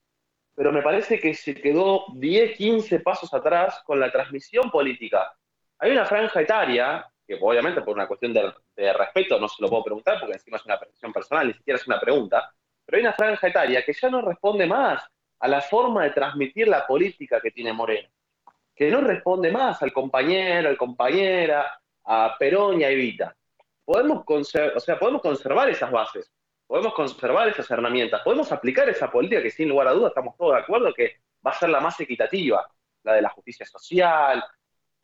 Speaker 5: Pero me parece que se quedó 10, 15 pasos atrás con la transmisión política. Hay una franja etaria, que obviamente por una cuestión de, de respeto no se lo puedo preguntar, porque encima es una percepción personal, ni siquiera es una pregunta, pero hay una franja etaria que ya no responde más a la forma de transmitir la política que tiene Moreno que no responde más al compañero, al compañera, a Perón y a Evita. Podemos, conser- o sea, podemos conservar esas bases, podemos conservar esas herramientas, podemos aplicar esa política que sin lugar a dudas estamos todos de acuerdo que va a ser la más equitativa, la de la justicia social,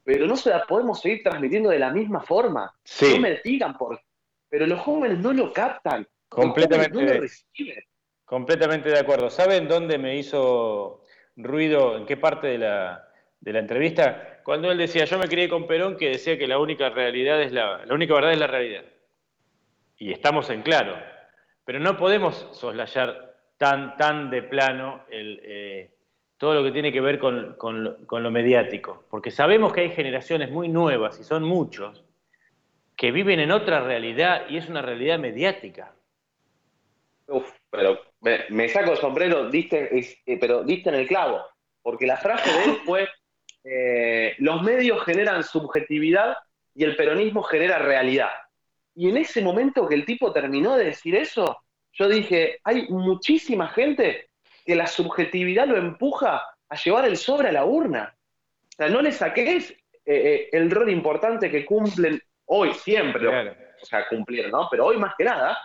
Speaker 5: pero no se la podemos seguir transmitiendo de la misma forma.
Speaker 4: Sí.
Speaker 5: No me digan por pero los jóvenes no lo captan.
Speaker 4: Completamente.
Speaker 5: No lo reciben.
Speaker 4: Completamente de acuerdo. ¿Saben dónde me hizo ruido, en qué parte de la, de la entrevista? Cuando él decía, yo me crié con Perón, que decía que la única realidad es la, la única verdad es la realidad. Y estamos en claro. Pero no podemos soslayar tan, tan de plano el, eh, todo lo que tiene que ver con, con lo- mediático. Porque sabemos que hay generaciones muy nuevas, y son muchos, que viven en otra realidad y es una realidad mediática.
Speaker 5: Uf, pero me, saco el sombrero, diste, eh, pero diste en el clavo, porque la frase de él fue, eh, los medios generan subjetividad y el peronismo genera realidad. Y en ese momento que el tipo terminó de decir eso, yo dije, hay muchísima gente que la subjetividad lo empuja a llevar el sobre a la urna. O sea, no le saques eh, eh, el rol importante que cumplen hoy, siempre,
Speaker 4: Claro.
Speaker 5: o sea, cumplieron, ¿no? Pero hoy más que nada,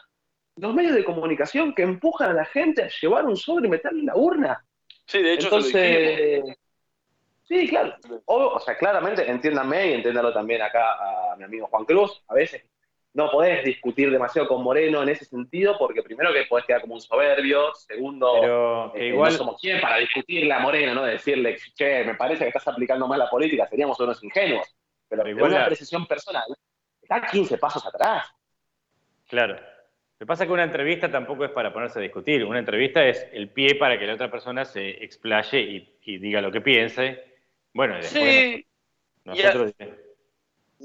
Speaker 5: los medios de comunicación que empujan a la gente a llevar un sobre y meterlo en la urna.
Speaker 2: Sí, de hecho, se lo dijimos.
Speaker 5: Sí, claro. O, o sea, claramente, entiéndanme y entiéndalo también acá a mi amigo Juan Cruz, a veces no podés discutir demasiado con Moreno en ese sentido, porque primero que podés quedar como un soberbio, segundo,
Speaker 4: Pero
Speaker 5: eh,
Speaker 4: igual,
Speaker 5: no somos quién para discutirle a Moreno, ¿no? Decirle, che, me parece que estás aplicando mal la política, seríamos unos ingenuos. Pero,
Speaker 4: Pero igual
Speaker 5: una
Speaker 4: la-
Speaker 5: apreciación personal, está 15 pasos atrás.
Speaker 4: claro. Lo que pasa es que una entrevista tampoco es para ponerse a discutir. Una entrevista es el pie para que la otra persona se explaye y, y diga lo que piense. Bueno, y después
Speaker 2: Sí,
Speaker 4: nosotros... ya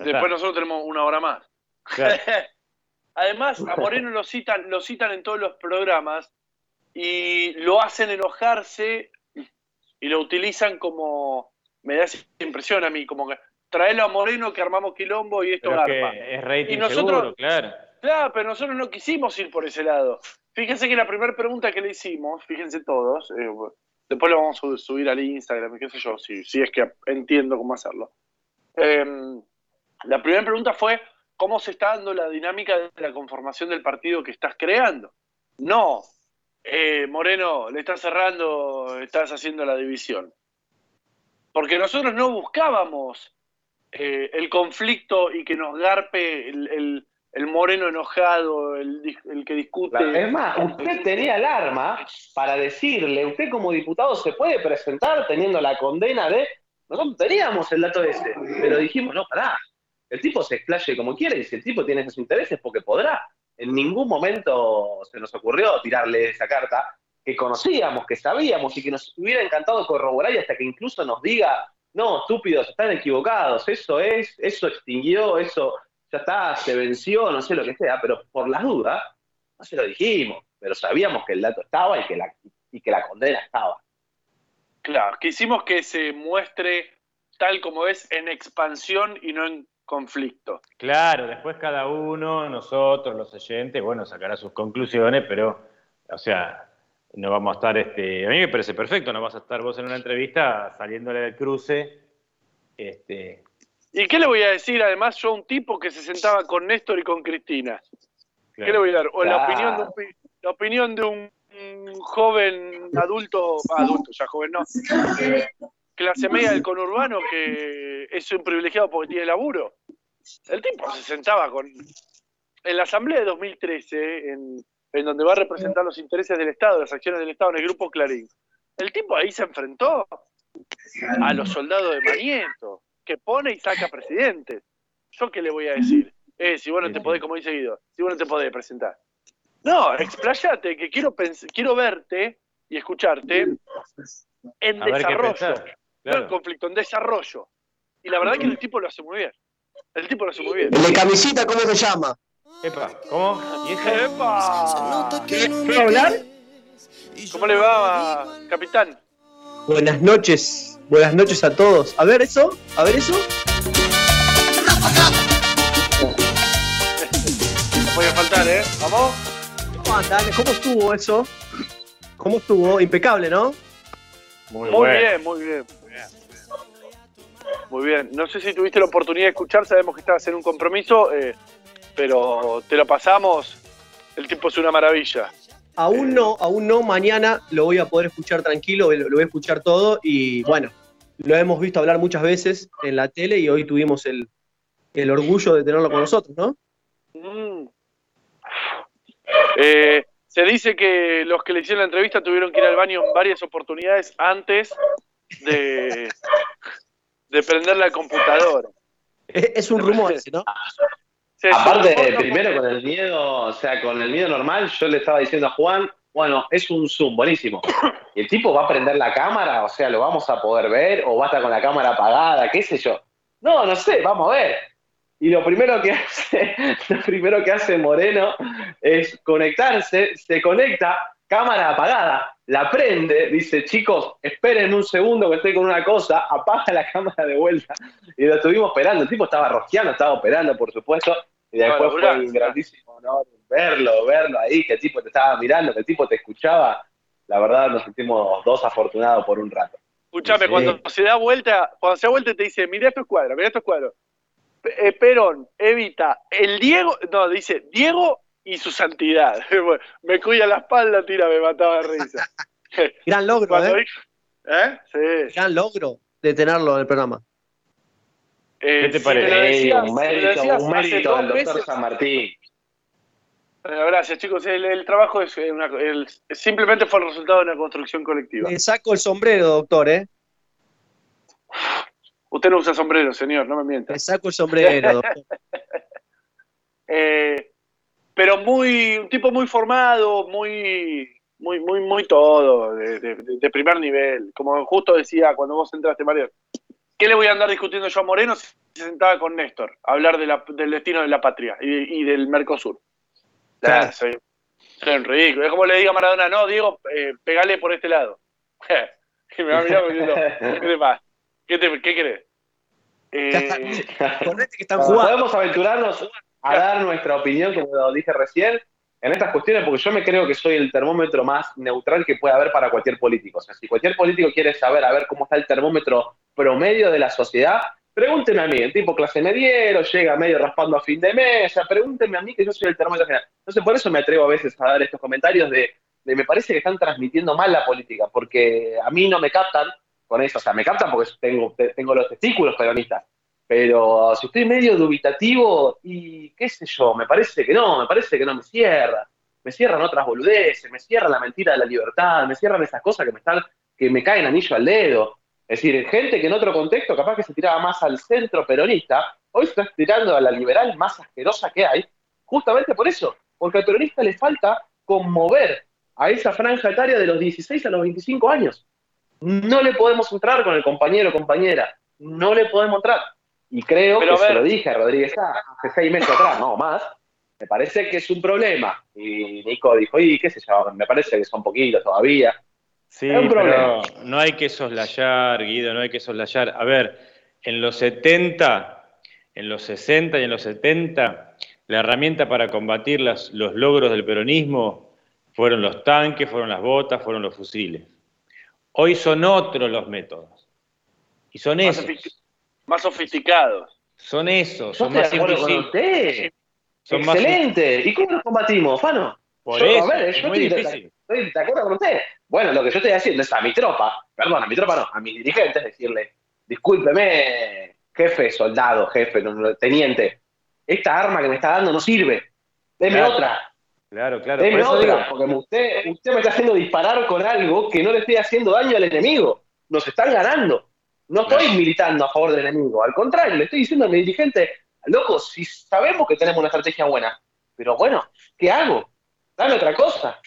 Speaker 2: después nosotros tenemos una hora más.
Speaker 4: Claro.
Speaker 2: Además, a Moreno lo citan, lo citan en todos los programas y lo hacen enojarse y lo utilizan como, me da esa impresión a mí, como que traelo a Moreno que armamos quilombo y esto
Speaker 4: Pero es
Speaker 2: garpa.
Speaker 4: que es rating
Speaker 2: Y nosotros-
Speaker 4: seguro, claro.
Speaker 2: Claro, pero nosotros no quisimos ir por ese lado. Fíjense que la primera pregunta que le hicimos, fíjense todos, eh, después lo vamos a subir al Instagram, qué sé yo, si, si es que entiendo cómo hacerlo. Eh, la primera pregunta fue, ¿cómo se está dando la dinámica de la conformación del partido que estás creando? No, eh, Moreno, le estás cerrando, estás haciendo la división. Porque nosotros no buscábamos eh, el conflicto y que nos garpe el- el moreno enojado, el, el que discute.
Speaker 5: Es más, usted tenía el arma para decirle, usted como diputado se puede presentar teniendo la condena de... Nosotros teníamos el dato ese, pero dijimos, no, pará, el tipo se explaye como quiere y si el tipo tiene esos intereses porque podrá. En ningún momento se nos ocurrió tirarle esa carta que conocíamos, que sabíamos y que nos hubiera encantado corroborar y hasta que incluso nos diga, no, estúpidos, están equivocados, eso es, eso extinguió, eso ya está, se venció, no sé lo que sea, pero por las dudas, no se lo dijimos, pero sabíamos que el dato estaba y que la, y que la condena estaba.
Speaker 2: Claro, quisimos que se muestre tal como es en expansión y no en conflicto.
Speaker 4: Claro, después cada uno, nosotros, los oyentes, bueno, sacará sus conclusiones, pero, o sea, no vamos a estar, este, a mí me parece perfecto, no vas a estar vos en una entrevista saliéndole del cruce, este,
Speaker 2: ¿Y qué le voy a decir además yo a un tipo que se sentaba con Néstor y con Cristina? ¿Qué le voy a dar? O la opinión de un, la opinión de un, un joven adulto, adulto, ya joven no, eh, clase media del conurbano que es un privilegiado porque tiene laburo. El tipo se sentaba con... En la asamblea de 2013, en, en donde va a representar los intereses del Estado, las acciones del Estado en el grupo Clarín, el tipo ahí se enfrentó a los soldados de Manieto, que pone y saca presidentes. ¿Yo qué le voy a decir? Eh, si vos no te podés, como dice Guido, si vos no te podés presentar. No, explayate, que quiero, pens- quiero verte y escucharte en
Speaker 4: a
Speaker 2: desarrollo. No en conflicto, en desarrollo. Y la verdad que el tipo lo hace muy bien. El tipo lo hace muy bien.
Speaker 1: El de camisita, ¿cómo se llama?
Speaker 4: Epa, ¿cómo?
Speaker 2: ¡Epa!
Speaker 1: ¿Puedo hablar?
Speaker 2: ¿Cómo le va, capitán?
Speaker 1: Buenas noches, buenas noches a todos. A ver eso, a ver eso.
Speaker 2: No puede faltar, ¿eh? ¿Vamos?
Speaker 1: ¿Cómo andan? ¿Cómo estuvo eso? ¿Cómo estuvo? Impecable, ¿no?
Speaker 4: Muy,
Speaker 2: Muy
Speaker 4: bueno.
Speaker 2: bien, muy bien. Muy bien. No sé si tuviste la oportunidad de escuchar, sabemos que estabas en un compromiso, eh, pero te lo pasamos El tipo es una maravilla.
Speaker 11: Aún no, aún no, mañana lo voy a poder escuchar tranquilo, lo, lo voy a escuchar todo y bueno, lo hemos visto hablar muchas veces en la tele y hoy tuvimos el, el orgullo de tenerlo con nosotros, ¿no?
Speaker 2: Mm. Eh, se dice que los que le hicieron la entrevista tuvieron que ir al baño en varias oportunidades antes de, de prender la computadora.
Speaker 11: Es, es un rumor ese, ¿no?
Speaker 5: Aparte, primero con el miedo, o sea, con el miedo normal, yo le estaba diciendo a Juan, bueno, es un Zoom, buenísimo. ¿Y el tipo va a prender la cámara? O sea, ¿lo vamos a poder ver? ¿O va a estar con la cámara apagada? ¿Qué sé yo? No, no sé, vamos a ver. Y lo primero que hace, lo primero que hace Moreno es conectarse, se conecta, cámara apagada, la prende, dice, chicos, esperen un segundo que estoy con una cosa, apaga la cámara de vuelta. Y lo estuvimos esperando, el tipo estaba rosqueando, estaba operando, por supuesto, y después fue un grandísimo honor verlo, verlo ahí, que el tipo te estaba mirando, que el tipo te escuchaba. La verdad nos sentimos dos afortunados por un rato.
Speaker 2: Escuchame,
Speaker 5: Sí.
Speaker 2: cuando se da vuelta, cuando se da vuelta te dice, mira estos cuadros, mira estos cuadros. Eh, Perón, Evita, el Diego, no, dice Diego y su santidad. Me cuida la espalda, tira, me mataba de risa.
Speaker 11: Gran logro,
Speaker 2: Cuando
Speaker 11: ¿eh?
Speaker 2: dijo- ¿Eh? Sí.
Speaker 11: Gran logro de tenerlo en el programa.
Speaker 2: Eh,
Speaker 4: ¿Qué te
Speaker 2: si
Speaker 4: parece?
Speaker 2: decías-
Speaker 5: un mérito,
Speaker 2: decías
Speaker 5: un
Speaker 2: hace
Speaker 5: mérito
Speaker 2: dos
Speaker 5: del doctor
Speaker 2: meses-
Speaker 5: San Martín.
Speaker 2: Bueno, gracias, chicos. El, el trabajo es eh, una- el- simplemente fue el resultado de una construcción colectiva.
Speaker 11: Le saco el sombrero, doctor, ¿eh?
Speaker 2: Usted no usa sombrero, señor, no me mienta.
Speaker 11: Le saco el sombrero, doctor.
Speaker 2: Eh, pero muy, un tipo muy formado, muy, muy, muy, muy todo, de, de- de primer nivel. Como justo decía cuando vos entraste, Mario. ¿Qué le voy a andar discutiendo yo a Moreno si se sentaba con Néstor a hablar de la- del destino de la patria y, y del Mercosur?
Speaker 11: Claro.
Speaker 2: Ah, soy, soy un ridículo. Es como le diga a Maradona, no, Diego, eh, pegale por este lado. y me va a mirar diciendo, ¿qué te pasa? ¿Qué, te, qué querés? Eh,
Speaker 11: Ponete que están
Speaker 5: Bueno,
Speaker 11: jugando.
Speaker 5: Podemos aventurarnos a dar nuestra opinión, como lo dije recién, en estas cuestiones, porque yo me creo que soy el termómetro más neutral que puede haber para cualquier político. O sea, si cualquier político quiere saber a ver cómo está el termómetro promedio de la sociedad, pregúnteme a mí, el tipo clase mediero, llega medio raspando a fin de mes, o sea, pregúntenme a mí que yo soy el termómetro general. Entonces, por eso me atrevo a veces a dar estos comentarios de, de me parece que están transmitiendo mal la política, porque a mí no me captan con eso, o sea, me captan porque tengo, tengo los testículos peronistas, pero si estoy medio dubitativo, y qué sé yo, me parece que no, me parece que no me cierra. Me cierran otras boludeces, me cierran la mentira de la libertad, me cierran esas cosas que me están, que me caen anillo al dedo. Es decir, gente que en otro contexto capaz que se tiraba más al centro peronista, hoy se está tirando a la liberal más asquerosa que hay, justamente por eso, porque al peronista le falta conmover a esa franja etaria de los 16 a los 25 años. No le podemos entrar con el compañero o compañera, no le podemos entrar. Y creo
Speaker 2: Pero
Speaker 5: que se lo dije a Rodríguez Sá hace seis meses atrás, no más. Me parece que es un problema. Y Nico dijo, y qué sé yo, me parece que son poquitos todavía.
Speaker 4: Sí,
Speaker 5: Es un
Speaker 4: pero
Speaker 5: problema.
Speaker 4: no hay que soslayar, Guido, no hay que soslayar. A ver, en los 70, en los 60 y en los 70, la herramienta para combatir las- los logros del peronismo fueron los tanques, fueron las botas, fueron los fusiles. Hoy son otros los métodos. Y son
Speaker 2: más,
Speaker 4: esos,
Speaker 2: más sofisticados.
Speaker 4: son esos, son más
Speaker 5: de acuerdo con
Speaker 4: invisibles.
Speaker 5: usted.
Speaker 4: Son más-
Speaker 5: Excelente. ¿Y cómo los combatimos, Fano?
Speaker 4: Por
Speaker 5: Yo,
Speaker 4: eso,
Speaker 5: a ver,
Speaker 4: es
Speaker 5: yo
Speaker 4: muy
Speaker 5: estoy, de acuerdo con usted. Bueno, lo que yo estoy haciendo es a mi tropa, perdón, a mi tropa no, a mis dirigentes decirle, discúlpeme, jefe, soldado, jefe, teniente, esta arma que me está dando no sirve. Deme
Speaker 4: Claro.
Speaker 5: otra,
Speaker 4: Claro, claro. Por
Speaker 5: deme
Speaker 4: eso
Speaker 5: otra,
Speaker 4: digo,
Speaker 5: porque usted, usted me está haciendo disparar con algo que no le estoy haciendo daño al enemigo. Nos están ganando. No estoy militando a favor del enemigo, al contrario, le estoy diciendo a mi dirigente, loco, si sabemos que tenemos una estrategia buena, pero bueno, ¿qué hago? Dame otra cosa.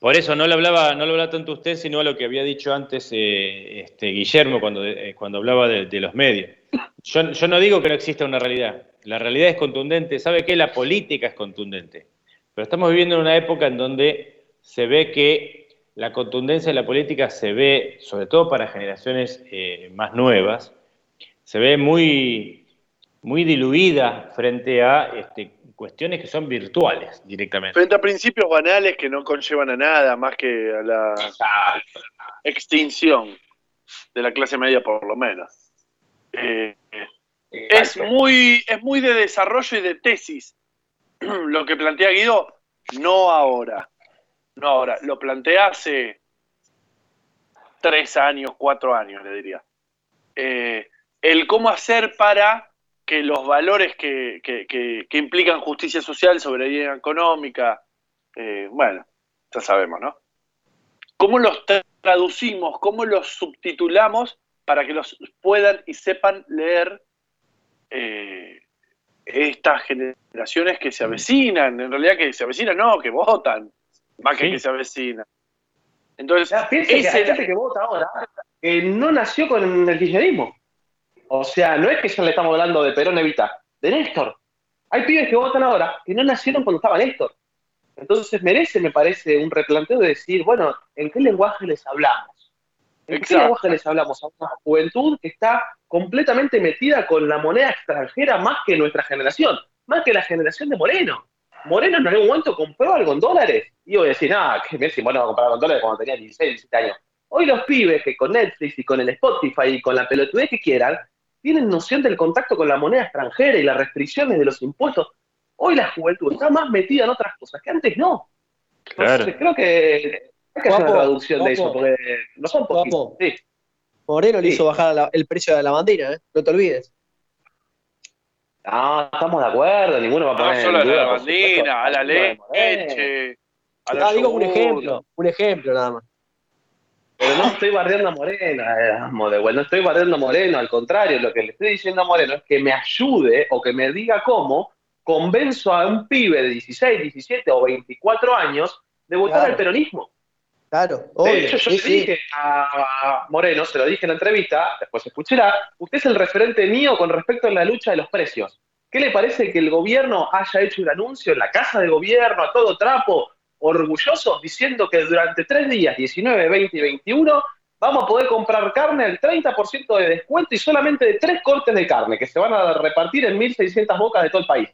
Speaker 4: Por eso no le hablaba, no le hablaba tanto usted, sino a lo que había dicho antes eh, este, Guillermo cuando, eh, cuando hablaba de, de los medios. Yo, yo no digo que no exista una realidad. La realidad es contundente. ¿Sabe qué? La política es contundente. Pero estamos viviendo en una época en donde se ve que la contundencia de la política se ve, sobre todo para generaciones eh, más nuevas, se ve muy, muy diluida frente a este, cuestiones que son virtuales directamente.
Speaker 2: Frente a principios banales que no conllevan a nada más que a la extinción de la clase media, por lo menos. Eh, es muy, es muy de desarrollo y de tesis lo que plantea Guido, no ahora. No ahora. Lo planteé hace tres años, cuatro años, le diría. Eh, el cómo hacer para que los valores que, que- implican justicia social, soberanía económica, eh, bueno, ya sabemos, ¿no? ¿Cómo los tra- traducimos, cómo los subtitulamos para que los puedan y sepan leer eh, estas generaciones que se avecinan? En realidad que se avecinan, no, que votan, más que
Speaker 5: Sí.
Speaker 2: que se avecinan. Entonces,
Speaker 5: Piensa que
Speaker 2: ese
Speaker 5: hay
Speaker 2: era-
Speaker 5: gente que vota ahora que no nació con el kirchnerismo. O sea, no es que ya le estamos hablando de Perón Evita, de Néstor. Hay pibes que votan ahora que no nacieron cuando estaba Néstor. Entonces merece, me parece, un replanteo de decir, bueno, ¿en qué lenguaje les hablamos? ¿En qué lenguaje les hablamos? A una juventud que está completamente metida con la moneda extranjera más que nuestra generación, más que la generación de Moreno. Moreno en algún momento compró algo en dólares. Y yo voy a decir, ah, que Messi, bueno, va a comprar algo en dólares cuando tenía 16, 17 años. Hoy los pibes que con Netflix y con el Spotify y con la pelotudez que quieran, tienen noción del contacto con la moneda extranjera y las restricciones de los impuestos. Hoy la juventud está más metida en otras cosas que antes no. Entonces, creo que hay que hacer una
Speaker 11: Guapo,
Speaker 5: traducción de eso, porque no son poquitos. Sí.
Speaker 11: Moreno le
Speaker 5: Sí.
Speaker 11: hizo bajar la- el precio de la bandera, ¿eh? No te olvides.
Speaker 5: No, estamos de acuerdo, ninguno va a
Speaker 2: no
Speaker 5: poner
Speaker 2: solo a
Speaker 5: en duda,
Speaker 2: la bandina, a la leche, a la
Speaker 11: Ah, digo un ejemplo, un ejemplo nada más.
Speaker 5: Pero no estoy bardeando a Moreno, eh, no estoy bardeando a Moreno, al contrario, lo que le estoy diciendo a Moreno es que me ayude o que me diga cómo convenzo a un pibe de 16, 17 o 24 años de votar
Speaker 11: Claro.
Speaker 5: al peronismo.
Speaker 11: Claro,
Speaker 5: De
Speaker 11: obvio.
Speaker 5: hecho, yo
Speaker 11: sí,
Speaker 5: le
Speaker 11: sí.
Speaker 5: dije a Moreno, se lo dije en la entrevista, después escuchará, usted es el referente mío con respecto a la lucha de los precios. ¿Qué le parece que el gobierno haya hecho un anuncio en la casa de gobierno a todo trapo, orgulloso, diciendo que durante tres días, 19, 20 y 21, vamos a poder comprar carne al 30% de descuento y solamente de tres cortes de carne que se van a repartir en 1.600 bocas de todo el país?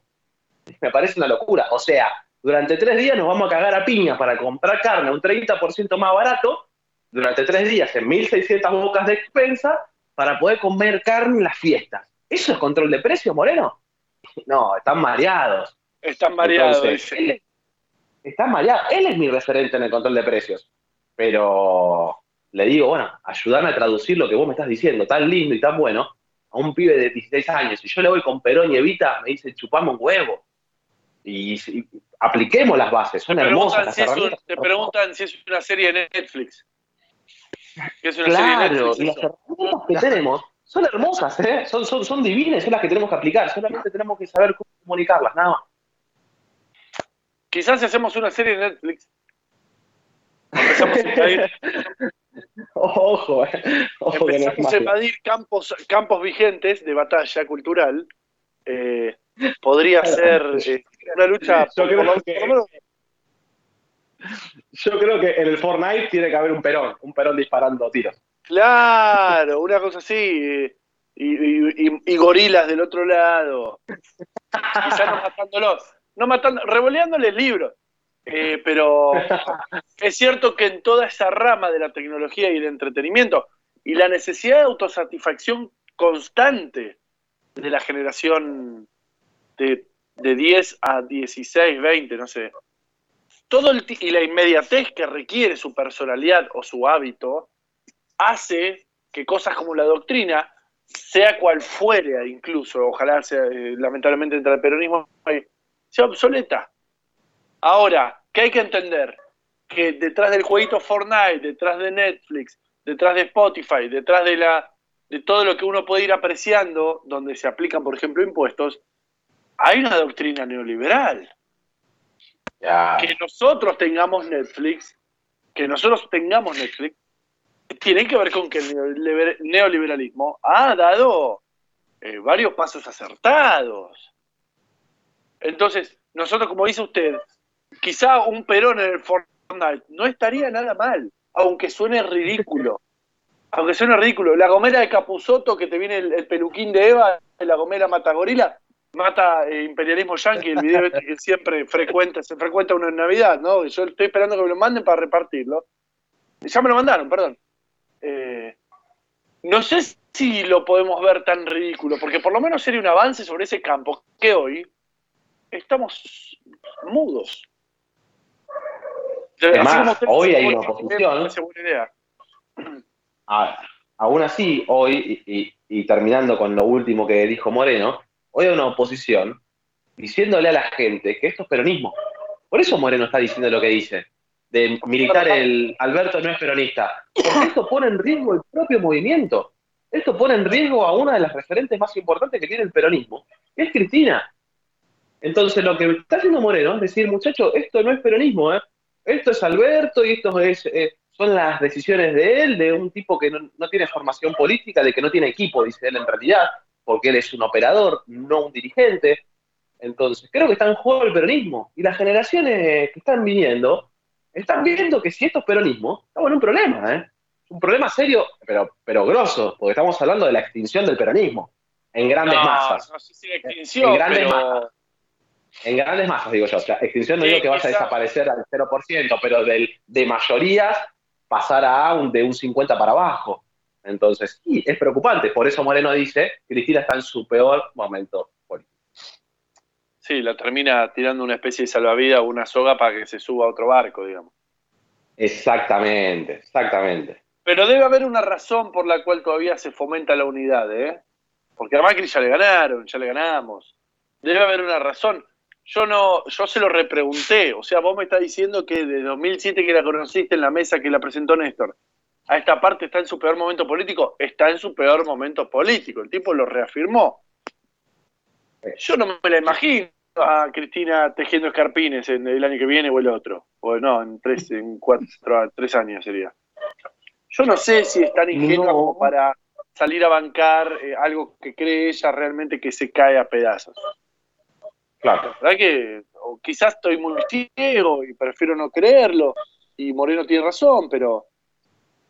Speaker 5: Me parece una locura. O sea, durante tres días nos vamos a cagar a piña para comprar carne a un 30% más barato, durante tres días en 1.600 bocas de expensa, para poder comer carne en las fiestas. ¿Eso es control de precios, Moreno? No, están mareados.
Speaker 2: Están mareados,
Speaker 5: Entonces,
Speaker 2: dice.
Speaker 5: él está mareado. Él es mi referente en el control de precios. Pero le digo, bueno, ayúdame a traducir lo que vos me estás diciendo, tan lindo y tan bueno, a un pibe de 16 años. Si yo le voy con Perón y Evita, me dice, chupame un huevo. Y, y apliquemos las bases, son hermosas las
Speaker 2: si un- te preguntan si es una serie de Netflix. ¿Qué es una serie de
Speaker 5: Claro,
Speaker 2: Netflix?
Speaker 5: y las herramientas que tenemos son hermosas, ¿eh? son, son, son divinas, son las que tenemos que aplicar, solamente tenemos que saber cómo comunicarlas, nada más.
Speaker 2: Quizás si hacemos una serie de Netflix. Empezamos a invadir,
Speaker 5: Ojo, eh. Ojo que no es
Speaker 2: empezamos a
Speaker 5: magia.
Speaker 2: invadir campos, campos vigentes de batalla cultural. eh, podría ser eh, una lucha.
Speaker 5: Yo creo
Speaker 2: por
Speaker 5: que-
Speaker 2: menos-
Speaker 5: Yo creo que en el Fortnite tiene que haber un perón, un perón disparando tiros.
Speaker 2: Claro, una cosa así. Y, y- y- y gorilas del otro lado. Quizás no matándolos. No matando, revoleándoles libros. Eh, pero es cierto que en toda esa rama de la tecnología y el entretenimiento y la necesidad de autosatisfacción constante de la generación de, de 10 a 16, 20, no sé. Todo el y la inmediatez que requiere su personalidad o su hábito hace que cosas como la doctrina, sea cual fuere incluso, ojalá sea, eh, lamentablemente entre el peronismo, eh, sea obsoleta. Ahora, ¿qué hay que entender? Que detrás del jueguito Fortnite, detrás de Netflix, detrás de Spotify, detrás de la de todo lo que uno puede ir apreciando, donde se aplican, por ejemplo, impuestos, hay una doctrina neoliberal. Que nosotros tengamos Netflix, que nosotros tengamos Netflix, tiene que ver con que el neoliber- neoliberalismo ha dado eh, varios pasos acertados. Entonces, nosotros, como dice usted, quizá un Perón en el Fortnite no estaría nada mal, aunque suene ridículo. Aunque suene ridículo. La gomera de Capuzoto, que te viene el, el peluquín de Eva, la gomera mata gorila, mata eh, imperialismo yanqui, el video este que siempre frecuenta, se frecuenta uno en Navidad, ¿no? Yo estoy esperando que me lo manden para repartirlo. Ya me lo mandaron, perdón. Eh, no sé si lo podemos ver tan ridículo, porque por lo menos sería un avance sobre ese campo que hoy estamos mudos.
Speaker 5: Es
Speaker 2: Así
Speaker 5: más,
Speaker 2: como ustedes
Speaker 5: hoy hay una oposición.
Speaker 2: me parece buena idea.
Speaker 5: A- aún así, hoy, y, y- y terminando con lo último que dijo Moreno, hoy hay una oposición diciéndole a la gente que esto es peronismo. Por eso Moreno está diciendo lo que dice, de militar el Alberto no es peronista. Porque esto pone en riesgo el propio movimiento. Esto pone en riesgo a una de las referentes más importantes que tiene el peronismo, que es Cristina. Entonces lo que está haciendo Moreno es decir, muchachos, esto no es peronismo, ¿eh? esto es Alberto y esto es, eh, son las decisiones de él, de un tipo que no, no tiene formación política, de que no tiene equipo, dice él en realidad, porque él es un operador, no un dirigente. Entonces, creo que está en juego el peronismo. Y las generaciones que están viniendo están viendo que si esto es peronismo, estamos en un problema, ¿eh? Un problema serio, pero, pero grosso, porque estamos hablando de la extinción del peronismo, en grandes
Speaker 2: No,
Speaker 5: masas.
Speaker 2: No sé si la extinción,
Speaker 5: En grandes
Speaker 2: pero...
Speaker 5: masas. En grandes masas, digo yo. O sea, extinción no
Speaker 2: Sí,
Speaker 5: digo que vaya a desaparecer al 0%, pero del, de mayorías pasar a un, de un 50 para abajo. Entonces, sí, es preocupante. Por eso Moreno dice, Cristina está en su peor momento político.
Speaker 2: Sí, la termina tirando una especie de salvavidas o una soga para que se suba a otro barco, digamos.
Speaker 5: Exactamente, exactamente.
Speaker 2: Pero debe haber una razón por la cual todavía se fomenta la unidad, ¿eh? Porque a Macri ya le ganaron, ya le ganamos. Debe haber una razón. Yo no, yo se lo repregunté. O sea, vos me estás diciendo que de 2007 que la conociste en la mesa que la presentó Néstor, a esta parte está en su peor momento político, está en su peor momento político. El tipo lo reafirmó. Yo no me la imagino a Cristina tejiendo escarpines en el año que viene o el otro. O no, en tres, en cuatro, tres años sería. Yo no sé si es tan ingenua
Speaker 5: No.
Speaker 2: como para salir a bancar eh, algo que cree ella realmente que se cae a pedazos.
Speaker 5: Claro.
Speaker 2: La verdad que o quizás estoy muy ciego y prefiero no creerlo, y Moreno tiene razón, pero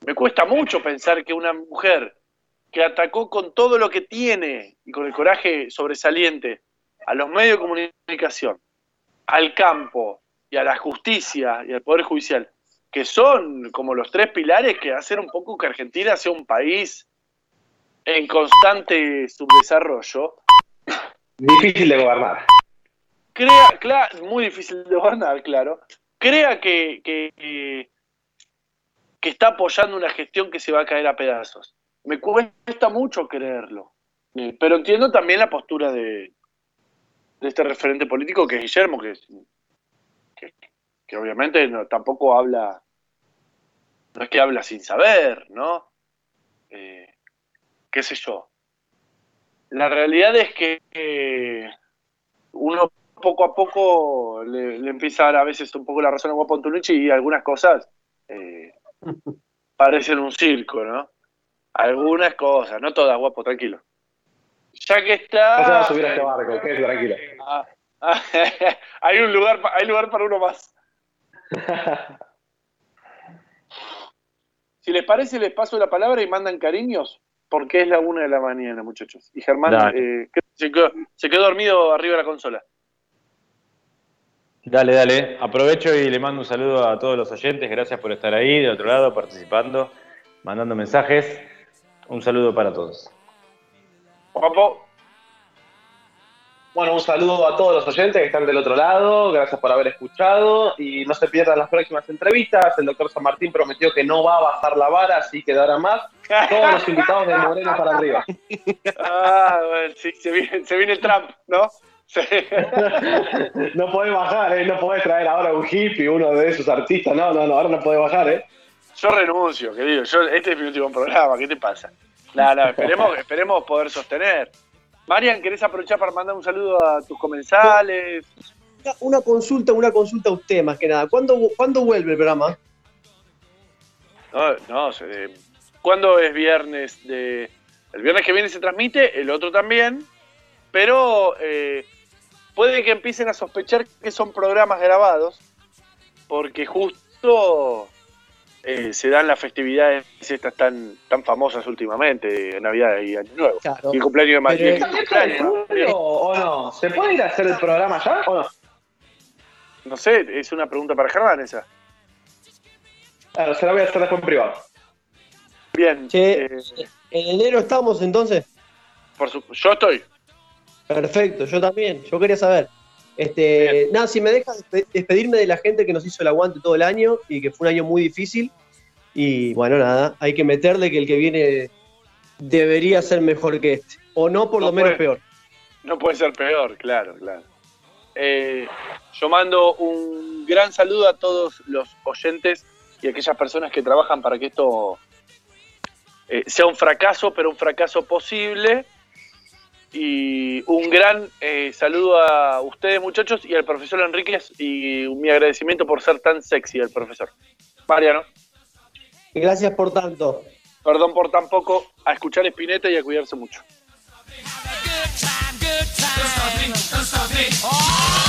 Speaker 2: me cuesta mucho pensar que una mujer que atacó con todo lo que tiene y con el coraje sobresaliente a los medios de comunicación, al campo y a la justicia y al Poder Judicial, que son como los tres pilares que hacen un poco que Argentina sea un país en constante subdesarrollo,
Speaker 5: Difícil de gobernar.
Speaker 2: crea, cla- muy difícil de gobernar, claro, crea que, que, que- que está apoyando una gestión que se va a caer a pedazos. Me cuesta mucho creerlo, Eh, pero entiendo también la postura de, de este referente político que es Guillermo, que, que, obviamente tampoco habla, no es que habla sin saber, ¿no? Eh, qué sé yo. La realidad es que eh, uno poco a poco le, empieza a dar a veces un poco la razón a Guapo y algunas cosas parecen un circo, ¿no? Algunas cosas, no todas, Guapo, tranquilo. Ya que está...
Speaker 5: No se va a subir a este barco, quédese tranquilo.
Speaker 2: Ah, ah, hay un lugar, pa- hay lugar para uno más. Si les parece, les paso la palabra y mandan cariños, porque es la una de la mañana, muchachos. Y Germán eh, quedó, se quedó dormido arriba de la consola.
Speaker 4: Dale, dale. Aprovecho y le mando un saludo a todos los oyentes. Gracias por estar ahí, de otro lado, participando, mandando mensajes. Un saludo para todos.
Speaker 2: Guapo,
Speaker 5: Bueno, un saludo a todos los oyentes que están del otro lado, gracias por haber escuchado y no se pierdan las próximas entrevistas. El doctor San Martín prometió que no va a bajar la vara, así que dará más. Todos los invitados de Moreno para arriba.
Speaker 2: Ah, bueno, sí, se viene, se viene el Trump, ¿no? Sí.
Speaker 5: No podés bajar, ¿eh? no podés traer ahora un hippie, uno de esos artistas. No, no, no, ahora no podés bajar, ¿eh?
Speaker 2: Yo renuncio, querido. Yo, este es mi último programa, ¿qué te pasa? No, no, esperemos, esperemos poder sostener. Marian, ¿querés aprovechar para mandar un saludo a tus comensales?
Speaker 11: Una- consulta, una consulta a usted más que nada. ¿Cuándo, ¿cuándo vuelve el programa?
Speaker 2: No, no, se- ¿cuándo es viernes? De, el viernes que viene se transmite, el otro también, pero eh, puede que empiecen a sospechar que son programas grabados, porque justo eh, se dan las festividades estas tan, tan famosas últimamente, de Navidad y Año Nuevo.
Speaker 11: Claro.
Speaker 2: Y el cumpleaños de cumpleaños, ¿no?
Speaker 5: ¿O no? ¿Se puede ir a hacer el programa ya o no?
Speaker 2: No sé, es una pregunta para Germán esa.
Speaker 5: Claro, se la voy a hacer después en privado.
Speaker 2: Bien,
Speaker 11: Che,
Speaker 2: eh,
Speaker 11: ¿En enero estamos entonces?
Speaker 2: por su- yo estoy.
Speaker 11: Perfecto, yo también. Yo quería saber. Este, nada, si me dejas despe- despedirme de la gente que nos hizo el aguante todo el año y que fue un año muy difícil. Y bueno, nada, hay que meterle que el que viene debería ser mejor que este. O no, por
Speaker 2: No
Speaker 11: lo menos
Speaker 2: puede.
Speaker 11: peor.
Speaker 2: No puede ser peor, claro, claro. Eh, yo mando un gran saludo a todos los oyentes y a aquellas personas que trabajan para que esto eh, sea un fracaso, pero un fracaso posible. Y un gran eh, saludo a ustedes, muchachos, y al profesor Enríquez, y mi agradecimiento por ser tan sexy el profesor. Mariano,
Speaker 11: Gracias por tanto.
Speaker 2: perdón por tan poco, a escuchar Espineta y a cuidarse mucho.
Speaker 3: Don't